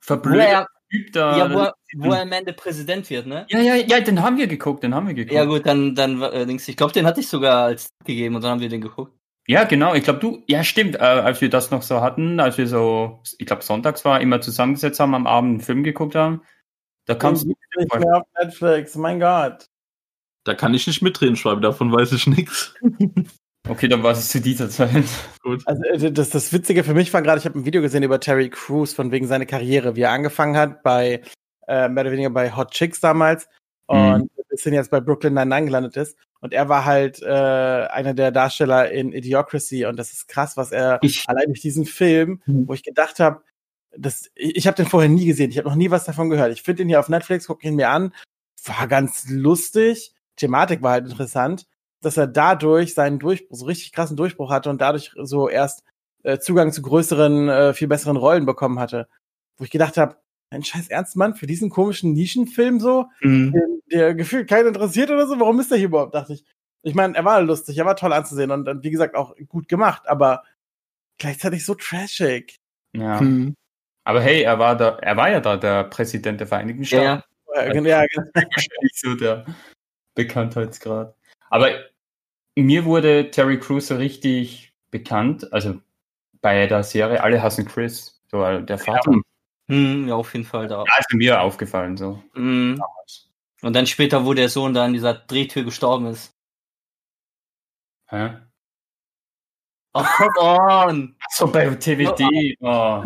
verblödeten er, Typ da. ja, wo, er, wo er am Ende Präsident wird, ne? ja, ja, ja, den haben wir geguckt, den haben wir geguckt. Ja gut, dann, dann äh, ich glaube, den hatte ich sogar als gegeben und dann haben wir den geguckt. Ja, genau. Ich glaube, du, ja, stimmt. Äh, als wir das noch so hatten, als wir so, ich glaube, sonntags war, immer zusammengesetzt haben, am Abend einen Film geguckt haben, da kamst du. Nicht mehr auf Netflix, mein Gott. Da kann ich nicht mitreden, Schweibe, davon weiß ich nichts. [LAUGHS] Okay, dann war es zu dieser Zeit. Also äh, das, das Witzige für mich war gerade, ich habe ein Video gesehen über Terry Crews von wegen seiner Karriere, wie er angefangen hat bei äh, mehr oder weniger bei Hot Chicks damals und ein bisschen jetzt bei Brooklyn Nine-Nine gelandet ist. Und er war halt äh, einer der Darsteller in Idiocracy und das ist krass, was er Ich- allein durch diesen Film, Mhm. wo ich gedacht habe, das, ich, ich habe den vorher nie gesehen, ich habe noch nie was davon gehört. Ich finde ihn hier auf Netflix, gucke ihn mir an, war ganz lustig, Thematik war halt interessant, dass er dadurch seinen Durchbruch, so richtig krassen Durchbruch hatte und dadurch so erst äh, Zugang zu größeren, äh, viel besseren Rollen bekommen hatte. Wo ich gedacht habe, ein scheiß Ernstmann für diesen komischen Nischenfilm so, Mhm. den, der gefühlt keinen interessiert oder so, warum ist der hier überhaupt, dachte ich. Ich meine, er war lustig, er war toll anzusehen und, und wie gesagt auch gut gemacht, aber gleichzeitig so trashig. Ja. Hm. Aber hey, er war da, er war ja da der Präsident der Vereinigten Ja, Staaten. ja. Äh, Ja, genau. [LAUGHS] So der Bekanntheitsgrad. Aber mir wurde Terry Crews so richtig bekannt, also bei der Serie Alle hassen Chris, so äh, der Vater. Hm, ja, auf jeden Fall da. Ja, ist mir aufgefallen so. Mhm. Und dann später, wo der Sohn da in dieser Drehtür gestorben ist. Hä? Oh, come on! So bei TVD. Oh,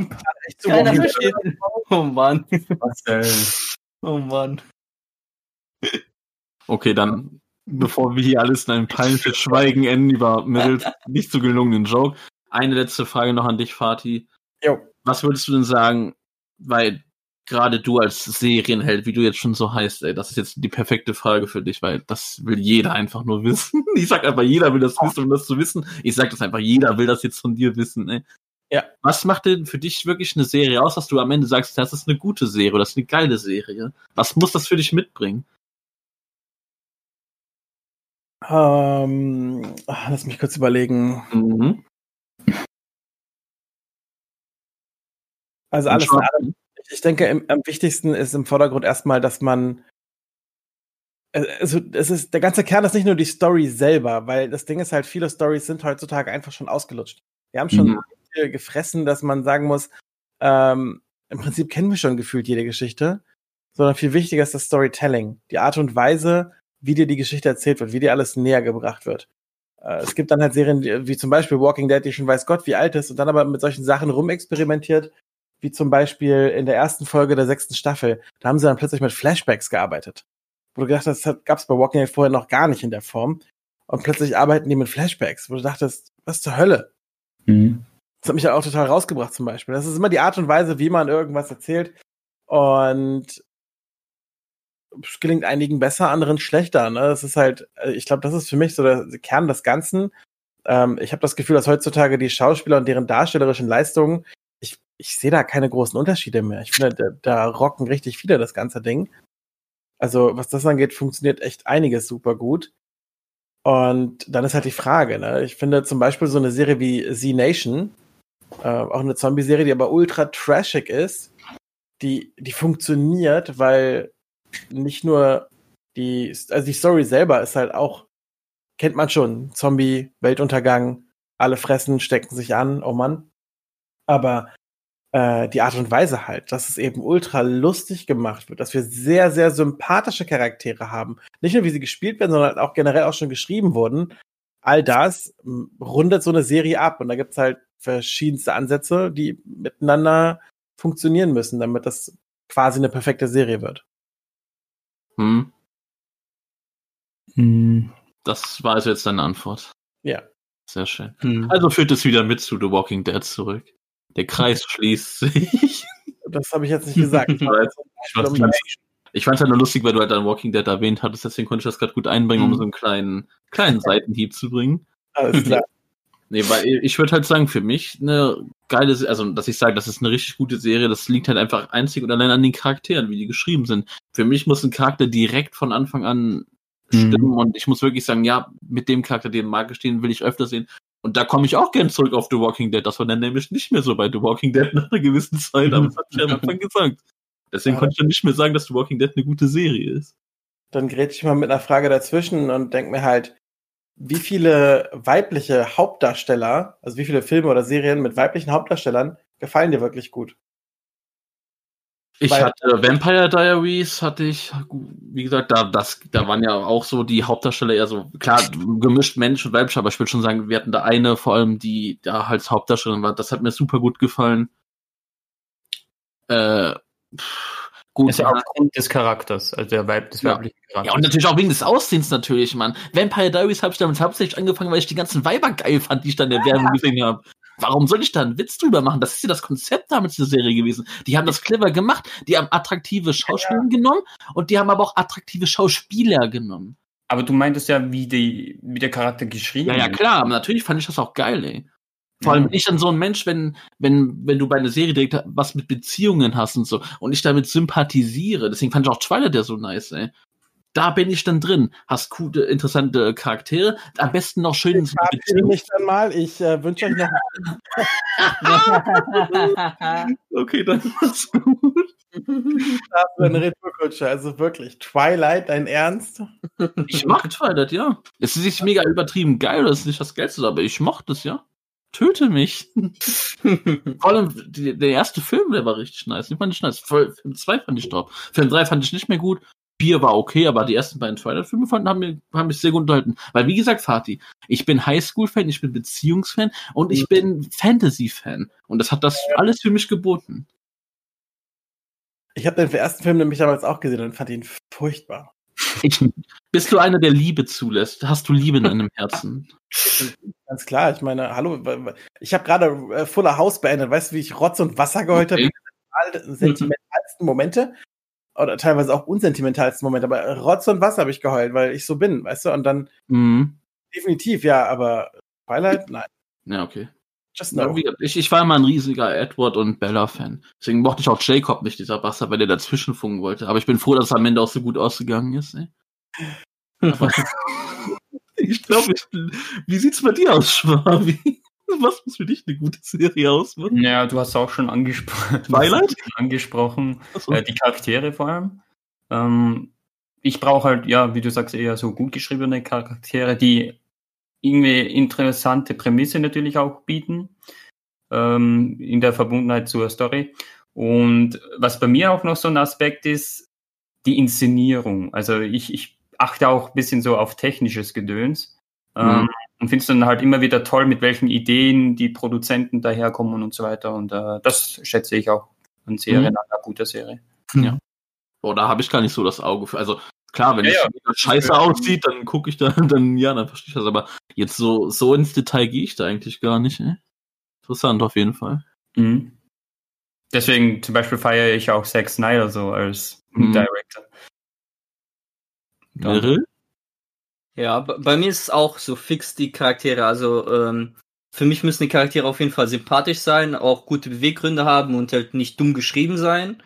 Echt so Keiner versteht. Oh Mann. was denn? Oh Mann. Okay, dann, bevor wir hier alles in ein peinliches Schweigen enden über Mittels nicht so gelungenen Joke, eine letzte Frage noch an dich, Fatih. Jo. Was würdest du denn sagen, weil gerade du als Serienheld, wie du jetzt schon so heißt, ey, das ist jetzt die perfekte Frage für dich, weil das will jeder einfach nur wissen. [LAUGHS] Ich sag einfach, jeder will das wissen, um das zu wissen. Ich sag das einfach, jeder will das jetzt von dir wissen, ey. Ja. Was macht denn für dich wirklich eine Serie aus, dass du am Ende sagst, das ist eine gute Serie, das ist eine geile Serie? Was muss das für dich mitbringen? Ähm, ah, lass mich kurz überlegen. Mhm. Also alles in allem, ich denke, im, am wichtigsten ist im Vordergrund erstmal, dass man äh, also es ist der ganze Kern ist nicht nur die Story selber, weil das Ding ist halt, viele Stories sind heutzutage einfach schon ausgelutscht. Wir haben schon Mhm. so viel gefressen, dass man sagen muss, ähm, im Prinzip kennen wir schon gefühlt jede Geschichte, sondern viel wichtiger ist das Storytelling, die Art und Weise, wie dir die Geschichte erzählt wird, wie dir alles näher gebracht wird. Äh, es gibt dann halt Serien wie zum Beispiel Walking Dead, die schon weiß Gott wie alt ist und dann aber mit solchen Sachen rumexperimentiert, wie zum Beispiel in der ersten Folge der sechsten Staffel. Da haben sie dann plötzlich mit Flashbacks gearbeitet. Wo du gedacht hast, das gab es bei Walking Dead vorher noch gar nicht in der Form. Und plötzlich arbeiten die mit Flashbacks, wo du dachtest, was zur Hölle? Mhm. Das hat mich ja auch total rausgebracht zum Beispiel. Das ist immer die Art und Weise, wie man irgendwas erzählt. Und es gelingt einigen besser, anderen schlechter. Ne? Das ist halt, äh, ich glaube, das ist für mich so der Kern des Ganzen. Ähm, ich habe das Gefühl, dass heutzutage die Schauspieler und deren darstellerischen Leistungen, ich, sehe da keine großen Unterschiede mehr. Ich finde, da, da rocken richtig viele das ganze Ding. Also, was das angeht, funktioniert echt einiges super gut. Und dann ist halt die Frage, ne? Ich finde zum Beispiel so eine Serie wie Z Nation, äh, auch eine Zombie-Serie, die aber ultra trashig ist, die, die funktioniert, weil nicht nur die, also die Story selber ist halt auch, kennt man schon, Zombie, Weltuntergang, alle fressen, stecken sich an, oh Mann. Aber äh, die Art und Weise halt, dass es eben ultra lustig gemacht wird, dass wir sehr, sehr sympathische Charaktere haben. Nicht nur, wie sie gespielt werden, sondern auch generell auch schon geschrieben wurden. All das rundet so eine Serie ab und da gibt's halt verschiedenste Ansätze, die miteinander funktionieren müssen, damit das quasi eine perfekte Serie wird. Hm, Hm. das war also jetzt deine Antwort. Ja. Sehr schön. Hm. Also führt es wieder mit zu The Walking Dead zurück. Der Kreis [LAUGHS] schließt sich. Das habe ich jetzt nicht gesagt. [LAUGHS] Ich weiß, ich fand es halt nur lustig, weil du halt dann Walking Dead erwähnt hattest, deswegen konnte ich das gerade gut einbringen, um Mhm. so einen kleinen, kleinen [LAUGHS] Seitenhieb zu bringen. Alles klar. Nee, weil ich würde halt sagen, für mich eine geile, also dass ich sage, das ist eine richtig gute Serie, das liegt halt einfach einzig und allein an den Charakteren, wie die geschrieben sind. Für mich muss ein Charakter direkt von Anfang an stimmen und ich muss wirklich sagen, ja, mit dem Charakter, den mag ich, den will ich öfter sehen. Und da komme ich auch gern zurück auf The Walking Dead. Das war dann nämlich nicht mehr so bei The Walking Dead nach einer gewissen Zeit, aber das hatte ich am Anfang gesagt. Deswegen Ja. konnte ich dann nicht mehr sagen, dass The Walking Dead eine gute Serie ist. Dann grätsch ich mal mit einer Frage dazwischen und denk mir halt, wie viele weibliche Hauptdarsteller, also wie viele Filme oder Serien mit weiblichen Hauptdarstellern gefallen dir wirklich gut? Ich Weil- hatte Vampire Diaries, hatte ich, wie gesagt, da, das, da waren ja auch so die Hauptdarsteller eher so, klar, gemischt Mensch und weiblich, aber ich würde schon sagen, wir hatten da eine vor allem, die da als Hauptdarstellerin war. Das hat mir super gut gefallen. Äh, gut. Ist ja aufgrund des Charakters, also der Weib des Ja. weiblichen Charakters. Ja, und natürlich auch wegen des Aussehens natürlich, Mann. Vampire Diaries habe ich damit hauptsächlich angefangen, weil ich die ganzen Weiber geil fand, die ich dann in der Werbung gesehen habe. Warum soll ich da einen Witz drüber machen? Das ist ja das Konzept damals der Serie gewesen. Die haben das clever gemacht. Die haben attraktive Schauspieler genommen und die haben aber auch attraktive Schauspieler genommen. Aber du meintest ja, wie, die, wie der Charakter geschrieben Ja, ja, ist. klar. Natürlich fand ich das auch geil, ey. Vor allem bin ich dann so ein Mensch, wenn, wenn, wenn du bei einer Serie direkt was mit Beziehungen hast und so und ich damit sympathisiere. Deswegen fand ich auch Twilight ja so nice, ey. Da bin ich dann drin. Hast coole, interessante Charaktere. Am besten noch schön Ich verabschiede mich dann mal. Ich äh, wünsche euch noch [LAUGHS] [LAUGHS] Okay, dann mach's gut. Spaß für eine Retourkutsche. Also wirklich, Twilight, dein Ernst? Ich mag Twilight, ja. Es ist nicht mega übertrieben geil, das ist nicht das Geilste, aber ich mochte es, ja. Töte mich. [LAUGHS] Vor allem die, der erste Film, der war richtig nice. Den fand ich nice. Film 2 fand ich top. Film 3 fand ich nicht mehr gut. 4 war okay, aber die ersten beiden Twilight-Filme fanden, haben, mir, haben mich sehr gut unterhalten. Weil, wie gesagt, Fatih, ich bin Highschool-Fan, ich bin Beziehungsfan und ich bin Fantasy-Fan. Und das hat das alles für mich geboten. Ich habe den ersten Film nämlich damals auch gesehen und fand ihn furchtbar. Ich, bist du einer, der Liebe zulässt? Hast du Liebe in deinem Herzen? [LAUGHS] Ganz klar, ich meine, hallo, ich habe gerade äh, Fuller House beendet. Weißt du, wie ich Rotz und Wasser geheult Okay. habe? Die sentimentalsten Momente oder teilweise auch unsentimentalsten Momente, aber Rotz und Wasser habe ich geheult, weil ich so bin, weißt du? Und dann Mhm. definitiv, ja, aber Twilight, nein. Ja, okay. Just Ja, no. gesagt, ich, ich war immer ein riesiger Edward und Bella-Fan. Deswegen mochte ich auch Jacob nicht, dieser Bastard, weil der dazwischen funken wollte. Aber ich bin froh, dass es am Ende auch so gut ausgegangen ist. Ey. [LAUGHS] Aber ich glaube, ich, wie sieht's bei dir aus, Schwabi? [LAUGHS] Was muss für dich eine gute Serie ausmachen? Ja, du hast auch schon angespro [LAUGHS] Twilight? [LAUGHS] angesprochen, Achso. äh, die Charaktere vor allem. Ähm, ich brauche halt, ja, wie du sagst, eher so gut geschriebene Charaktere, die irgendwie interessante Prämisse natürlich auch bieten, ähm, in der Verbundenheit zur Story. Und was bei mir auch noch so ein Aspekt ist, die Inszenierung. Also ich, ich achte auch ein bisschen so auf technisches Gedöns. Ähm, Mhm. Und finde es dann halt immer wieder toll, mit welchen Ideen die Produzenten daherkommen und so weiter. Und äh, das schätze ich auch an Serien, Mhm. an einer guten Serie. Boah, da habe ich gar nicht so das Auge für. Also klar, wenn Ja, es ja. scheiße aussieht, dann gucke ich da, [LAUGHS] dann ja, dann verstehe ich das. Aber jetzt so, so ins Detail gehe ich da eigentlich gar nicht. Ey. Interessant auf jeden Fall. Mhm. Deswegen zum Beispiel feiere ich auch Zack Snyder so als Mhm. Director. Ja. Ja, bei mir ist es auch so fix die Charaktere. Also ähm, für mich müssen die Charaktere auf jeden Fall sympathisch sein, auch gute Beweggründe haben und halt nicht dumm geschrieben sein.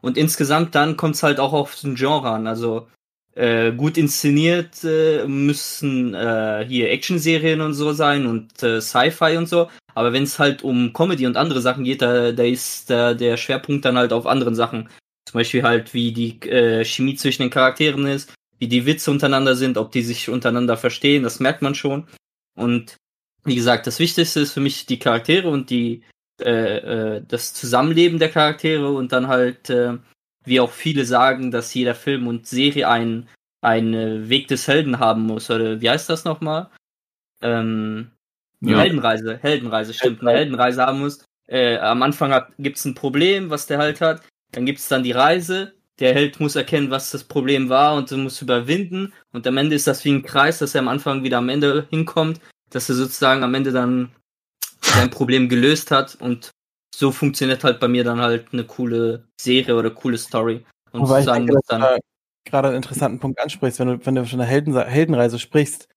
Und insgesamt dann kommt es halt auch auf den Genre an. Also äh, gut inszeniert äh, müssen äh, hier Actionserien und so sein und äh, Sci-Fi und so. Aber wenn es halt um Comedy und andere Sachen geht, da, da ist da der Schwerpunkt dann halt auf anderen Sachen. Zum Beispiel halt, wie die äh, Chemie zwischen den Charakteren ist, wie die Witze untereinander sind, ob die sich untereinander verstehen, das merkt man schon. Und wie gesagt, das Wichtigste ist für mich die Charaktere und die äh, äh, das Zusammenleben der Charaktere und dann halt, äh, wie auch viele sagen, dass jeder Film und Serie einen einen Weg des Helden haben muss. Oder wie heißt das nochmal? Ähm, Ja. Heldenreise, Heldenreise, stimmt, eine Heldenreise haben muss. Äh, am Anfang hat, gibt's ein Problem, was der halt hat. dann gibt's dann die Reise, der Held muss erkennen, was das Problem war und muss überwinden und am Ende ist das wie ein Kreis, dass er am Anfang wieder am Ende hinkommt, dass er sozusagen am Ende dann sein Problem gelöst hat und so funktioniert halt bei mir dann halt eine coole Serie oder coole Story. Und Wobei ich sozusagen denke, dass du dann, da gerade einen interessanten Punkt ansprichst, wenn du, wenn du von einer Helden, Heldenreise sprichst.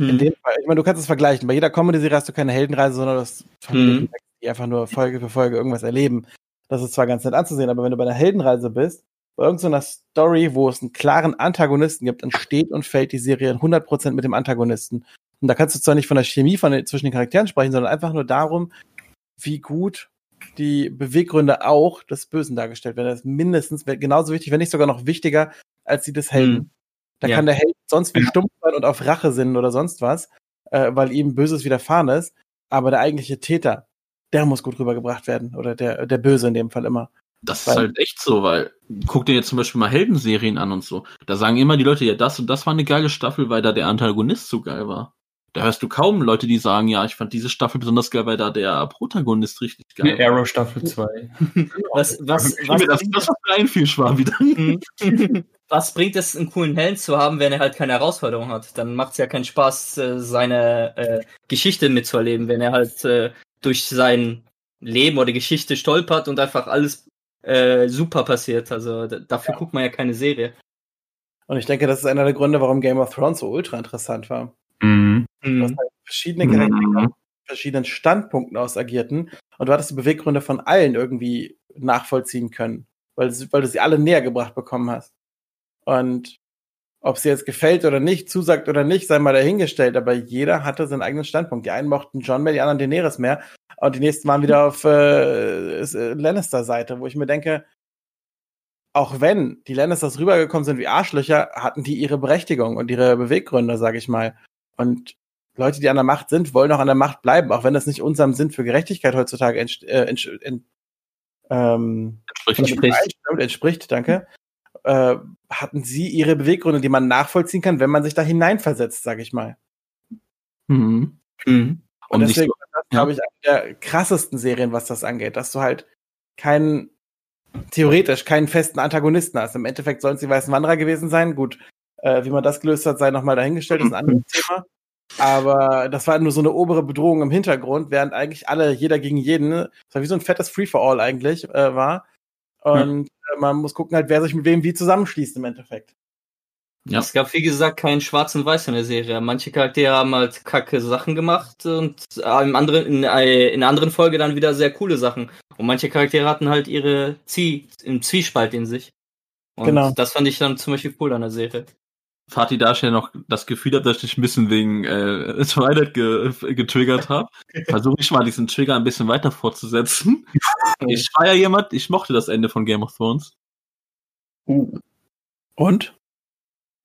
In hm, dem Fall, ich meine, du kannst es vergleichen. Bei jeder Comedy-Serie hast du keine Heldenreise, sondern du hast Familien, die einfach nur Folge für Folge irgendwas erleben. Das ist zwar ganz nett anzusehen, aber wenn du bei einer Heldenreise bist, bei irgendeiner Story, wo es einen klaren Antagonisten gibt, dann steht und fällt die Serie 100% mit dem Antagonisten. Und da kannst du zwar nicht von der Chemie von den, zwischen den Charakteren sprechen, sondern einfach nur darum, wie gut die Beweggründe auch des Bösen dargestellt werden. Das ist mindestens genauso wichtig, wenn nicht sogar noch wichtiger als die des Helden. Hm. Da Ja. kann der Held sonst wie stumpf sein und auf Rache sinnen oder sonst was, äh, weil ihm Böses widerfahren ist. Aber der eigentliche Täter, der muss gut rübergebracht werden. Oder der, der Böse in dem Fall immer. Das Weil- ist halt echt so, weil guck dir jetzt zum Beispiel mal Heldenserien an und so. Da sagen immer die Leute, ja, das und das war eine geile Staffel, weil da der Antagonist so geil war. Da hörst du kaum Leute, die sagen, ja, ich fand diese Staffel besonders geil, weil da der Protagonist richtig geil Eine Arrow Staffel 2. [LAUGHS] was, was, war. was, das, das einfiel, war wieder. [LAUGHS] was bringt es, einen coolen Helden zu haben, wenn er halt keine Herausforderung hat? Dann macht es ja keinen Spaß, äh, seine äh, Geschichte mitzuerleben, wenn er halt äh, durch sein Leben oder Geschichte stolpert und einfach alles äh, super passiert. Also dafür guckt man ja keine Serie. Und ich denke, das ist einer der Gründe, warum Game of Thrones so ultra interessant war. Mhm. Du hast Mhm. halt verschiedene Charaktere Mhm. verschiedenen Standpunkten aus agierten und du hattest die Beweggründe von allen irgendwie nachvollziehen können, weil, weil du sie alle näher gebracht bekommen hast. Und ob sie jetzt gefällt oder nicht, zusagt oder nicht, sei mal dahingestellt, aber jeder hatte seinen eigenen Standpunkt. Die einen mochten John mehr, die anderen Daenerys mehr und die nächsten waren wieder auf äh, äh, Lannister-Seite, wo ich mir denke, auch wenn die Lannisters rübergekommen sind wie Arschlöcher, hatten die ihre Berechtigung und ihre Beweggründe, sage ich mal. Und Leute, die an der Macht sind, wollen auch an der Macht bleiben, auch wenn das nicht unserem Sinn für Gerechtigkeit heutzutage entst äh, entsch ent ähm, Entspricht. Entspricht. danke, äh, hatten sie ihre Beweggründe, die man nachvollziehen kann, wenn man sich da hineinversetzt, sage ich mal. Mhm. Mhm. Und sich deswegen ja. glaube ich, eine der krassesten Serien, was das angeht, dass du halt keinen, theoretisch keinen festen Antagonisten hast. Im Endeffekt sollen es die Weißen Wanderer gewesen sein. Gut, äh, wie man das gelöst hat, sei nochmal dahingestellt, ist ein anderes [LAUGHS] Thema. Aber das war nur so eine obere Bedrohung im Hintergrund, während eigentlich alle, jeder gegen jeden, das war wie so ein fettes Free-for-All eigentlich, äh, war. Und äh, man muss gucken halt, wer sich mit wem wie zusammenschließt im Endeffekt. Ja. Es gab, wie gesagt, kein Schwarz und Weiß in der Serie. Manche Charaktere haben halt kacke Sachen gemacht und äh, im anderen, in, äh, in einer anderen Folge dann wieder sehr coole Sachen. Und manche Charaktere hatten halt ihre Zieh, im Zwiespalt in sich. Und Genau. das fand ich dann zum Beispiel cool an der Serie. Fatih da ich ja noch das Gefühl habe, dass ich dich ein bisschen wegen äh, [LAUGHS] Twilight ge getriggert habe, [LAUGHS] versuche ich mal diesen Trigger ein bisschen weiter fortzusetzen. [LAUGHS] Ich war ja jemand, ich mochte das Ende von Game of Thrones. Und?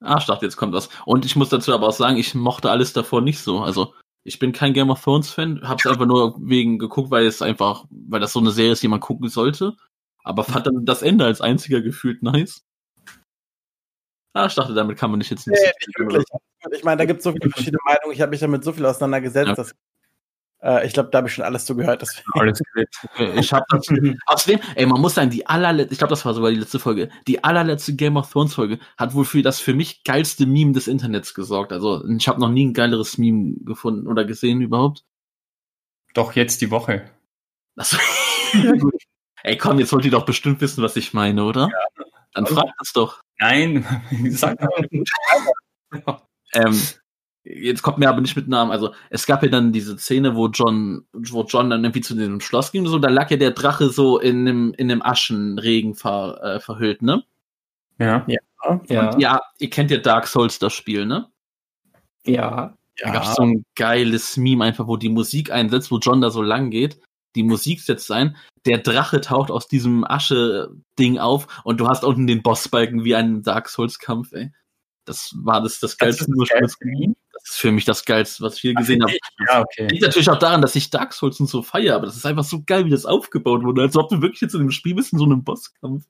Ah, ich dachte, jetzt kommt was. Und ich muss dazu aber auch sagen, ich mochte alles davor nicht so. Also, ich bin kein Game of Thrones Fan, hab's einfach nur wegen geguckt, weil es einfach, weil das so eine Serie ist, die man gucken sollte. Aber fand dann das Ende als einziger gefühlt nice. Ah, ich dachte, damit kann man nicht jetzt Nee, nicht wirklich. Ich meine, da gibt es so viele verschiedene Meinungen. Ich habe mich damit so viel auseinandergesetzt, Ja. dass äh, ich glaube, da habe ich schon alles zugehört. Deswegen. Alles ich habe das. [LAUGHS] Außerdem, ey, man muss sagen, die allerletzte, ich glaube, das war sogar die letzte Folge, die allerletzte Game of Thrones Folge hat wohl für das für mich geilste Meme des Internets gesorgt. Also, ich habe noch nie ein geileres Meme gefunden oder gesehen überhaupt. Doch jetzt die Woche. Achso. [LAUGHS] Ey, komm, jetzt wollt ihr doch bestimmt wissen, was ich meine, oder? Dann fragt es doch. Nein, [LAUGHS] sag mal. Ähm, jetzt kommt mir aber nicht mit Namen. Also es gab ja dann diese Szene, wo John, wo John dann irgendwie zu dem Schloss ging und so, da lag ja der Drache so in einem, in einem Aschenregen ver, äh, verhüllt, ne? Ja. Ja. Und ja, ihr kennt ja Dark Souls das Spiel, ne? ja. Da gab's so ein geiles Meme einfach, wo die Musik einsetzt, wo John da so lang geht. Die Musik setzt ein, der Drache taucht aus diesem Asche-Ding auf und du hast unten den Bossbalken wie einen Dark Souls-Kampf, ey. Das war das, das geilste das Meme? Das ist für mich das geilste, was ich hier gesehen habe. Ja, okay. Liegt natürlich auch daran, dass ich Dark Souls und so feiere, aber das ist einfach so geil, wie das aufgebaut wurde, als ob du wirklich jetzt in einem Spiel bist, in so einem Bosskampf.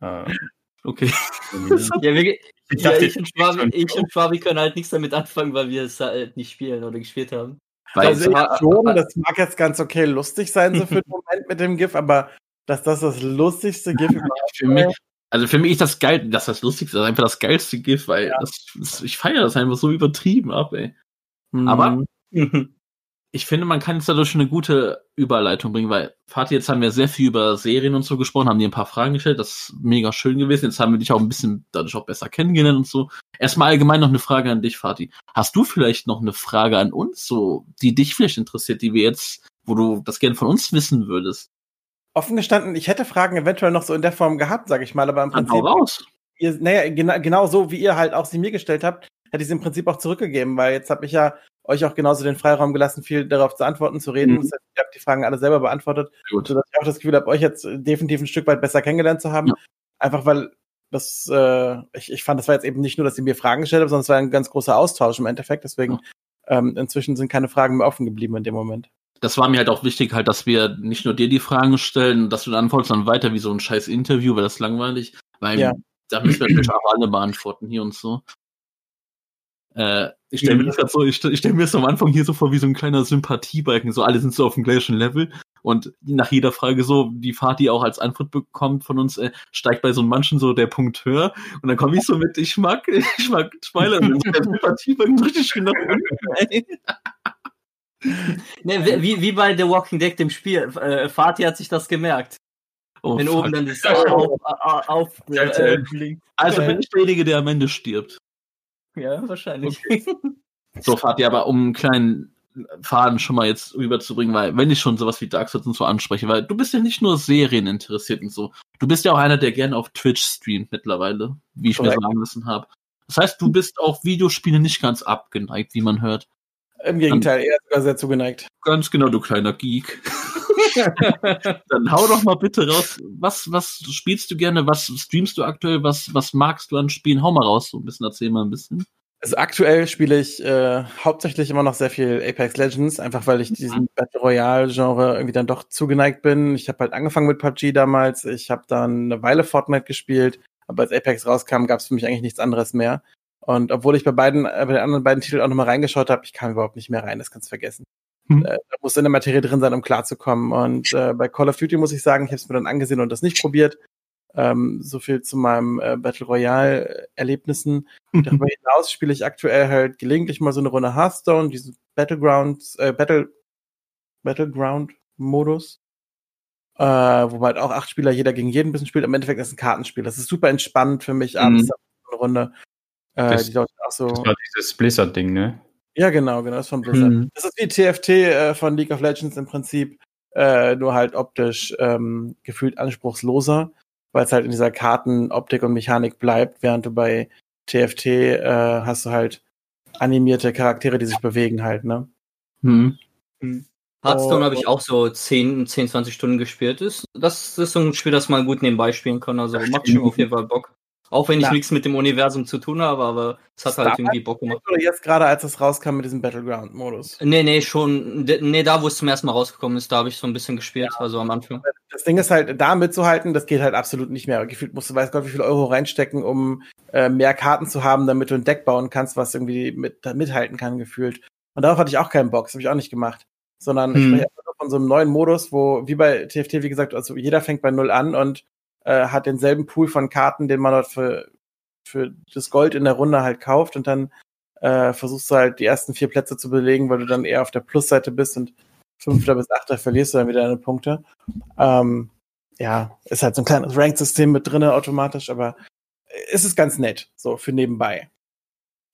Äh, Okay. Ja, [LAUGHS] wir, Ich ja, dachte, ich, und Schwabi, ich und Schwabi können halt nichts damit anfangen, weil wir es halt nicht spielen oder gespielt haben. Weil Also ich schon, das mag jetzt ganz okay lustig sein, so für den [LAUGHS] Moment mit dem GIF, aber dass das das lustigste GIF [LAUGHS] überhaupt für mich, also für mich ist das geil, das ist das Lustigste, das ist einfach das geilste GIF, weil Ja. das, das, ich feiere das einfach so übertrieben ab, ey. Aber Mhm. [LAUGHS] ich finde, man kann jetzt dadurch eine gute Überleitung bringen, weil, Fatih, jetzt haben wir sehr viel über Serien und so gesprochen, haben dir ein paar Fragen gestellt, das ist mega schön gewesen. Jetzt haben wir dich auch ein bisschen dadurch auch besser kennengelernt und so. Erstmal allgemein noch eine Frage an dich, Fatih. Hast du vielleicht noch eine Frage an uns, so, die dich vielleicht interessiert, die wir jetzt, wo du das gerne von uns wissen würdest? Offen gestanden, ich hätte Fragen eventuell noch so in der Form gehabt, sage ich mal, aber im Dann hau Prinzip, raus. ihr, naja, genau, genau so, wie ihr halt auch sie mir gestellt habt, hätte ich sie im Prinzip auch zurückgegeben, weil jetzt habe ich ja euch auch genauso den Freiraum gelassen, viel darauf zu antworten, zu reden. Mhm. Das heißt, ihr habt die Fragen alle selber beantwortet, Gut. sodass ich auch das Gefühl habe, euch jetzt definitiv ein Stück weit besser kennengelernt zu haben. Ja. Einfach weil das, äh, ich, ich fand, das war jetzt eben nicht nur, dass ihr mir Fragen gestellt habt, sondern es war ein ganz großer Austausch im Endeffekt. Deswegen, ähm, inzwischen sind keine Fragen mehr offen geblieben in dem Moment. Das war mir halt auch wichtig, halt, dass wir nicht nur dir die Fragen stellen, dass du dann antwortest, sondern weiter wie so ein scheiß Interview, weil das ist langweilig. Weil Ja. da müssen wir natürlich auch alle beantworten hier und so. Äh, ich stelle mir das gerade so, ich stelle stell mir das am Anfang hier so vor wie so ein kleiner Sympathiebalken, so alle sind so auf dem gleichen Level und nach jeder Frage so, die Fahrt, die auch als Antwort bekommt von uns, äh, steigt bei so manchen so der Punkt höher und dann komme ich so mit, ich mag, [LAUGHS] ich mag Spoiler, und [LAUGHS] so der richtig nach unten. ey. [LAUGHS] Ne, wie- wie, bei The Walking Dead, dem Spiel. Äh, Fatih hat sich das gemerkt. Oh, Wenn fuck. oben dann das auf, auf, [LAUGHS] auf äh. Also bin ich derjenige, der am Ende stirbt. Ja, wahrscheinlich. [LAUGHS] So, Fatih, aber um einen kleinen Faden schon mal jetzt rüberzubringen, weil wenn ich schon sowas wie Dark Souls und so anspreche, weil du bist ja nicht nur Serien interessiert und so, du bist ja auch einer, der gerne auf Twitch streamt mittlerweile, wie ich Korrekt. mir sagen lassen habe. Das heißt, du bist auch Videospiele nicht ganz abgeneigt, wie man hört. Im Gegenteil, eher sogar sehr zugeneigt. Ganz genau, du kleiner Geek. [LAUGHS] Dann hau doch mal bitte raus, was, was spielst du gerne, was streamst du aktuell, was, was magst du an Spielen? Hau mal raus, so ein bisschen, erzähl mal ein bisschen. Also aktuell spiele ich äh, hauptsächlich immer noch sehr viel Apex Legends, einfach weil ich diesem Battle Royale Genre irgendwie dann doch zugeneigt bin. Ich habe halt angefangen mit PUBG damals, ich habe dann eine Weile Fortnite gespielt, aber als Apex rauskam, gab es für mich eigentlich nichts anderes mehr. Und obwohl ich bei beiden, äh, bei den anderen beiden Titeln auch nochmal reingeschaut habe, ich kam überhaupt nicht mehr rein, das kannst du vergessen. Hm. Äh, da muss in der Materie drin sein, um klarzukommen. Und äh, bei Call of Duty muss ich sagen, ich habe es mir dann angesehen und das nicht probiert. Ähm, so viel zu meinem äh, Battle Royale Erlebnissen. Darüber hinaus spiele ich aktuell halt gelegentlich mal so eine Runde Hearthstone, diesen Battlegrounds, äh, Battle, Battleground-Modus. Äh, wo halt auch acht Spieler jeder gegen jeden ein bisschen spielt. Im Endeffekt ist es ein Kartenspiel. Das ist super entspannt für mich, abends Mhm. eine Runde. Äh, Das- die auch so. Das war dieses Blizzard-Ding, ne? Ja, genau, genau, das ist von Blizzard. Mhm. Das ist wie TFT äh, von League of Legends im Prinzip, äh, nur halt optisch ähm, gefühlt anspruchsloser, weil es halt in dieser Kartenoptik und Mechanik bleibt, während du bei TFT äh, hast du halt animierte Charaktere, die sich bewegen halt, ne? Hm. Hearthstone Oh. habe ich auch so 10, 10, 20 Stunden gespielt. Ist, das ist so ein Spiel, das man gut nebenbei spielen kann. Also macht schon auf jeden Fall Bock. Auch wenn ich Ja. nichts mit dem Universum zu tun habe, aber es hat halt Star irgendwie Bock gemacht. Oder jetzt gerade, als es rauskam mit diesem Battleground-Modus. Nee, nee, schon. Nee, da, wo es zum ersten Mal rausgekommen ist, da habe ich so ein bisschen gespielt, also am Anfang. Das Ding ist halt, da mitzuhalten, das geht halt absolut nicht mehr. Gefühlt musst du, weiß Gott, wie viel Euro reinstecken, um äh, mehr Karten zu haben, damit du ein Deck bauen kannst, was irgendwie mit, da mithalten kann, gefühlt. Und darauf hatte ich auch keinen Bock, das habe ich auch nicht gemacht. Sondern ich Hm. spreche einfach nur von so einem neuen Modus, wo, wie bei TFT, wie gesagt, also jeder fängt bei Null an und äh, hat denselben Pool von Karten, den man dort für, für das Gold in der Runde halt kauft und dann äh, versuchst du halt die ersten vier Plätze zu belegen, weil du dann eher auf der Plusseite bist und fünfter bis achter verlierst du dann wieder deine Punkte. Ähm, ja, ist halt so ein kleines Rank-System mit drinne automatisch, aber es ist ganz nett, so für nebenbei.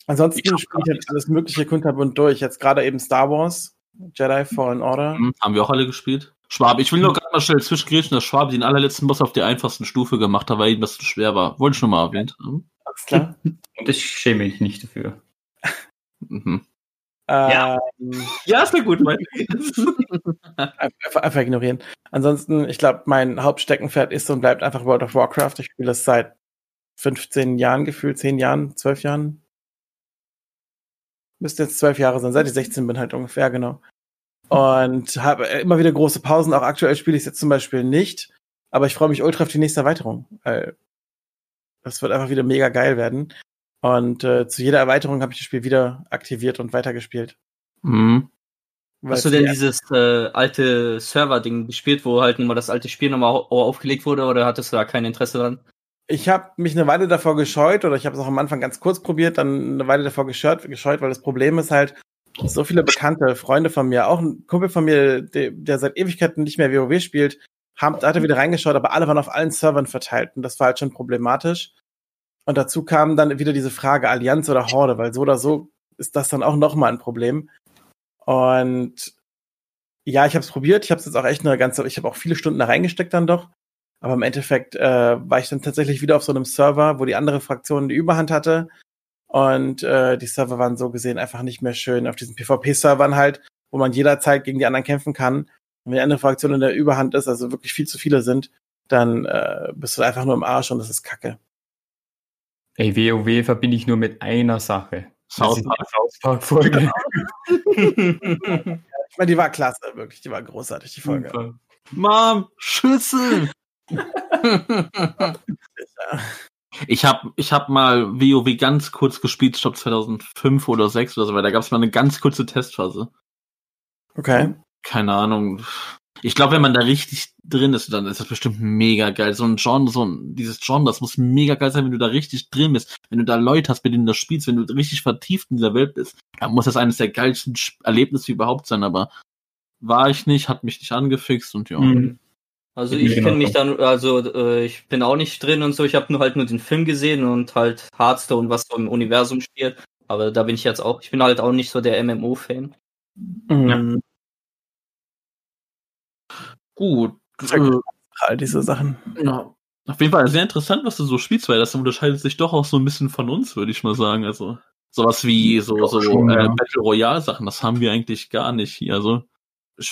Ansonsten spiele ich halt alles mögliche kunterbunt durch. Jetzt gerade eben Star Wars, Jedi Fallen Order. Hm, Haben wir auch alle gespielt. Schwab, ich will nur gerade mal schnell zwischengrätschen, dass Schwab den allerletzten Boss auf der einfachsten Stufe gemacht hat, weil ihm das zu schwer war. Wollte ich schon mal erwähnt haben. Alles klar. [LAUGHS] Und ich schäme mich nicht dafür. Mhm. ja. Ja, ist ja gut, mein Einfach, einfach ignorieren. Ansonsten, ich glaube, mein Hauptsteckenpferd ist und bleibt einfach World of Warcraft. Ich spiele das seit 15 Jahren gefühlt, 10 Jahren, 12 Jahren. Müsste jetzt 12 Jahre sein, seit ich 16 bin halt ungefähr, genau. Und habe immer wieder große Pausen. Auch aktuell spiele ich es jetzt zum Beispiel nicht. Aber ich freue mich ultra auf die nächste Erweiterung. Weil das wird einfach wieder mega geil werden. Und äh, zu jeder Erweiterung habe ich das Spiel wieder aktiviert und weitergespielt. Mhm. Hast du denn dieses äh, alte Server-Ding gespielt, wo halt nochmal das alte Spiel nochmal au- aufgelegt wurde oder hattest du da kein Interesse dran? Ich habe mich eine Weile davor gescheut oder ich habe es auch am Anfang ganz kurz probiert, dann eine Weile davor gescheut, gescheut, weil das Problem ist halt, so viele bekannte Freunde von mir, auch ein Kumpel von mir, der, der seit Ewigkeiten nicht mehr WoW spielt, haben, da hat er wieder reingeschaut, aber alle waren auf allen Servern verteilt und das war halt schon problematisch. Und dazu kam dann wieder diese Frage Allianz oder Horde, weil so oder so ist das dann auch nochmal ein Problem. Und ja, ich habe es probiert, ich habe es jetzt auch echt eine ganze, ich habe auch viele Stunden da reingesteckt dann doch. Aber im Endeffekt äh, war ich dann tatsächlich wieder auf so einem Server, wo die andere Fraktion die Überhand hatte. Und äh, die Server waren so gesehen einfach nicht mehr schön. Auf diesen PvP-Servern halt, wo man jederzeit gegen die anderen kämpfen kann. Und wenn die andere Fraktion in der Überhand ist, also wirklich viel zu viele sind, dann äh, bist du einfach nur im Arsch und das ist kacke. Ey, WoW verbinde ich nur mit einer Sache. South Park Folge. Ich meine, die war klasse, wirklich. Die war großartig, die Folge. Super. Mom, Schüssel! [LAUGHS] [LAUGHS] Ich habe ich hab mal WoW ganz kurz gespielt, ich glaube 2005 oder 6 oder so, weil da gab es mal eine ganz kurze Testphase. Okay. Keine Ahnung. Ich glaube, wenn man da richtig drin ist, dann ist das bestimmt mega geil. So ein Genre, so ein, dieses Genre, das muss mega geil sein, wenn du da richtig drin bist. Wenn du da Leute hast, mit denen du das spielst, wenn du richtig vertieft in dieser Welt bist, dann muss das eines der geilsten Erlebnisse überhaupt sein, aber war ich nicht, hat mich nicht angefixt und ja. Mhm. Also ich kenne mich dann, also äh, ich bin auch nicht drin und so. Ich habe nur halt nur den Film gesehen und halt Hearthstone, was so im Universum spielt. Aber da bin ich jetzt auch. Ich bin halt auch nicht so der MMO-Fan. Mhm. Gut. Sehr Äh, All diese Sachen. Ja. Auf jeden Fall sehr interessant, was du so spielst, weil das unterscheidet sich doch auch so ein bisschen von uns, würde ich mal sagen. Also sowas wie so, so schon, äh, ja. Battle Royale Sachen, das haben wir eigentlich gar nicht hier. Also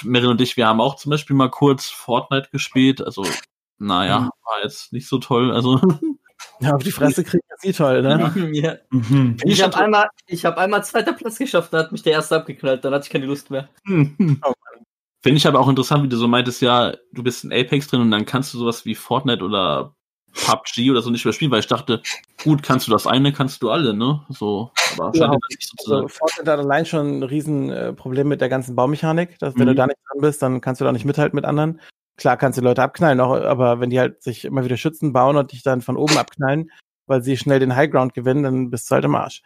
Meryl und ich, wir haben auch zum Beispiel mal kurz Fortnite gespielt. Also naja, Mhm. war jetzt nicht so toll. Also [LAUGHS] Ja, auf die Fresse kriegen ist nie toll, ne? [LAUGHS] ja. Mhm. Ich habe einmal, ich habe einmal zweiter Platz geschafft, da hat mich der erste abgeknallt, dann hatte ich keine Lust mehr. [LAUGHS] Finde ich aber auch interessant, wie du so meintest, ja, du bist in Apex drin und dann kannst du sowas wie Fortnite oder PUBG oder so nicht mehr spielen, weil ich dachte, gut, kannst du das eine, kannst du alle, ne? So, aber scheint Überhaupt das nicht so zu Also sein. Fortnite hat allein schon ein riesen äh, mit der ganzen Baumechanik. Dass, wenn Mhm. du da nicht dran bist, dann kannst du da nicht mithalten mit anderen. Klar kannst du Leute abknallen, auch, aber wenn die halt sich immer wieder schützen, bauen und dich dann von oben abknallen, weil sie schnell den Highground gewinnen, dann bist du halt im Arsch.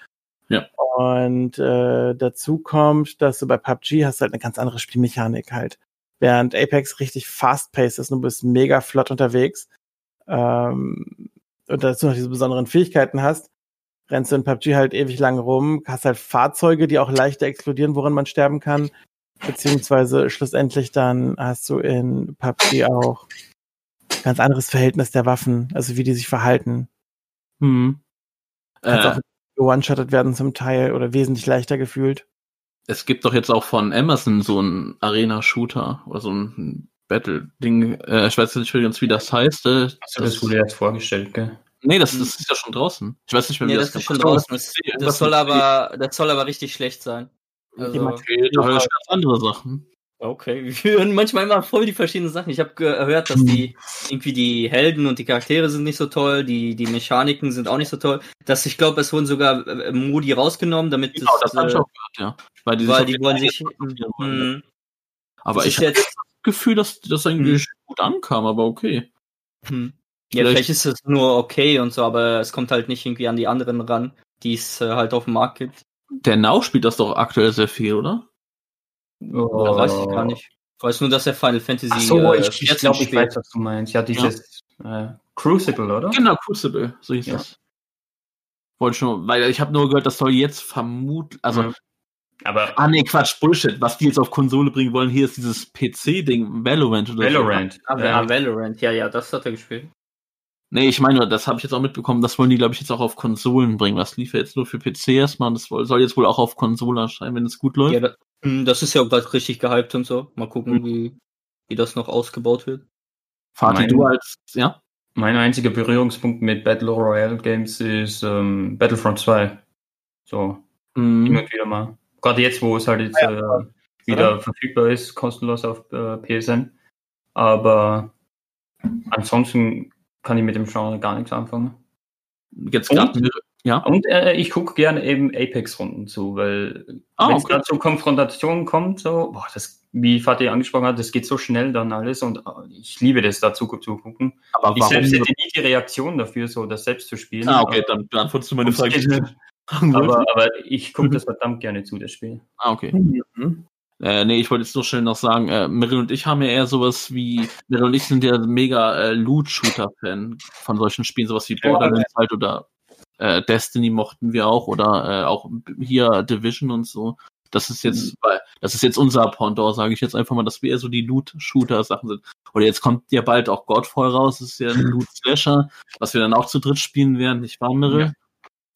Ja. Und äh, dazu kommt, dass du bei PUBG hast halt eine ganz andere Spielmechanik halt. Während Apex richtig fast-paced ist, du bist mega flott unterwegs ähm, und dazu noch diese besonderen Fähigkeiten hast, rennst du in PUBG halt ewig lang rum, hast halt Fahrzeuge, die auch leichter explodieren, woran man sterben kann. Beziehungsweise schlussendlich dann hast du in PUBG auch ganz anderes Verhältnis der Waffen, also wie die sich verhalten. Hm. Kannst Äh, auch one-shotted werden zum Teil oder wesentlich leichter gefühlt. es gibt doch jetzt auch von Amazon so ein Arena-Shooter oder so ein Battle-Ding. Äh, ich weiß nicht wie das heißt. Äh, Also das wurde jetzt vorgestellt, gell? nee, das, das ist ja schon draußen. Ich weiß nicht mehr, wie Nee, das, das ist schon draußen. Das, das soll aber, das soll aber richtig schlecht sein. Also, Okay, da höre ich ganz andere Sachen. okay, [LAUGHS] wir hören manchmal immer voll die verschiedenen Sachen. Ich habe gehört, dass die irgendwie die Helden und die Charaktere sind nicht so toll, die die Mechaniken sind auch nicht so toll. Dass ich glaube, es wurden sogar äh, Modi rausgenommen, damit Genau, das habe ich äh, auch gehört, ja. Weil die, weil die wollen sich. Hm, Aber das ich jetzt- das Gefühl, dass das eigentlich gut ankam, aber okay. hm. Ja, Vielleicht- vielleicht ist es nur okay und so, aber es kommt halt nicht irgendwie an die anderen ran, die es äh, halt auf dem Markt gibt. Der Now spielt das doch aktuell sehr viel, oder? Oh. Ja, weiß ich gar nicht. Ich weiß nur, dass er Final Fantasy Ach so, äh, ich, ich 14 glaube, ich weiß, was du meinst. Ja, dieses Äh, Crucible, oder? Genau, Crucible, so hieß Ja. das. Wollte schon, weil ich habe nur gehört, das soll jetzt vermutlich, also, Mhm. Aber ah nee, Quatsch, Bullshit. Was die jetzt auf Konsole bringen wollen, hier ist dieses PC-Ding, Valorant oder Valorant. Ah, ja. ah, Valorant, ja, ja, das hat er gespielt. so. Nee, ich meine, das habe ich jetzt auch mitbekommen, das wollen die, glaube ich, jetzt auch auf Konsolen bringen. Was lief ja jetzt nur für PC erstmal und das soll jetzt wohl auch auf Konsole erscheinen, wenn es gut läuft. Ja, hm, das ist ja auch bald richtig gehypt und so. Mal gucken, Mhm. wie, wie das noch ausgebaut wird. Fatih, Mein- du als, ja? Mein einziger Berührungspunkt mit Battle Royale Games ist ähm, Battlefront 2. So, Mhm. und wieder mal. Gerade jetzt, wo es halt jetzt äh, wieder verfügbar ist, kostenlos auf äh, PSN. Aber ansonsten kann ich mit dem Genre gar nichts anfangen. Jetzt Und? gerade Ja. Und äh, ich gucke gerne eben Apex-Runden zu, weil Ah, wenn es okay. da zu Konfrontationen kommt, so, boah, das, wie Fatih angesprochen hat, das geht so schnell dann alles und äh, ich liebe das dazu zu gucken. Aber Ich selbst hätte nie die Reaktion dafür, so das selbst zu spielen. Ah, okay, dann beantwortest du meine Frage. geht. Aber, aber ich gucke Mhm. das verdammt gerne zu, das Spiel. Ah, okay. Mhm. Äh, nee, ich wollte jetzt nur schnell noch sagen, äh, Meryl und ich haben ja eher sowas wie, Meryl und ich sind ja mega äh, Loot-Shooter-Fan von solchen Spielen, sowas wie Borderlands halt oder äh, Destiny mochten wir auch oder äh, auch hier Division und so. Das ist jetzt, weil das ist jetzt unser Pendant, sage ich jetzt einfach mal, dass wir eher so die Loot-Shooter-Sachen sind. Oder jetzt kommt ja bald auch Godfall raus, das ist ja ein [LAUGHS] Loot-Slasher, was wir dann auch zu dritt spielen werden, nicht wahr, Meryl? Ja,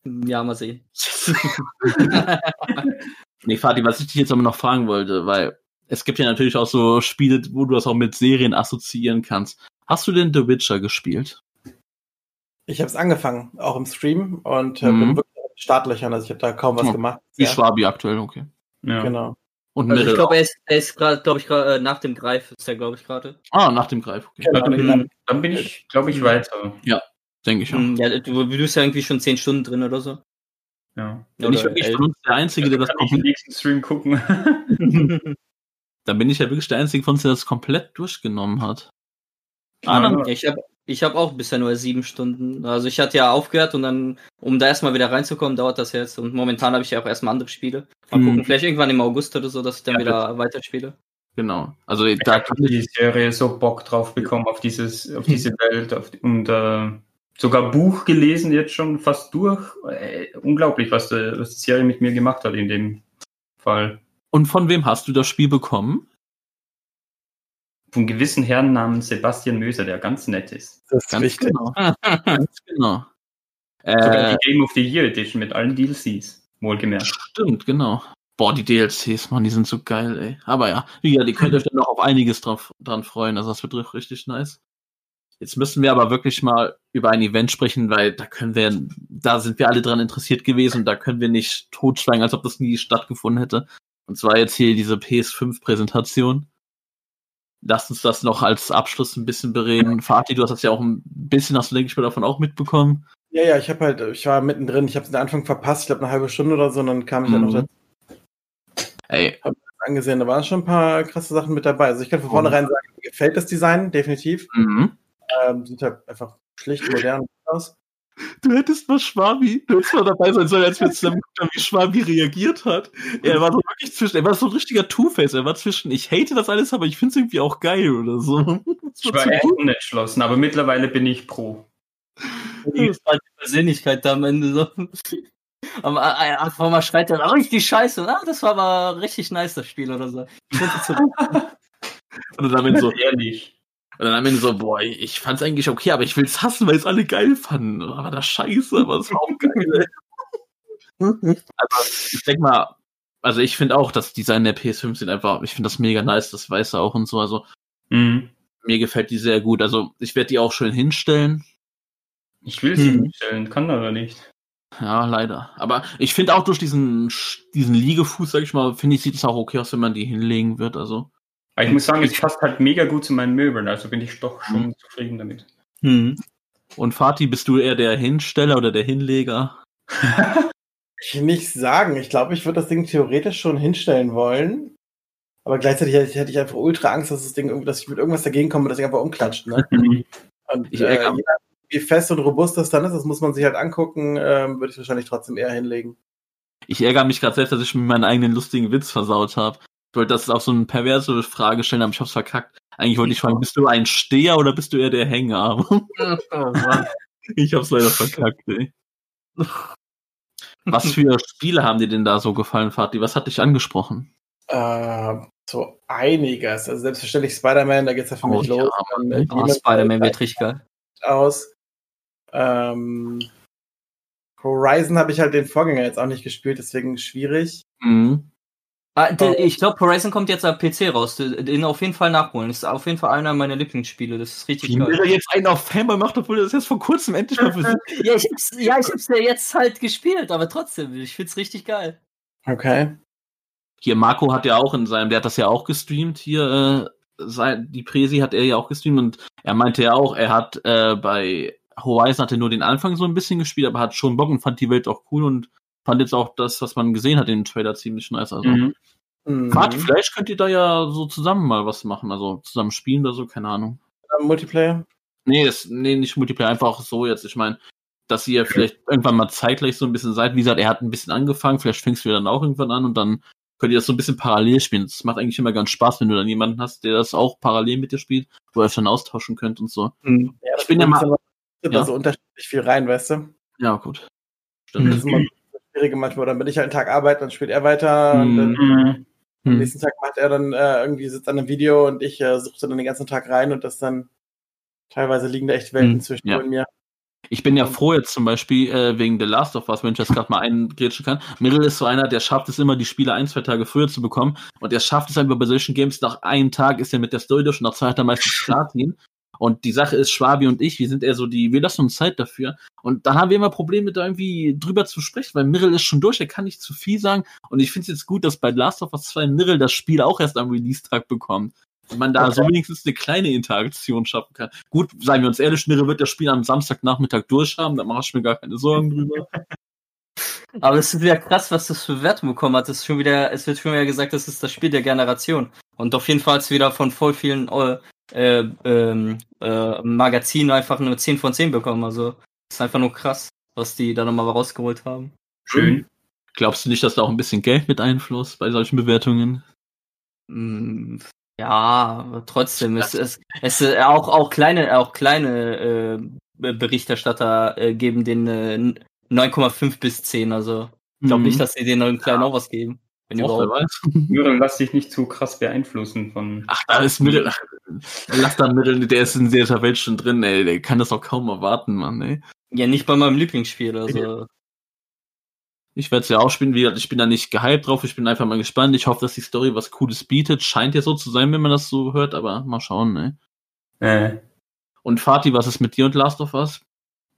mal sehen. [LAUGHS] Nee, Fatih, was ich dich jetzt aber noch fragen wollte, weil es gibt ja natürlich auch so Spiele, wo du das auch mit Serien assoziieren kannst. Hast du denn The Witcher gespielt? Ich habe es angefangen, auch im Stream und äh, Mhm. bin wirklich in Startlöchern, also ich habe da kaum was Oh, gemacht. Wie Ja, Schwabi aktuell, okay. Ja. Genau. Und Also ich glaube, er ist, er ist gerade, glaube ich, gerade äh, nach dem Greif ist er, glaube ich, gerade. Ah, nach dem Greif, okay. genau. dann, genau. bin, dann bin ich, glaube ich, weiter. Denke ich auch. Hm, Ja, du, du bist ja irgendwie schon zehn Stunden drin oder so. Ja. Bin ich von uns der Einzige, der das Kann ich im komplett, nächsten Stream gucken. [LAUGHS] dann bin ich ja wirklich der Einzige von uns, der das komplett durchgenommen hat. Ah, Ja, dann, Ja, ich habe ich hab auch bisher nur sieben Stunden. Also ich hatte ja aufgehört und dann, um da erstmal wieder reinzukommen, dauert das jetzt. Und momentan habe ich ja auch erstmal andere Spiele. Mal Hm. gucken, vielleicht irgendwann im August oder so, dass ich dann Ja, wieder weiterspiele. genau. Also Ich da habe die Serie so Bock drauf bekommen, auf dieses, auf diese Welt auf, und äh, sogar Buch gelesen jetzt schon fast durch. Äh, unglaublich, was, die- was die Serie mit mir gemacht hat in dem Fall. Und von wem hast du das Spiel bekommen? Von gewissen Herrn namens Sebastian Möser, der ganz nett ist. Das ist Ganz wichtig. genau. [LAUGHS] Ganz genau. Sogar Äh, die Game of the Year Edition mit allen DLCs, wohlgemerkt. Stimmt, genau. Boah, die DLCs, Mann, die sind so geil, ey. Aber ja, wie gesagt, ihr könnt euch dann noch auf einiges drauf, dran freuen. Also das wird ri- richtig nice. Jetzt müssen wir aber wirklich mal über ein Event sprechen, weil da können wir, da sind wir alle dran interessiert gewesen und da können wir nicht totschweigen, als ob das nie stattgefunden hätte. Und zwar jetzt hier diese PS5-Präsentation. Lasst uns das noch als Abschluss ein bisschen bereden. Fatih, du hast das ja auch ein bisschen, hast du, denke ich mal, davon auch mitbekommen. Ja, ja, ich habe halt, ich war mittendrin, ich habe den Anfang verpasst, ich glaube eine halbe Stunde oder so, und dann kam ich dann Mhm. noch dazu Ey, angesehen, da waren schon ein paar krasse Sachen mit dabei. Also ich kann von vornherein sagen, mir gefällt das Design, definitiv. mhm. Ähm, sieht halt einfach schlicht, modern aus. Du hättest mal Schwabi, du hättest mal dabei sein sollen, als wir zusammen geguckt haben, wie Schwabi reagiert hat. Er war so wirklich zwischen, er war so ein richtiger Two-Face, er war zwischen, ich hate das alles, aber ich finde es irgendwie auch geil oder so. [LAUGHS] Ich war echt unentschlossen, aber mittlerweile bin ich pro. Das war die Persönlichkeit da am Ende so. Am Anfang mal schreit er, oh, richtig scheiße. Ah, das war aber richtig nice, das Spiel oder so. [LAUGHS] Und Ende so, Ehrlich. Und dann am Ende so, boah, ich fand's eigentlich okay, aber ich will's hassen, weil es alle geil fanden. Aber das scheiße, aber es war auch geil. ey. [LAUGHS] also, ich denk mal, also ich finde auch, das Design der PS5 sieht einfach, ich finde das mega nice, das weiß er auch und so. Also Mhm. mir gefällt die sehr gut. Also ich werde die auch schön hinstellen. Ich will sie Hm. hinstellen, kann aber nicht. Ja, leider. Aber ich finde auch durch diesen, diesen Liegefuß, sag ich mal, finde ich, sieht es auch okay aus, wenn man die hinlegen wird. Also, Aber ich muss sagen, es passt halt mega gut zu meinen Möbeln, also bin ich doch schon Mhm. zufrieden damit. Hm. und Fatih, bist du eher der Hinsteller oder der Hinleger? [LAUGHS] Ich will nicht sagen, ich glaube, ich würde das Ding theoretisch schon hinstellen wollen. Aber gleichzeitig hätte ich, einfach ultra Angst, dass das Ding, irgendwie- dass ich mit irgendwas dagegen komme und das Ding einfach umklatscht. Ne? [LAUGHS] Und Ich äh, ärgere je mich. nachdem, wie fest und robust das dann ist, das muss man sich halt angucken, ähm, würde ich wahrscheinlich trotzdem eher hinlegen. Ich ärgere mich gerade selbst, dass ich mir meinen eigenen lustigen Witz versaut habe. Ich wollte das auf so eine perverse Frage stellen, aber ich hab's verkackt. Eigentlich wollte ich fragen, bist du ein Steher oder bist du eher der Hänger? [LAUGHS] Oh, ich hab's leider verkackt, ey. Was für [LAUGHS] Spiele haben dir denn da so gefallen, Fatih? Was hat dich angesprochen? Äh, so einiges. Also selbstverständlich Spider-Man, da geht's ja für Oh, mich ja, los. Äh, Oh, Spider-Man wird richtig geil. aus. Ähm, Horizon habe ich halt den Vorgänger jetzt auch nicht gespielt, deswegen schwierig. Mhm. Ah, der, ich glaube, Horizon kommt jetzt am PC raus. Den auf jeden Fall nachholen. Das ist auf jeden Fall einer meiner Lieblingsspiele. Das ist richtig Wie geil. er jetzt einen auf Fanboy macht, obwohl er das jetzt vor kurzem endlich mal [LAUGHS] für sich Ja, ich hab's, ja, ich hab's ja jetzt halt gespielt, aber trotzdem, ich find's richtig geil. Okay. Hier, Marco hat ja auch in seinem, der hat das ja auch gestreamt hier, äh, sein, die Präsi hat er ja auch gestreamt und er meinte ja auch, er hat äh, bei Horizon hatte nur den Anfang so ein bisschen gespielt, aber hat schon Bock und fand die Welt auch cool und fand jetzt auch das, was man gesehen hat in dem Trailer, ziemlich nice. Also, Mhm. Mhm. Fahrt, vielleicht könnt ihr da ja so zusammen mal was machen, also zusammen spielen oder so, keine Ahnung. Äh, Multiplayer? Nee, das, nee, nicht Multiplayer, einfach so jetzt. Ich meine, dass ihr vielleicht irgendwann mal zeitgleich so ein bisschen seid. Wie gesagt, er hat ein bisschen angefangen, vielleicht fängst du ja dann auch irgendwann an und dann könnt ihr das so ein bisschen parallel spielen. Das macht eigentlich immer ganz Spaß, wenn du dann jemanden hast, der das auch parallel mit dir spielt, wo ihr euch dann austauschen könnt und so. Mhm. Ja, Ich bin ja mal- da Ja. so unterschiedlich viel rein, weißt du? Ja, gut. Stimmt. ist immer so schwierig manchmal. Dann bin ich halt einen Tag arbeiten, dann spielt er weiter und dann Mhm. am Hm. nächsten Tag macht er dann äh, irgendwie sitzt an einem Video und ich äh, suche dann den ganzen Tag rein und das dann teilweise liegen da echt Welten Mhm. zwischen Ja. mir. Ich bin ja froh jetzt zum Beispiel äh, wegen The Last of Us, wenn ich das gerade mal eingrätschen kann. Middle ist so einer, der schafft es immer, die Spiele ein, zwei Tage früher zu bekommen. Und der schafft es einfach bei solchen Games, nach einem Tag ist er mit der Story durch und nach zwei hat er meistens Platin. Und die Sache ist, Schwabi und ich, wir sind eher so die, wir lassen uns Zeit dafür. Und dann haben wir immer Probleme, da irgendwie drüber zu sprechen, weil Mirrell ist schon durch, er kann nicht zu viel sagen. Und ich finde es jetzt gut, dass bei Last of Us 2 Mirrell das Spiel auch erst am Release-Tag bekommt. Und man da so wenigstens eine kleine Interaktion schaffen kann. Gut, seien wir uns ehrlich, Mirrell wird das Spiel am Samstagnachmittag durchhaben, da mache ich mir gar keine Sorgen drüber. [LAUGHS] Aber es ist wieder krass, was das für Werte bekommen hat. Das ist schon wieder, es wird schon wieder gesagt, das ist das Spiel der Generation. Und auf jeden Fall hat es wieder von voll vielen äh, äh, ähm, äh, Magazinen einfach eine 10 von 10 bekommen. Also ist einfach nur krass, was die da nochmal rausgeholt haben. Schön. Glaubst du nicht, dass da auch ein bisschen Geld mit Einfluss bei solchen Bewertungen? Mm, Ja, aber trotzdem, es ist es, es auch auch kleine auch kleine äh, Be- Berichterstatter äh, geben den äh, 9,5 bis 10, also ich glaube Mhm. nicht, dass sie den einen kleinen auch was geben, wenn Och, überhaupt. Jürgen, lass dich nicht zu krass beeinflussen von. Ach, da ist Mittel. ach, Lass da Mittel, der ist in dieser Welt schon drin, ey. Der kann das auch kaum erwarten, Mann, ey. Ja, nicht bei meinem Lieblingsspiel, also Ich werde es ja auch spielen, wie gesagt, ich bin da nicht gehypt drauf, ich bin einfach mal gespannt. Ich hoffe, dass die Story was Cooles bietet. Scheint ja so zu sein, wenn man das so hört, aber mal schauen, ne? Äh, Und Fatih, was ist mit dir und Last of Us?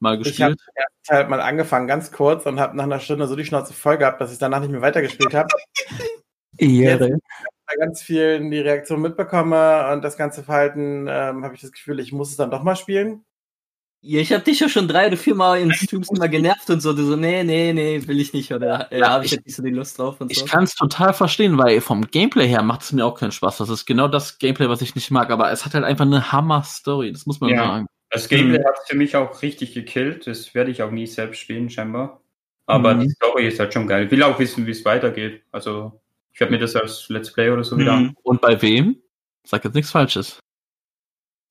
Mal Ich habe gespielt? den ersten Teil mal angefangen, ganz kurz, und habe nach einer Stunde so die Schnauze voll gehabt, dass ich danach nicht mehr weitergespielt habe. [LAUGHS] Jetzt, bei ganz vielen die Reaktion mitbekomme und das ganze Verhalten, ähm, habe ich das Gefühl, ich muss es dann doch mal spielen. ja, ich habe dich ja schon drei oder vier Mal in Streams immer genervt und so, du so, nee, nee, nee, will ich nicht, oder Ja, habe ich ich- jetzt nicht so die Lust drauf und so. Ich kann es total verstehen, weil vom Gameplay her macht es mir auch keinen Spaß. Das ist genau das Gameplay, was ich nicht mag, aber es hat halt einfach eine Hammer-Story, das muss man Ja. sagen. Das Gameplay Mhm. hat für mich auch richtig gekillt. Das werde ich auch nie selbst spielen, scheinbar. Aber Mhm. die Story ist halt schon geil. Ich will auch wissen, wie es weitergeht. Also, ich werde mir das als Let's Play oder so wieder Mhm. Und bei wem? Sag jetzt nichts Falsches.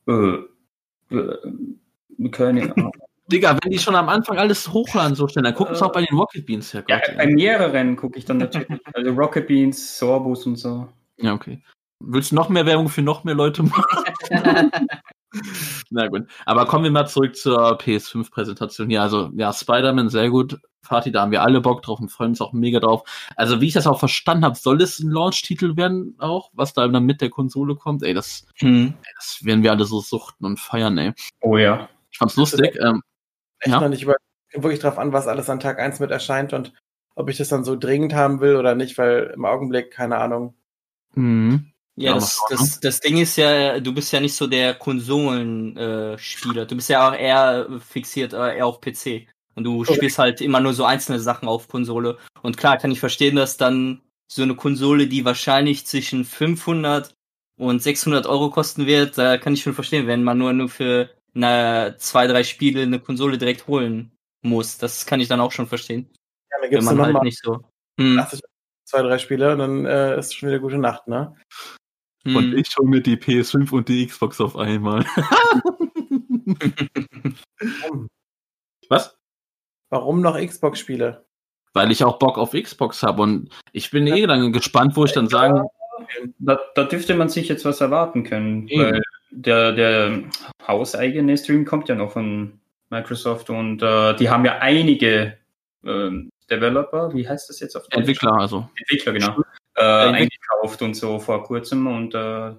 Äh, äh, keine [LAUGHS] Ahnung. Digga, wenn die schon am Anfang alles hochladen so schnell, dann gucken sie auch bei den Rocket Beans her. ja, bei mehreren gucke ich dann natürlich. [LAUGHS] Also Rocket Beans, Sorbus und so. ja, okay. Willst du noch mehr Werbung für noch mehr Leute machen? [LAUGHS] Na gut. Aber kommen wir mal zurück zur PS5-Präsentation. Ja, also, ja, Spider-Man, sehr gut. Fatih, da haben wir alle Bock drauf und freuen uns auch mega drauf. Also, wie ich das auch verstanden habe, soll es ein Launch-Titel werden, auch, was da dann mit der Konsole kommt? Ey, das, Hm. ey, das werden wir alle so suchten und feiern, ey. Oh ja. Ich fand's lustig. Ähm, Echt Ja. noch nicht über wirklich drauf an, was alles an Tag 1 mit erscheint und ob ich das dann so dringend haben will oder nicht, weil im Augenblick, keine Ahnung. mhm. Ja, das, schauen, das, das Ding ist ja, du bist ja nicht so der Konsolenspieler. Äh, Spieler. du bist ja auch eher fixiert äh, eher auf PC. Und du spielst halt immer nur so einzelne Sachen auf Konsole. Und klar kann ich verstehen, dass dann so eine Konsole, die wahrscheinlich zwischen 500 und 600 Euro kosten wird, da kann ich schon verstehen, wenn man nur, nur für na, zwei, drei Spiele eine Konsole direkt holen muss. Das kann ich dann auch schon verstehen. Ja, dann Wenn gibst du man halt mal nicht so. Hm. 80, zwei, drei Spiele dann äh, ist schon wieder gute Nacht, ne? Und Hm. ich hole mir die PS5 und die Xbox auf einmal. [LAUGHS] Was? Warum noch Xbox-Spiele? Weil ich auch Bock auf Xbox habe und ich bin eh dann gespannt, wo ich dann sagen, Da, da dürfte man sich jetzt was erwarten können, Eben. weil der, der hauseigene Stream kommt ja noch von Microsoft und äh, die haben ja einige ähm, Developer, wie heißt das jetzt auf Deutsch? Entwickler, also. Entwickler, genau, äh, eingekauft und so vor kurzem und äh, ich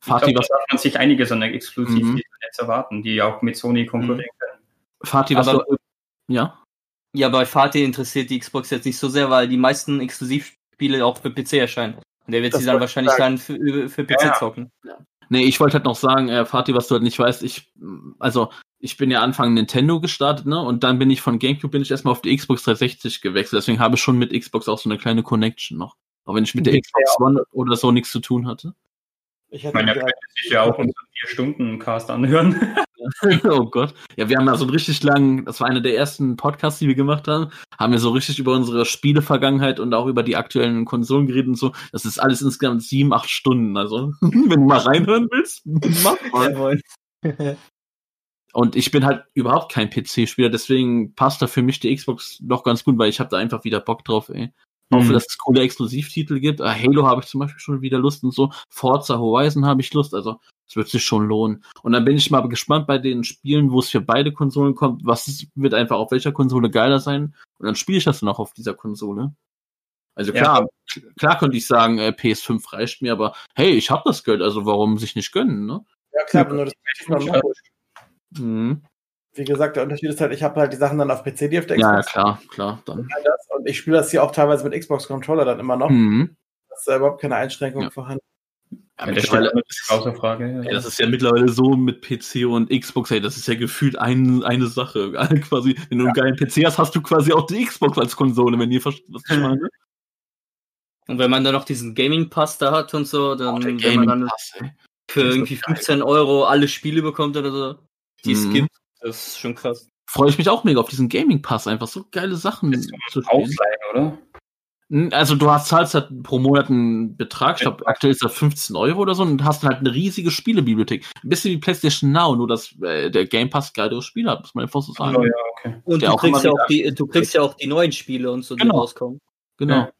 Fatih, glaube, was, da darf man sich einiges an exklusiv Mhm. jetzt erwarten, die auch mit Sony konkurrieren können. Fatih, was Aber- du, ja? Ja, bei Fatih interessiert die Xbox jetzt nicht so sehr, weil die meisten Exklusivspiele auch für PC erscheinen. Und der wird Das sie dann wahrscheinlich sagen. dann für, für PC Ja, ja. zocken. Nee, ich wollte halt noch sagen, äh, Fatih, was du halt nicht weißt, ich, also, ich bin ja Anfang Nintendo gestartet, ne? Und dann bin ich von GameCube bin ich erstmal auf die Xbox 360 gewechselt. Deswegen habe ich schon mit Xbox auch so eine kleine Connection noch. Auch wenn ich mit der Xbox One oder so nichts zu tun hatte. Ich Ich meine, wieder- könnte sich ja auch unseren vier Stunden Cast anhören. [LAUGHS] oh Gott. Ja, wir haben ja so einen richtig langen, das war einer der ersten Podcasts, die wir gemacht haben, haben wir so richtig über unsere Spiele-Vergangenheit und auch über die aktuellen Konsolen geredet und so. Das ist alles insgesamt sieben, acht Stunden. Also, [LAUGHS] wenn du mal reinhören willst, [LAUGHS] mach mal. Und ich bin halt überhaupt kein PC-Spieler, deswegen passt da für mich die Xbox noch ganz gut, weil ich habe da einfach wieder Bock drauf, ey. Für Mhm. dass es coole Exklusivtitel gibt. Äh, Halo habe ich zum Beispiel schon wieder Lust und so. Forza Horizon habe ich Lust. Also es wird sich schon lohnen. Und dann bin ich mal gespannt bei den Spielen, wo es für beide Konsolen kommt. Was ist, wird einfach auf welcher Konsole geiler sein? Und dann spiele ich das dann auch auf dieser Konsole. Also Ja. klar, klar könnte ich sagen, äh, PS5 reicht mir, aber hey, ich habe das Geld, also warum sich nicht gönnen, ne? Ja, klar, nur das Ja. Mhm. Wie gesagt, der Unterschied ist halt, ich habe halt die Sachen dann auf PC, die auf der Ja, ja, Xbox klar, klar. Dann. das, und ich spiele das hier auch teilweise mit Xbox-Controller dann immer noch. Mhm. Das ist da überhaupt keine Einschränkung Ja. vorhanden. Ja, Ja, das mittlerweile, außer Frage. ey, das ist ja mittlerweile so mit PC und Xbox, ey, das ist ja gefühlt ein, eine Sache. [LAUGHS] quasi, wenn du einen geilen PC hast, hast du quasi auch die Xbox als Konsole, wenn ihr versteht, was ich meine. Und wenn man dann noch diesen Gaming Pass da hat und so, dann Der wenn man dann für irgendwie doch geil. 15 Euro alle Spiele bekommt oder so, die es Mhm. gibt, das ist schon krass. Freue ich mich auch mega auf diesen Gaming Pass, einfach so geile Sachen zu spielen. Ausleihen, oder? Also du hast zahlst halt pro Monat einen Betrag, ich glaube aktuell ist das 15 Euro oder so und hast halt eine riesige Spielebibliothek. Ein bisschen wie PlayStation Now, nur dass äh, der Game Pass geilere Spiele hat, muss man einfach so sagen. Oh, ja, okay. Und Der du auch kriegst, ja auch die, du kriegst ja auch die neuen Spiele und so, die Genau. rauskommen. Genau. Ja.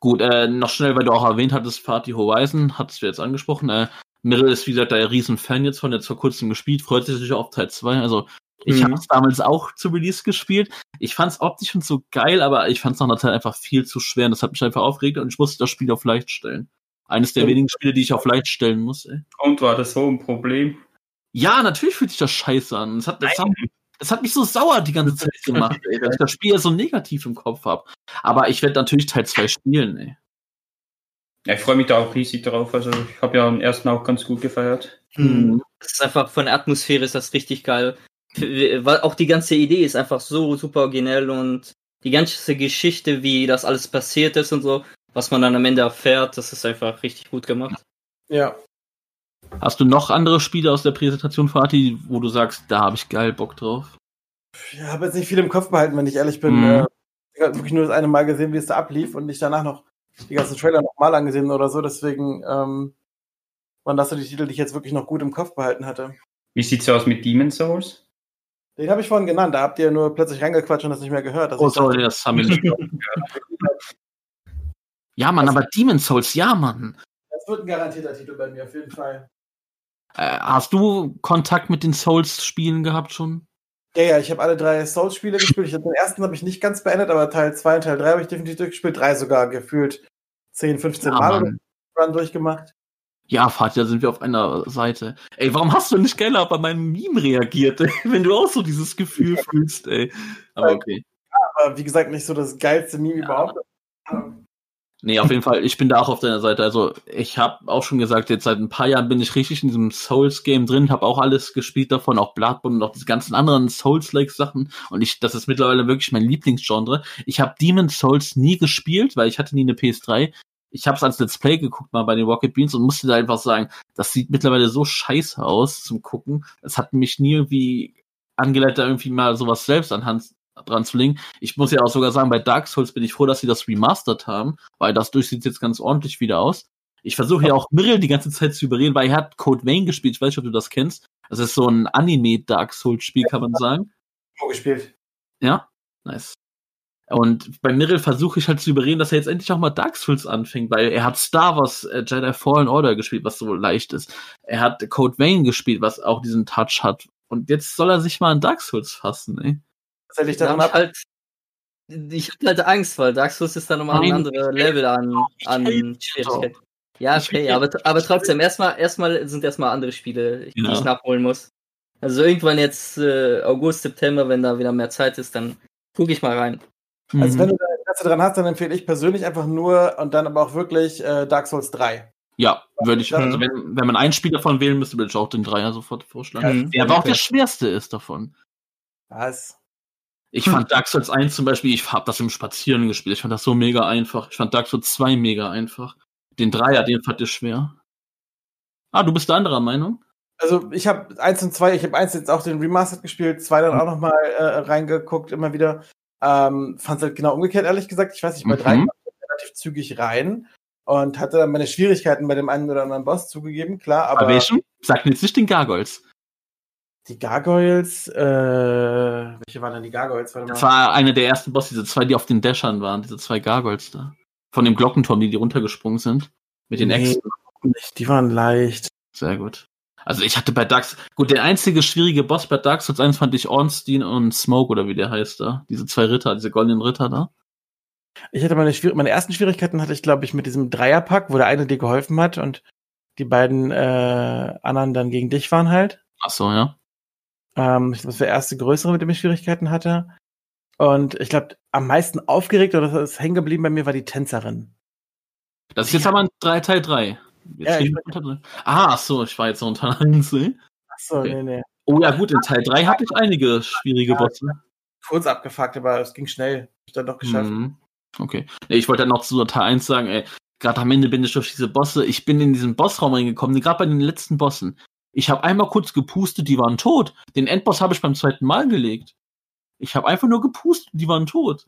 Gut, äh, noch schnell, weil du auch erwähnt hattest, Party Horizon, hattest du jetzt angesprochen. Äh, Mirrell ist, wie gesagt, der Riesenfan jetzt von, jetzt vor kurzem gespielt, freut sich natürlich auf Teil 2. Also, ich Mhm. habe es damals auch zu Release gespielt. Ich fand es optisch und so geil, aber ich fand es nach einer Zeit einfach viel zu schwer und das hat mich einfach aufgeregt und ich musste das Spiel auf leicht stellen. Eines der Ja. wenigen Spiele, die ich auf leicht stellen muss, ey. Und war das so ein Problem? Ja, natürlich fühlt sich das scheiße an. Es hat, das, hat, das hat mich so sauer die ganze Zeit [LAUGHS] gemacht, ey, dass ich das Spiel so negativ im Kopf habe. Aber ich werde natürlich Teil 2 spielen, ey. Ja, ich freue mich da auch riesig drauf. Also ich habe ja den ersten auch ganz gut gefeiert. Mhm. Das ist einfach von der Atmosphäre ist das richtig geil. Weil auch die ganze Idee ist einfach so super originell und die ganze Geschichte, wie das alles passiert ist und so, was man dann am Ende erfährt, das ist einfach richtig gut gemacht. Ja. Hast du noch andere Spiele aus der Präsentation, Fatih, wo du sagst, da habe ich geil Bock drauf? Ich habe jetzt nicht viel im Kopf behalten, wenn ich ehrlich bin. Mhm. Äh, ich habe wirklich nur das eine Mal gesehen, wie es da ablief und nicht danach noch die ganzen Trailer nochmal angesehen oder so. Deswegen ähm, waren das so die Titel, die ich jetzt wirklich noch gut im Kopf behalten hatte. Wie sieht's aus mit Demon Souls? Den habe ich vorhin genannt, da habt ihr nur plötzlich reingequatscht und das nicht mehr gehört. Also Oh, sorry, das haben wir nicht. [LAUGHS] ja, Mann, aber Demon Souls, ja, Mann. das wird ein garantierter Titel bei mir, auf jeden Fall. Äh, hast du Kontakt mit den Souls-Spielen gehabt schon? Ja, ja, ich habe alle drei Souls-Spiele gespielt. Ich hab, den ersten habe ich nicht ganz beendet, aber Teil 2 und Teil 3 habe ich definitiv durchgespielt. Drei sogar gefühlt 10, 15 Ja, Mal Run durchgemacht. Ja, Fatih, da sind wir auf einer Seite. Ey, warum hast du nicht geiler bei meinem Meme reagiert, ey? [LAUGHS] wenn du auch so dieses Gefühl fühlst, ey? Aber okay. Aber wie gesagt, nicht so das geilste Meme Ja. überhaupt. Nee, auf jeden Fall, ich bin da auch auf deiner Seite. Also, ich habe auch schon gesagt, jetzt seit ein paar Jahren bin ich richtig in diesem Souls-Game drin, habe auch alles gespielt davon, auch Bloodborne und auch diese ganzen anderen Souls-like-Sachen. Und ich, das ist mittlerweile wirklich mein Lieblingsgenre. Ich habe Demon Souls nie gespielt, weil ich hatte nie eine PS3. Ich habe es als Let's Play geguckt mal bei den Rocket Beans und musste da einfach sagen, das sieht mittlerweile so scheiße aus zum Gucken. Es hat mich nie irgendwie angeleitet, irgendwie mal sowas selbst anhand dran zu legen. Ich muss ja auch sogar sagen, bei Dark Souls bin ich froh, dass sie das remastered haben, weil das durch sieht jetzt ganz ordentlich wieder aus. Ich versuche ja auch Mirrell die ganze Zeit zu überreden, weil er hat Code Vein gespielt. Ich weiß nicht, ob du das kennst. Das ist so ein Anime Dark Souls Spiel, kann man sagen. gespielt. Ja, nice. Und bei Mirrell versuche ich halt zu überreden, dass er jetzt endlich auch mal Dark Souls anfängt, weil er hat Star Wars äh, Jedi Fallen Order gespielt, was so leicht ist. Er hat Code Vein gespielt, was auch diesen Touch hat. Und jetzt soll er sich mal an Dark Souls fassen, ey. Das hätte ich Da daran ab. halt, ich hab halt Angst, weil Dark Souls ist dann nochmal ein Nein, anderes Level an, an Schwierigkeit. Ja, Ich okay, aber, aber trotzdem, erstmal, erstmal sind erstmal andere Spiele, die Ja. ich nachholen muss. Also irgendwann jetzt äh, August, September, wenn da wieder mehr Zeit ist, dann gucke ich mal rein. Also Mhm. wenn du da Interesse dran hast, dann empfehle ich persönlich einfach nur und dann aber auch wirklich äh, Dark Souls 3. Ja, würde ich, Ja. also wenn, wenn man einen Spieler davon wählen müsste, würde ich auch den Dreier sofort vorschlagen. Mhm. Der aber auch der schwerste ist davon. Was? Ich fand Dark Souls 1 zum Beispiel, ich habe das im Spazieren gespielt. Ich fand das so mega einfach. Ich fand Dark Souls 2 mega einfach. Den Dreier, den fand ich schwer. Ah, du bist der anderer Meinung? Also ich habe eins und zwei, ich habe eins jetzt auch den Remastered gespielt, zwei dann auch noch mal äh, reingeguckt, immer wieder. Ähm, Fand halt genau umgekehrt, ehrlich gesagt. Ich weiß nicht, bei Mhm. drei kam ich relativ zügig rein und hatte dann meine Schwierigkeiten bei dem einen oder anderen Boss zugegeben, klar, aber Bei welchem? Sag mir jetzt nicht den Gargoyles. Die Gargoyles, äh, welche waren denn die Gargoyles? Warte mal. Das war einer der ersten Boss, diese zwei, die auf den Dashern waren, diese zwei Gargoyles da. Von dem Glockenturm, die, die runtergesprungen sind. Mit den Nee. Äxten. nicht, die waren leicht. Sehr gut. Also ich hatte bei Dark Souls, gut, der einzige schwierige Boss bei Dark Souls 1 fand ich Ornstein und Smoke oder wie der heißt da. Diese zwei Ritter, diese goldenen Ritter da. Ich hatte meine, Schwier meine ersten Schwierigkeiten hatte ich, glaube ich, mit diesem Dreierpack, wo der eine dir geholfen hat und die beiden äh, anderen dann gegen dich waren halt. Ach so, ja. Ähm, das war der erste größere, mit dem ich Schwierigkeiten hatte. Und ich glaube, am meisten aufgeregt oder das ist hängen geblieben bei mir war die Tänzerin. Das ist jetzt aber ein 3 Teil 3. Jetzt Ja, ich- unter. Ah, ach so, ich war jetzt noch unter 1. ey. Achso, Okay. nee, nee. Oh ja, gut, in Teil 3 hatte ich einige schwierige Bosse. Kurz abgefuckt, aber es ging schnell. Hab Ich dann doch geschafft. Mhm. Okay. Ich wollte dann noch zu Teil 1 sagen, ey, gerade am Ende bin ich durch diese Bosse, ich bin in diesen Bossraum reingekommen, gerade bei den letzten Bossen. Ich habe einmal kurz gepustet, die waren tot. Den Endboss habe ich beim zweiten Mal gelegt. Ich habe einfach nur gepustet, die waren tot.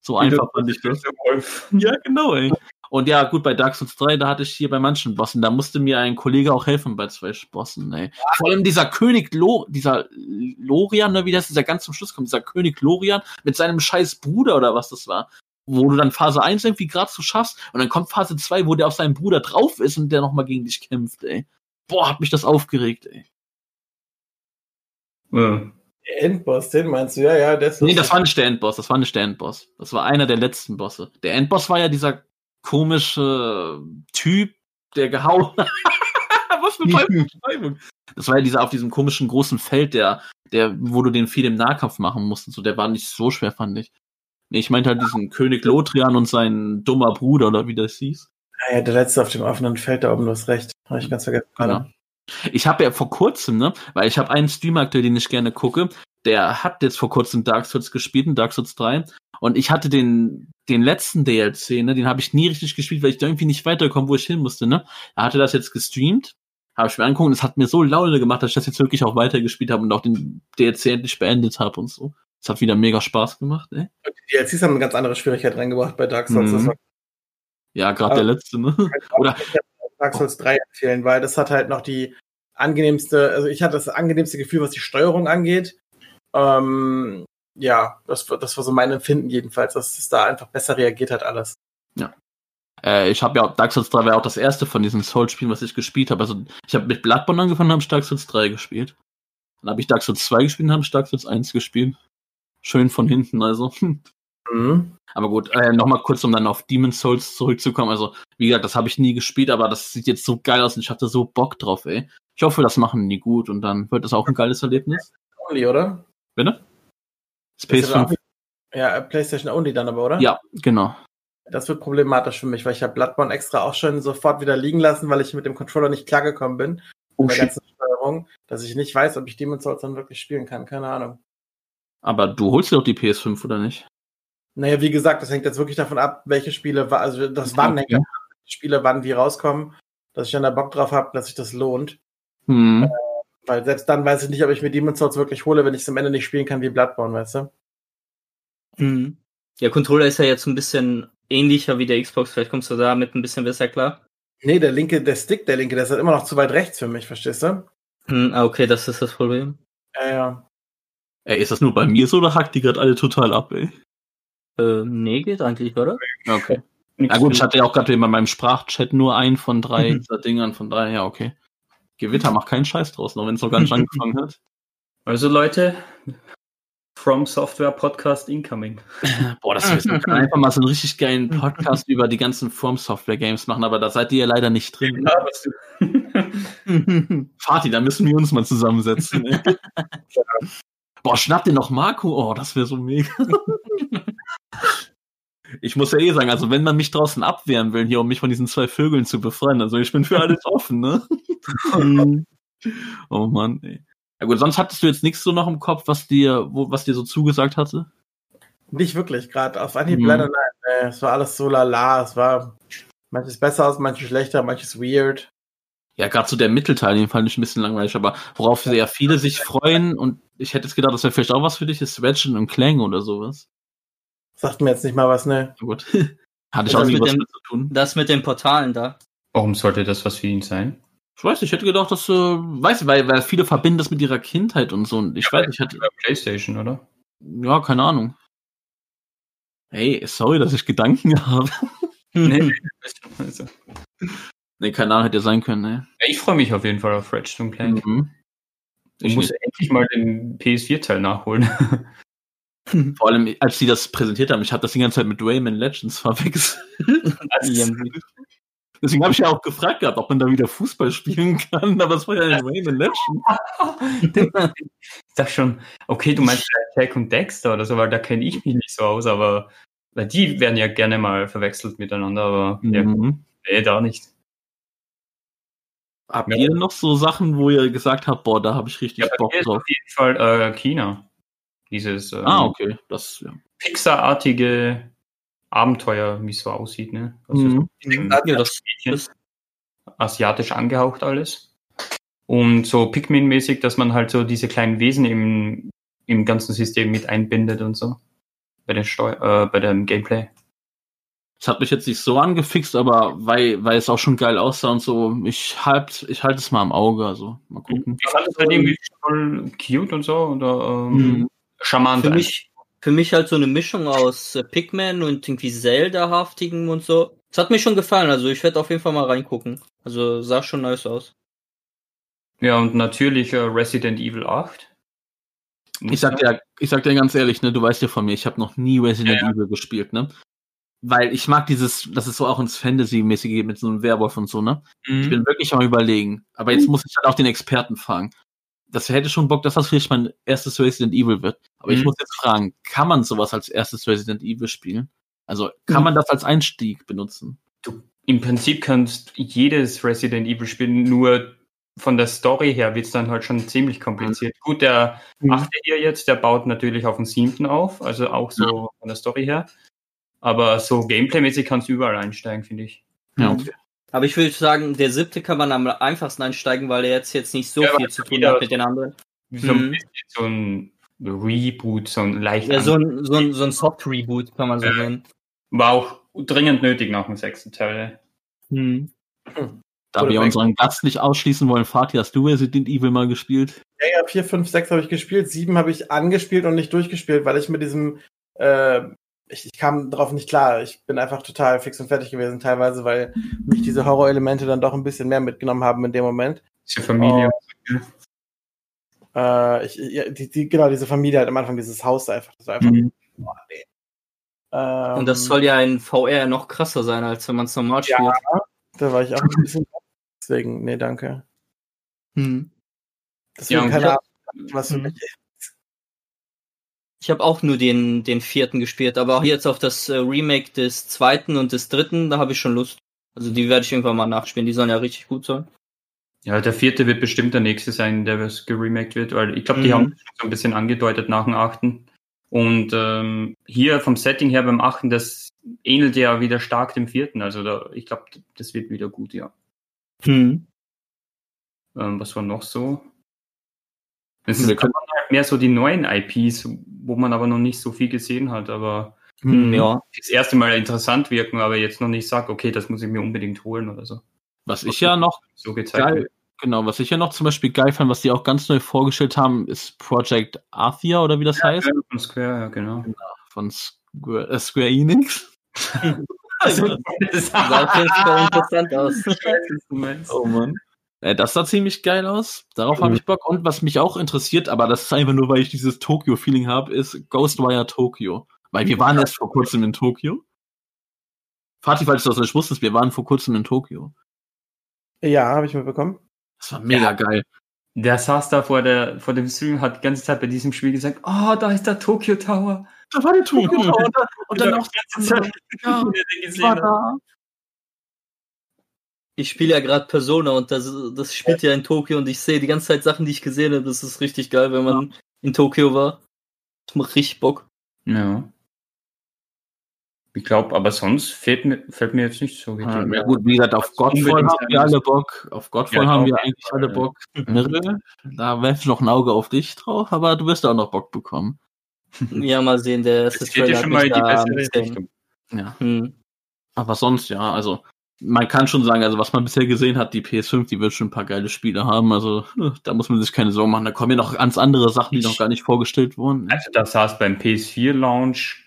So einfach fand ich das. [LAUGHS] Ja, genau, ey. Und ja, gut, bei Dark Souls 3, da hatte ich hier bei manchen Bossen, da musste mir ein Kollege auch helfen bei zwei Bossen, ey. Vor allem dieser König Lo, dieser Lorian, ne, wie das, dieser ganz zum Schluss kommt, dieser König Lorian mit seinem scheiß Bruder oder was das war. Wo du dann Phase 1 irgendwie gerade so schaffst und dann kommt Phase 2, wo der auf seinem Bruder drauf ist und der nochmal gegen dich kämpft, ey. Boah, hat mich das aufgeregt, ey. Ja. Der Endboss, den meinst du? Ja, ja, der ist Nee, das war nicht der Endboss, das war nicht der Endboss. Das war einer der letzten Bosse. Der Endboss war ja dieser komische Typ, der gehauen [LAUGHS] Was für eine Beschreibung. Das war ja dieser auf diesem komischen großen Feld, der, der, wo du den viel im Nahkampf machen musst. und So, der war nicht so schwer, fand ich. Nee, ich meinte halt diesen König Lothrian und sein dummer Bruder, oder wie das hieß. Ja, ja, der letzte auf dem offenen Feld da oben, du hast recht. Habe ich ganz vergessen. Genau. Ich habe ja vor kurzem, ne, weil ich habe einen Streamer aktuell, den ich gerne gucke, der hat jetzt vor kurzem Dark Souls gespielt, in Dark Souls 3. Und ich hatte den, den letzten DLC, ne, den habe ich nie richtig gespielt, weil ich da irgendwie nicht weiterkomme, wo ich hin musste, ne. Er hatte das jetzt gestreamt, habe ich mir angeguckt und es hat mir so Laune gemacht, dass ich das jetzt wirklich auch weitergespielt habe und auch den DLC endlich beendet habe und so. Es hat wieder mega Spaß gemacht, ey. Die DLCs haben eine ganz andere Schwierigkeit reingebracht bei Dark Souls. Mhm. Das war Ja, gerade der letzte, ne. Oder- Dark Souls 3 empfehlen, weil das hat halt noch die angenehmste, also ich hatte das angenehmste Gefühl, was die Steuerung angeht. Ähm, ja, das, war- das war so mein Empfinden jedenfalls, dass es da einfach besser reagiert hat alles. Äh, ich habe ja, Dark Souls 3 war ja auch das erste von diesen Souls-Spielen, was ich gespielt habe. Also ich habe mit Bloodborne angefangen, habe ich Dark Souls 3 gespielt. Dann habe ich Dark Souls 2 gespielt und habe Dark Souls 1 gespielt. Schön von hinten, also. [LAUGHS] Mhm. Aber gut, äh, nochmal kurz, um dann auf Demon's Souls zurückzukommen. Also, wie gesagt, das habe ich nie gespielt, aber das sieht jetzt so geil aus und ich hatte so Bock drauf, ey. Ich hoffe, das machen die gut und dann wird das auch ein geiles Erlebnis. Only, oder? Bitte? Das Space ist aber 5. auch- Ja, äh, PlayStation Only dann aber, oder? Ja, genau. Das wird problematisch für mich, weil ich habe Bloodborne extra auch schon sofort wieder liegen lassen, weil ich mit dem Controller nicht klargekommen bin. Oh, mit der ganzen Steuerung, dass ich nicht weiß, ob ich Demon's Souls dann wirklich spielen kann. Keine Ahnung. Aber du holst dir doch die PS5, oder nicht? Naja, wie gesagt, das hängt jetzt wirklich davon ab, welche Spiele, also das wann Okay. hängt ab, Spiele wann wie rauskommen, dass ich dann da Bock drauf habe, dass sich das lohnt. Hm. Weil selbst dann weiß ich nicht, ob ich mir Demon's Souls wirklich hole, wenn ich es am Ende nicht spielen kann wie Bloodborne, weißt du? Mhm. Der Controller ist ja jetzt ein bisschen ähnlicher wie der Xbox. Vielleicht kommst du damit ein bisschen besser klar. Nee, der linke, der Stick, der linke, der ist halt immer noch zu weit rechts für mich, verstehst du? Hm, ah, okay, das ist das Problem. Ja, ja. Ey, ist das nur bei mir so oder hackt die gerade alle total ab, ey? Äh, nee, geht eigentlich, oder? Okay. Na gut, ich hatte ja auch gerade bei meinem Sprachchat nur einen von drei Mhm. dieser Dingern, von daher, ja, okay. Gewitter macht keinen Scheiß draus, noch wenn es noch gar nicht angefangen hat. Also Leute, From Software Podcast incoming. [LAUGHS] Boah, das wir können [LAUGHS] einfach mal so einen richtig geilen Podcast über die ganzen From Software Games machen, aber da seid ihr ja leider nicht drin. Ja, was du- [LAUGHS] Fatih, da müssen wir uns mal zusammensetzen. Boah, schnapp dir noch Marco. Oh, das wäre so mega. Ich muss ja eh sagen, also wenn man mich draußen abwehren will, hier um mich von diesen zwei Vögeln zu befreien, also ich bin für alles offen, ne? [LAUGHS] oh Mann, ey. Ja gut, sonst hattest du jetzt nichts so noch im Kopf, was dir, wo, was dir so zugesagt hatte? Nicht wirklich, gerade auf Anhieb Mhm. leider nein. Nee, es war alles so lala. Es war manches besser aus, manches schlechter, manches weird. Ja, gerade so der Mittelteil, den fand ich ein bisschen langweilig, aber worauf sehr viele sich freuen und ich hätte jetzt gedacht, das wäre vielleicht auch was für dich, ist Ratchet und Clank oder sowas. Sagt mir jetzt nicht mal was, ne? Na gut. [LAUGHS] Hatte ich Das auch nie mit was dem- zu tun. Das mit den Portalen da. Warum sollte das was für ihn sein? Ich weiß nicht, ich hätte gedacht, dass, äh, weiß ich, weil, weil viele verbinden das mit ihrer Kindheit und so und ich weiß nicht, ich hatte, PlayStation, oder? ja, keine Ahnung. Hey, sorry, dass ich Gedanken [LAUGHS] habe. Nee, [LAUGHS] also, Nee, keine Ahnung, hätte ja sein können, ne? ja, ich freue mich auf jeden Fall auf und Clank. Mhm. Ich muss endlich mal den PS4-Teil nachholen. Vor allem, als die das präsentiert haben, ich habe das die ganze Zeit mit Rayman Legends [LAUGHS] verwechselt. [LAUGHS] Deswegen habe ich ja auch gefragt gehabt, ob man da wieder Fußball spielen kann, aber es war ja Rayman Legends. ich dachte schon, okay, du meinst Jack und Dexter oder so, weil da kenne ich mich nicht so aus, aber weil die werden ja gerne mal verwechselt miteinander, aber ja, Mhm. nee, da nicht. Habt Ja. ihr noch so Sachen, wo ihr gesagt habt, boah, da habe ich richtig Ja, Bock drauf? auf jeden Fall äh, China. Dieses ähm, Ah, okay. Das, ja. Pixar-artige Abenteuer, wie es so aussieht, ne? Also Mhm. so ein Ja, das, asiatisch angehaucht alles. Und so Pikmin-mäßig, dass man halt so diese kleinen Wesen im, im ganzen System mit einbindet und so. Bei der Steu äh, bei dem Gameplay. Das hat mich jetzt nicht so angefixt, aber weil, weil es auch schon geil aussah und so, ich halt, ich halte es mal im Auge, also mal gucken. Ich fand es halt irgendwie voll cute und so oder ähm, Mhm. Charmant. Für mich, für mich halt so eine Mischung aus äh, Pikmin und irgendwie Zelda-haftigem und so. Das hat mir schon gefallen, also ich werde auf jeden Fall mal reingucken. Also sah schon nice aus. Ja, und natürlich äh, Resident Evil 8. Ich sag dir, ich sag dir ganz ehrlich, ne, du weißt ja von mir, ich habe noch nie Resident Ja, Evil gespielt, ne? Weil ich mag dieses, dass es so auch ins Fantasy-mäßige geht mit so einem Werwolf und so, ne? Ich Mhm. bin wirklich am überlegen. Aber jetzt muss ich halt auch den Experten fragen. Das hätte schon Bock, dass das vielleicht mein erstes Resident Evil wird. Aber ich Mhm. muss jetzt fragen, kann man sowas als erstes Resident Evil spielen? Also kann Mhm. man das als Einstieg benutzen? du im Prinzip kannst jedes Resident Evil spielen, nur von der Story her wird es dann halt schon ziemlich kompliziert. Gut, der Mhm. achte hier jetzt, der baut natürlich auf den siebten auf, also auch so von der Story her. Aber so Gameplay-mäßig kannst du überall einsteigen, finde ich. Ja, Mhm. okay. Aber ich würde sagen, der siebte kann man am einfachsten einsteigen, weil er jetzt jetzt nicht so Ja, viel zu tun hat mit den anderen. So Mhm. ein bisschen so ein Reboot, so ein leicht Ja, so ein, so ein, so ein Soft-Reboot kann man so Ja. nennen. war auch dringend nötig nach dem sechsten Teil. Mhm. Da Oder wir weg. unseren Gast nicht ausschließen wollen, Fatih, hast du Resident Evil mal gespielt? Ja, ja, 4, 5, 6 habe ich gespielt, 7 habe ich angespielt und nicht durchgespielt, weil ich mit diesem, äh, ich, ich kam darauf nicht klar. Ich bin einfach total fix und fertig gewesen, teilweise, weil mich diese Horrorelemente dann doch ein bisschen mehr mitgenommen haben in dem Moment. Diese Familie. Äh, ich, ja, die, die, genau, diese Familie halt am Anfang, dieses Haus da einfach. Das einfach Mhm. boah, nee. Ähm, Und das soll ja in VR noch krasser sein, als wenn man es normal Ja. spielt. Da war ich auch ein bisschen. [LAUGHS] Deswegen, nee, danke. Mhm. Deswegen Ja, und keine Ahnung, was für Mhm. mich. Ich habe auch nur den, den vierten gespielt, aber auch jetzt auf das äh, Remake des zweiten und des dritten, da habe ich schon Lust. Also die werde ich irgendwann mal nachspielen, die sollen ja richtig gut sein. Ja, der vierte wird bestimmt der nächste sein, der was geremaked wird, weil ich glaube, die Mhm. haben so ein bisschen angedeutet nach dem achten. Und ähm, hier vom Setting her beim achten, das ähnelt ja wieder stark dem vierten. Also da, ich glaube, das wird wieder gut, ja. Mhm. Ähm, was war noch so? Es Wir können- halt mehr so die neuen IPs, wo man aber noch nicht so viel gesehen hat, aber Mhm. Ja. das erste Mal interessant wirken, aber jetzt noch nicht sagt, okay, das muss ich mir unbedingt holen oder so. Was ich ja noch So gezeigt geil, wird. genau, was ich ja noch zum Beispiel geil fand, was die auch ganz neu vorgestellt haben, ist Project Athia oder wie das heißt, Ja, von Square, ja, genau. von Square, äh, Square Enix. [LAUGHS] Das [LAUGHS] Sah auf jeden Fall interessant aus. Oh Mann. Äh, das sah ziemlich geil aus. Darauf habe ich Bock. Und was mich auch interessiert, aber das ist einfach nur, weil ich dieses Tokyo-Feeling habe, ist Ghostwire Tokyo. Weil wir waren erst vor kurzem in Tokio. Fatih, falls du das nicht wusstest, wir waren vor kurzem in Tokio. Ja, habe ich mitbekommen. Das war mega geil. Der saß da vor, der, vor dem Stream, hat die ganze Zeit bei diesem Spiel gesagt, oh, da ist der Tokyo Tower. da war der Tokyo [LAUGHS] Tower und, da, und dann [LAUGHS] Ja, noch die ganze Zeit. ja, war da. Ich spiele ja gerade Persona und das, das spielt ja in Tokio und ich sehe die ganze Zeit Sachen, die ich gesehen habe. Das ist richtig geil, wenn man in Tokio war. Das macht richtig Bock. Ja. Ich glaube, aber sonst fällt mir, fällt mir jetzt nicht so richtig. Ja, mehr. gut, wie gesagt, auf Godfall haben wir alle Bock. Auf Godfall Ja, haben wir eigentlich alle ja. Bock. Mirre, da werfe ich noch ein Auge auf dich drauf, aber du wirst auch noch Bock bekommen. [LAUGHS] Ja, mal sehen, der erste Das geht ja schon mal in die bessere bisschen- Richtung. Ja. Hm. Aber sonst, ja, also man kann schon sagen, also was man bisher gesehen hat, die PS5, die wird schon ein paar geile Spiele haben. Also äh, da muss man sich keine Sorgen machen. Da kommen ja noch ganz andere Sachen, die noch gar nicht vorgestellt wurden. Also da sah es beim PS4-Launch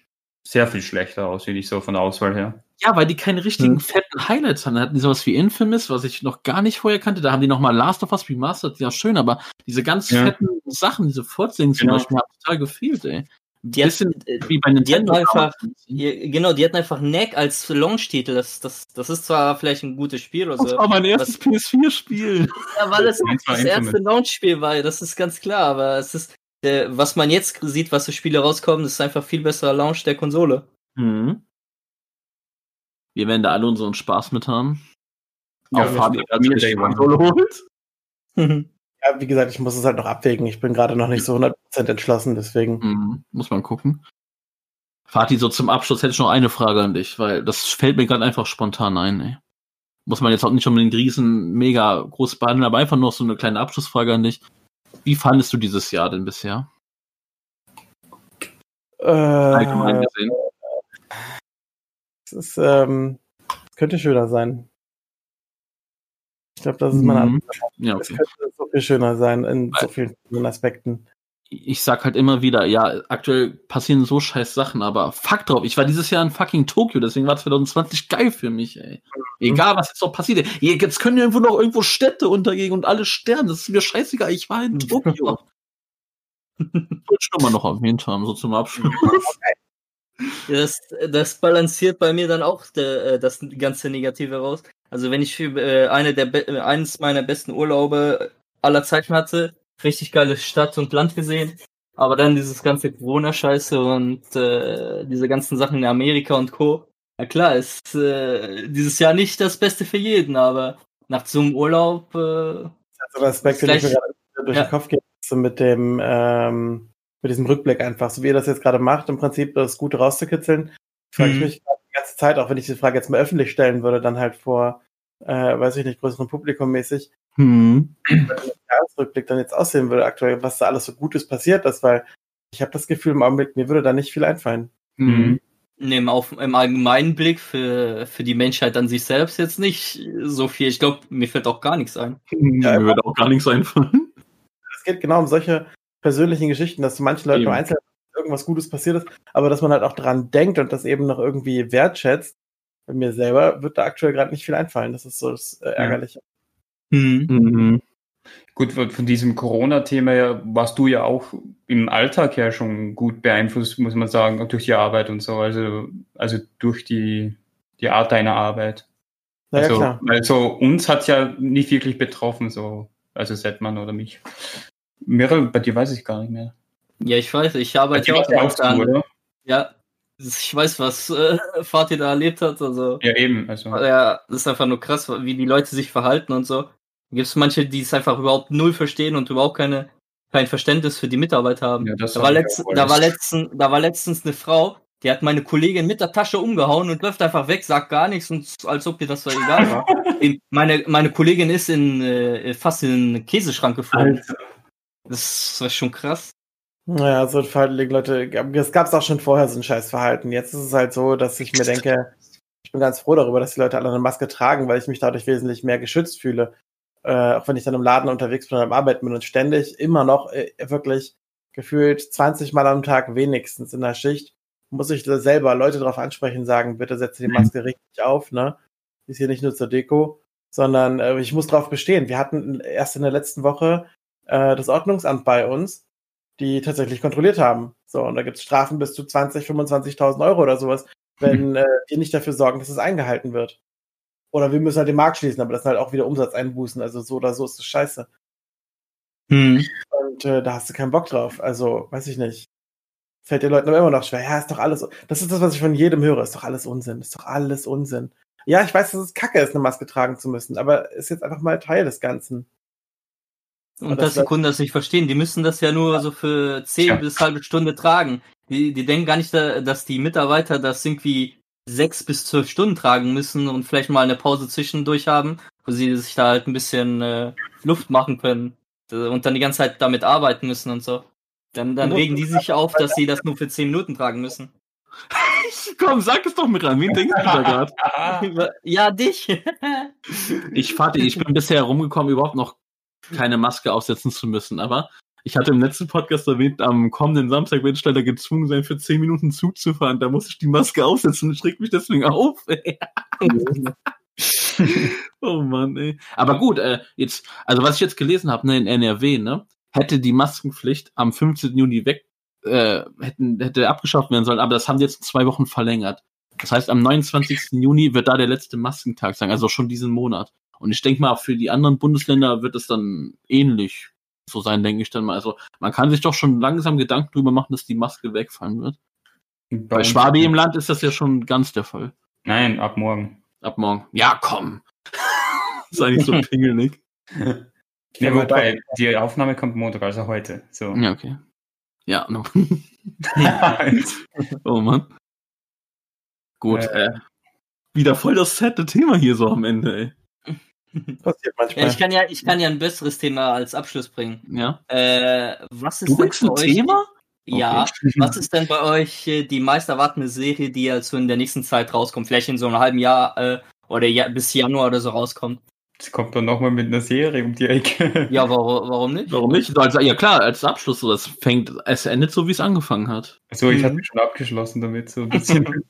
sehr viel schlechter aus, finde ich so von der Auswahl her. Ja, weil die keine richtigen Hm. fetten Highlights hatten. Da hatten die sowas wie Infamous, was ich noch gar nicht vorher kannte. Da haben die nochmal Last of Us Remastered, ja schön, aber diese ganz Ja. fetten Sachen, diese Fortsetzungen zum Genau. Beispiel, haben total gefehlt, ey. Die hat- Bisschen äh, wie bei die hatten einfach-. Ja, genau, die hatten einfach Neck als Launch-Titel. Das, das, das ist zwar vielleicht ein gutes Spiel oder Das so. war mein erstes PS4-Spiel. Ja, weil es war das erste. Launch-Spiel war, das ist ganz klar, aber es ist, äh, was man jetzt sieht, was für Spiele rauskommen, das ist einfach viel besserer Launch der Konsole. Mhm. Wir werden da alle unseren Spaß mit haben. Ja, auch das Fabian, wird als mir er die. Konsole holt. Ja, wie gesagt, ich muss es halt noch abwägen. Ich bin gerade noch nicht so 100% entschlossen, deswegen. Mhm. Muss man gucken. Fatih, so zum Abschluss hätte ich noch eine Frage an dich, weil das fällt mir gerade einfach spontan ein. Ey. Muss man jetzt auch nicht unbedingt riesen, mega groß behandeln, aber einfach noch so eine kleine Abschlussfrage an dich. Wie fandest du dieses Jahr denn bisher? Allgemein Äh, gesehen. es ist, ähm, könnte schöner sein. Ich glaube, das ist meine Mhm. Antwort. Ja, Es okay. könnte so viel schöner sein in so vielen Aspekten. ich sag halt immer wieder, ja, aktuell passieren so scheiß Sachen, aber fuck drauf, ich war dieses Jahr in fucking Tokio, deswegen war 2020 geil für mich, ey. Egal, was jetzt noch passiert. Jetzt können ja irgendwo noch irgendwo Städte untergehen und alle sterben, das ist mir scheißegal, ich war in [LAUGHS] Tokio. Wollte ich nur mal noch erwähnt haben, so zum Abschluss. [LAUGHS] Das, das balanciert bei mir dann auch der, äh, das ganze Negative raus. Also wenn ich für, äh, eine der be- äh, eines meiner besten Urlaube aller Zeiten hatte, richtig geile Stadt und Land gesehen, aber dann dieses ganze Corona-Scheiße und äh, diese ganzen Sachen in Amerika und Co. Ja klar, ist äh, dieses Jahr nicht das Beste für jeden, aber nach so einem Urlaub äh, Also Aspekt, den ich mir gerade durch ja. den Kopf gehe, ist so mit dem, ähm, mit diesem Rückblick einfach, so wie ihr das jetzt gerade macht, im Prinzip das Gute rauszukitzeln, frage ich Mhm. mich gerade die ganze Zeit, auch wenn ich die Frage jetzt mal öffentlich stellen würde, dann halt vor, äh, weiß ich nicht, größerem Publikum mäßig, Hm. Jahresrückblick dann jetzt aussehen würde aktuell, was da alles so Gutes passiert ist, weil ich habe das Gefühl im Augenblick, mir würde da nicht viel einfallen. Hm. im, auf, im allgemeinen Blick für, für die Menschheit an sich selbst jetzt nicht so viel. Ich glaube, mir fällt auch gar nichts ein. Ja, mir würde auch gar nichts einfallen. Es geht genau um solche persönlichen Geschichten, dass zu manchen Leuten Eben. im Einzelnen irgendwas Gutes passiert ist, aber dass man halt auch dran denkt und das eben noch irgendwie wertschätzt. Bei mir selber wird da aktuell gerade nicht viel einfallen. Das ist so das äh, Ärgerliche. Mhm. Gut, von diesem Corona-Thema her warst du ja auch im Alltag ja schon gut beeinflusst, muss man sagen, durch die Arbeit und so, also, also durch die, die Art deiner Arbeit. Naja, also, klar. also uns hat's ja nicht wirklich betroffen, so, also Setman oder mich. Mirre, bei dir weiß ich gar nicht mehr. Ja, ich weiß, ich Bei arbeite war's auch ja auch ganz so, an. oder? Ja, ich weiß, was äh, Fatih da erlebt hat. Also, Ja, eben, also. ja, das ist einfach nur krass, wie die Leute sich verhalten und so. Gibt es manche, die es einfach überhaupt null verstehen und überhaupt keine, kein Verständnis für die Mitarbeit haben. Ja, da, war letzt, da, war alles. letzten, da war letztens eine Frau, die hat meine Kollegin mit der Tasche umgehauen und läuft einfach weg, sagt gar nichts, und als ob dir das so egal war. [LAUGHS] In- meine, meine Kollegin ist in, äh, fast in den Käseschrank geflogen. Alter. Das war schon krass. Naja, so ein Verhalten, Leute, das gab es auch schon vorher, so ein Scheißverhalten. Jetzt ist es halt so, dass ich mir denke, ich bin ganz froh darüber, dass die Leute alle eine Maske tragen, weil ich mich dadurch wesentlich mehr geschützt fühle. Äh, auch wenn ich dann im Laden unterwegs bin und am Arbeiten bin und ständig immer noch äh, wirklich gefühlt 20 Mal am Tag wenigstens in der Schicht muss ich selber Leute darauf ansprechen, sagen, bitte setze die Maske richtig auf, ne? Ist hier nicht nur zur Deko, sondern äh, ich muss drauf bestehen. Wir hatten erst in der letzten Woche äh, das Ordnungsamt bei uns, die tatsächlich kontrolliert haben. So, und da gibt's Strafen bis zu 20, 25.000 Euro oder sowas, wenn äh, die nicht dafür sorgen, dass es eingehalten wird. Oder wir müssen halt den Markt schließen, aber das sind halt auch wieder Umsatzeinbußen. Also so oder so ist das scheiße. Hm. Und äh, da hast du keinen Bock drauf. Also, weiß ich nicht. fällt den Leuten aber immer noch schwer. Ja, ist doch alles. Das ist das, was ich von jedem höre. Ist doch alles Unsinn. Ist doch alles Unsinn. Ja, ich weiß, dass es kacke ist, eine Maske tragen zu müssen, aber ist jetzt einfach mal Teil des Ganzen. Und das dass die Kunden das nicht verstehen, die müssen das ja nur so für zehn Ja. bis halbe Stunde tragen. Die, die denken gar nicht, da- dass die Mitarbeiter das irgendwie sechs bis zwölf Stunden tragen müssen und vielleicht mal eine Pause zwischendurch haben, wo sie sich da halt ein bisschen äh, Luft machen können äh, und dann die ganze Zeit damit arbeiten müssen und so. Dann, dann regen die sich auf, dass sie das nur für zehn Minuten tragen müssen. [LAUGHS] Komm, sag es doch mit rein. Wen denkst du da gerade? [LAUGHS] Ja, dich. Ich, Vati, ich bin bisher herumgekommen, überhaupt noch keine Maske aufsetzen zu müssen. Aber ich hatte im letzten Podcast erwähnt, am kommenden Samstag wird Steiner gezwungen sein, für 10 Minuten Zug zu fahren. Da muss ich die Maske aufsetzen und schreckt mich deswegen auf. [LAUGHS] Oh Mann, ey. Aber gut, äh, jetzt, also was ich jetzt gelesen habe, ne, in NRW, ne, hätte die Maskenpflicht am 15. Juni weg, äh, hätten, hätte abgeschafft werden sollen, aber das haben sie jetzt zwei Wochen verlängert. Das heißt, am 29. Juni wird da der letzte Maskentag sein, also schon diesen Monat. Und ich denke mal, für die anderen Bundesländer wird es dann ähnlich so sein, denke ich dann mal. Also man kann sich doch schon langsam Gedanken drüber machen, dass die Maske wegfallen wird. Bei Schwabi im Land ist das ja schon ganz der Fall. Nein, ab morgen. Ab morgen. Ja, komm. [LAUGHS] ist eigentlich so [LAUGHS] pingelig. Ja, wobei, die Aufnahme kommt Montag, also heute. So. Ja, okay. Ja, no. [LAUGHS] oh Mann. Gut, Äh. äh, wieder voll das sette Thema hier so am Ende, ey. Passiert Ja, manchmal. ich kann ja, ich kann ja ein besseres Thema als Abschluss bringen. Ja. Äh, was ist Du denn für euch- Thema? Ja, [LAUGHS] was ist denn bei euch äh, die meist erwartende Serie, die jetzt so in der nächsten Zeit rauskommt? Vielleicht in so einem halben Jahr äh, oder ja, bis Januar oder so rauskommt. Jetzt kommt dann nochmal mit einer Serie um die Ecke. [LAUGHS] Ja, warum, warum nicht? Warum nicht? Also, ja klar, als Abschluss, so, das fängt, es endet so, wie es angefangen hat. So, ich Mhm. hatte schon abgeschlossen damit, so ein bisschen. [LAUGHS]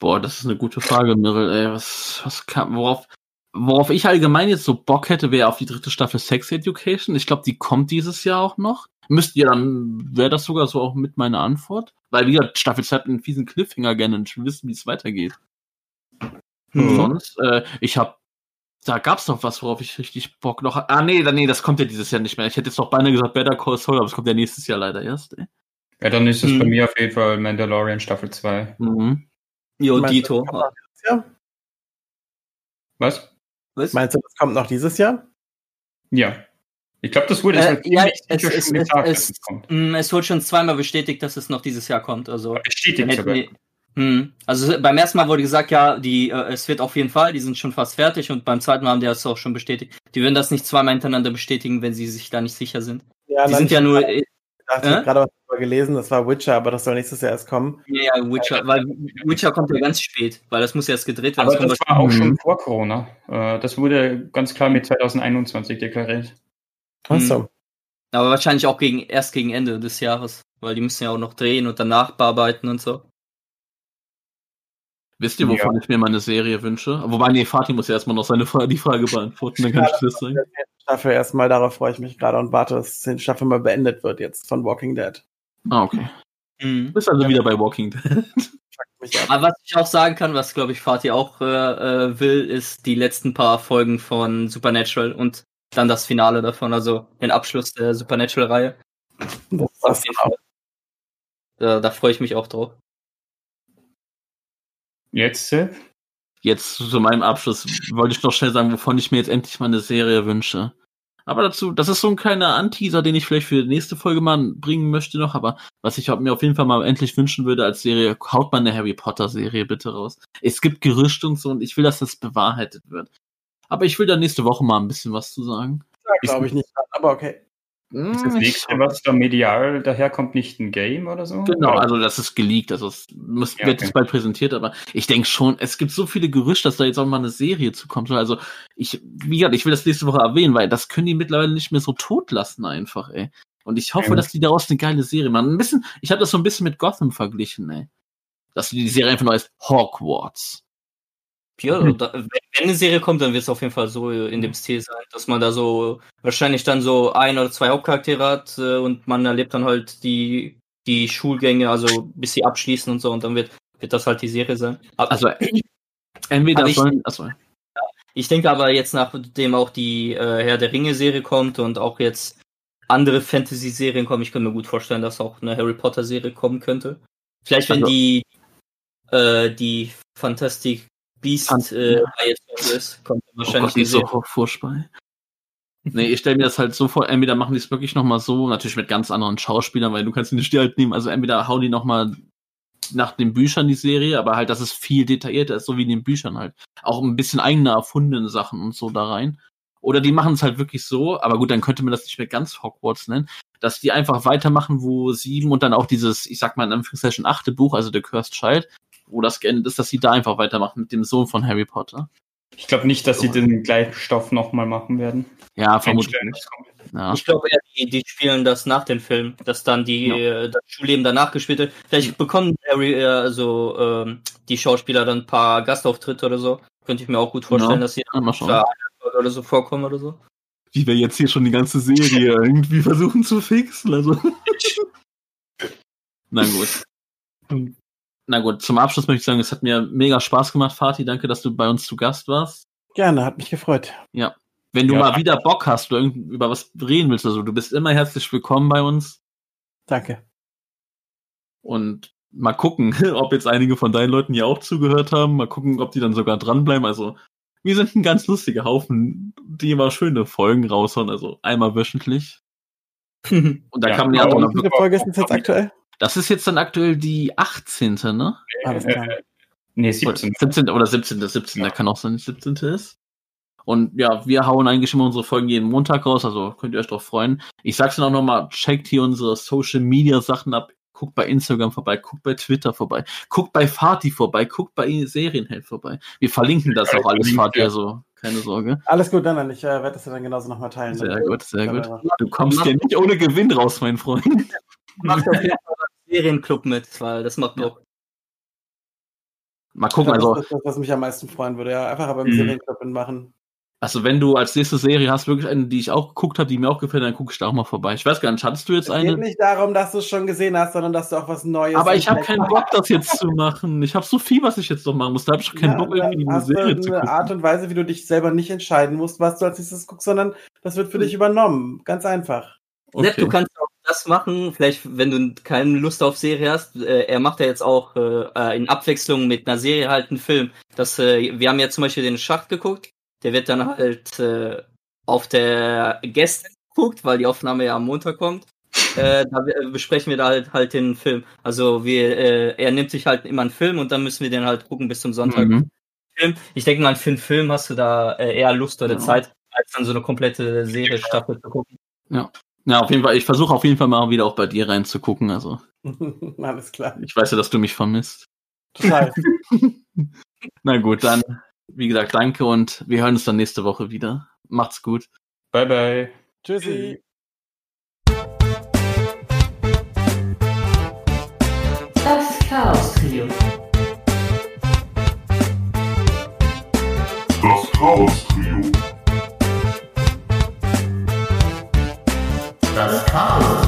Boah, das ist eine gute Frage, Mirrell, ey. Was, was kann, worauf, worauf ich allgemein jetzt so Bock hätte, wäre auf die dritte Staffel Sex Education. Ich glaube, die kommt dieses Jahr auch noch. Müsst ihr dann, wäre das sogar so auch mit meiner Antwort? Weil, wie gesagt, Staffel 2 hat einen fiesen Cliffhanger gerne und will wissen, wie es weitergeht. Hm. Sonst, äh, ich hab, da gab's doch was, worauf ich richtig Bock noch Ah, nee, nee, das kommt ja dieses Jahr nicht mehr. Ich hätte jetzt noch beinahe gesagt Better Call Saul, aber es kommt ja nächstes Jahr leider erst, ey. Ja, dann ist es Mhm. bei mir auf jeden Fall Mandalorian Staffel 2. Mhm. Jo, Dito. noch Jahr? Was? Was? Meinst du, das kommt noch dieses Jahr? Ja. Ich glaube, das wurde Äh, halt ja, ziemlich es, sicher es, schon es, gesagt, es, dass es kommt. mh, es wurde schon zweimal bestätigt, dass es noch dieses Jahr kommt. Also, Bestätigt sogar. hm, also beim ersten Mal wurde gesagt, ja, die, äh, es wird auf jeden Fall, die sind schon fast fertig und beim zweiten Mal haben die das auch schon bestätigt. Die würden das nicht zweimal hintereinander bestätigen, wenn sie sich da nicht sicher sind. Ja, Die sind ja nur, hab äh, ich habe gerade was darüber gelesen, das war Witcher, aber das soll nächstes Jahr erst kommen. ja, Witcher, weil Witcher kommt ja ganz spät, weil das muss ja erst gedreht werden. Aber kommt das war auch schon vor Corona. Äh, Das wurde ganz klar mit 2021 deklariert. Achso. Aber wahrscheinlich auch gegen, erst gegen Ende des Jahres, weil die müssen ja auch noch drehen und danach bearbeiten und so. Wisst ihr, wovon ich mir meine Serie wünsche? Wobei, nee, Fatih muss ja erstmal noch seine Frage, die Frage beantworten, dann kann ich das sagen. Staffel erstmal, darauf freue ich mich gerade und warte, dass die Staffel mal beendet wird jetzt von Walking Dead. Ah, okay. Mhm. Du bist also wieder bei Walking Dead. [LAUGHS] Aber was ich auch sagen kann, was glaube ich Fatih auch äh, äh, will, ist die letzten paar Folgen von Supernatural und dann das Finale davon, also den Abschluss der Supernatural-Reihe. Da, da freue ich mich auch drauf. Jetzt, äh, Jetzt zu meinem Abschluss wollte ich noch schnell sagen, wovon ich mir jetzt endlich mal eine Serie wünsche. Aber dazu, das ist so ein kleiner Anteaser, den ich vielleicht für die nächste Folge mal bringen möchte noch, aber was ich mir auf jeden Fall mal endlich wünschen würde als Serie, haut mal eine Harry Potter Serie bitte raus. Es gibt Gerüchte und so und ich will, dass das bewahrheitet wird. Aber ich will da nächste Woche mal ein bisschen was zu sagen. Glaube ich nicht, aber okay. Ist das Ich- nächste, was da medial daherkommt, nicht ein Game oder so? Genau, Oder- also das ist geleakt, also es muss, Ja, wird okay. jetzt bald präsentiert, aber ich denke schon, es gibt so viele Gerüchte, dass da jetzt auch mal eine Serie zukommt. Also ich, wie gesagt, ich will das nächste Woche erwähnen, weil das können die mittlerweile nicht mehr so tot lassen einfach, ey. Und ich hoffe, Mhm. dass die daraus eine geile Serie machen. Ein bisschen, ich habe das so ein bisschen mit Gotham verglichen, ey. Dass die Serie einfach nur heißt Hogwarts. Ja, Mhm. da, wenn eine Serie kommt, dann wird es auf jeden Fall so in dem Stil sein, dass man da so wahrscheinlich dann so ein oder zwei Hauptcharaktere hat äh, und man erlebt dann halt die, die Schulgänge, also bis sie abschließen und so und dann wird, wird das halt die Serie sein. Aber, Also entweder Aber ich- sollen, achso, Ich denke aber jetzt, nachdem auch die äh, Herr der Ringe-Serie kommt und auch jetzt andere Fantasy-Serien kommen. Ich könnte mir gut vorstellen, dass auch eine Harry Potter-Serie kommen könnte. Vielleicht, wenn Also- die, äh, die Fantastic Beast äh, ist, kommt Oh wahrscheinlich Gott, die ist eine so furchtbar. Nee, ich stelle mir das halt so vor, entweder machen die es wirklich nochmal so, natürlich mit ganz anderen Schauspielern, weil du kannst die nicht halt nehmen, also entweder hauen die nochmal nach den Büchern die Serie, aber halt, dass es viel detaillierter ist, so wie in den Büchern halt. Auch ein bisschen eigene erfundene Sachen und so da rein. Oder die machen es halt wirklich so, aber gut, dann könnte man das nicht mehr ganz Hogwarts nennen, dass die einfach weitermachen, wo sieben und dann auch dieses, ich sag mal in Anführungszeichen, achte Buch, also The Cursed Child, wo das geendet ist, dass sie da einfach weitermachen mit dem Sohn von Harry Potter. Ich glaube nicht, dass sie den gleichen Stoff nochmal machen werden. Ja, vermutlich. Ja. Ich glaube eher, die, die spielen das nach dem Film, dass dann die, Ja. äh, das Schulleben danach gespielt wird. Vielleicht bekommen Harry, also ähm, die Schauspieler dann ein paar Gastauftritte oder so. Könnte ich mir auch gut vorstellen, Ja. dass sie schauen. da oder so vorkommen oder so. Wie wir jetzt hier schon die ganze Serie [LAUGHS] irgendwie versuchen zu fixen. Also. Na gut. [LAUGHS] Na gut, zum Abschluss möchte ich sagen, es hat mir mega Spaß gemacht, Fatih. Danke, dass du bei uns zu Gast warst. Gerne, hat mich gefreut. Wenn du Ja. mal wieder Bock hast oder irgend- über was reden willst, also du bist immer herzlich willkommen bei uns. Danke. Und mal gucken, [LAUGHS] ob jetzt einige von deinen Leuten hier auch zugehört haben. Mal gucken, ob die dann sogar dranbleiben. Also, wir sind ein ganz lustiger Haufen, die immer schöne Folgen raushauen. Also einmal wöchentlich. [LAUGHS] Und da Ja, kann man ja auch noch, wie viele Folge ist denn jetzt aktuell? Das ist jetzt dann aktuell die 18. ne? Alles klar. Nee, Oder 17. 17. oder 17. 17. Da kann auch sein, dass 17. ist. Und ja, wir hauen eigentlich immer unsere Folgen jeden Montag raus, also könnt ihr euch drauf freuen. Ich sag's dann auch nochmal, checkt hier unsere Social Media Sachen ab. Guckt bei Instagram vorbei, guckt bei Twitter vorbei, guckt bei Fatih vorbei, guckt bei Serienheld vorbei. Wir verlinken das Ja, auch alles, Fatih, ja. also keine Sorge. Alles gut, dann, dann. Ich äh, werde das ja dann genauso nochmal teilen. Sehr gut, sehr gut. Aber- Du kommst ja nicht ohne Gewinn raus, mein Freund. Macht auf jeden Fall einen Serienclub mit, weil das macht Ja. Bock. Mal gucken, also, das ist das, was mich am meisten freuen würde. Ja, einfach aber im Mhm. Serienclub machen. also wenn du als nächste Serie hast, wirklich eine, die ich auch geguckt habe, die mir auch gefällt, dann guck ich da auch mal vorbei. Ich weiß gar nicht, hattest du jetzt Es geht eine? nicht darum, dass du es schon gesehen hast, sondern dass du auch was Neues Aber ich habe keinen Bock, das jetzt zu machen. Ich habe so viel, was ich jetzt noch machen muss. Da habe ich doch keinen Ja, Bock, irgendwie eine hast du Serie zu eine gucken. Art und Weise, wie du dich selber nicht entscheiden musst, was du als nächstes guckst, sondern das wird für dich übernommen. Ganz einfach. Okay. du kannst auch das machen, vielleicht, wenn du keine Lust auf Serie hast. Äh, er macht ja jetzt auch äh, äh, in Abwechslung mit einer Serie halt einen Film. Das, äh, wir haben ja zum Beispiel den Schacht geguckt. Der wird dann halt äh, auf der Gäste geguckt, weil die Aufnahme ja am Montag kommt. Äh, da be- besprechen wir da halt, halt den Film. Also wir, äh, er nimmt sich halt immer einen Film und dann müssen wir den halt gucken bis zum Sonntag. Mhm. Film. Ich denke mal, für einen Film hast du da äh, eher Lust oder Ja. Zeit, als dann so eine komplette Serie Staffel zu gucken. Ja, auf jeden Fall. Ich versuche auf jeden Fall mal wieder auch bei dir reinzugucken. Also, [LAUGHS] Alles klar. ich weiß ja, dass du mich vermisst. Total. [LAUGHS] Na gut, dann, wie gesagt, danke und wir hören uns dann nächste Woche wieder. Macht's gut. Bye, bye. Tschüssi. Das Chaos Trio. Das Chaos Trio. Das Chaos.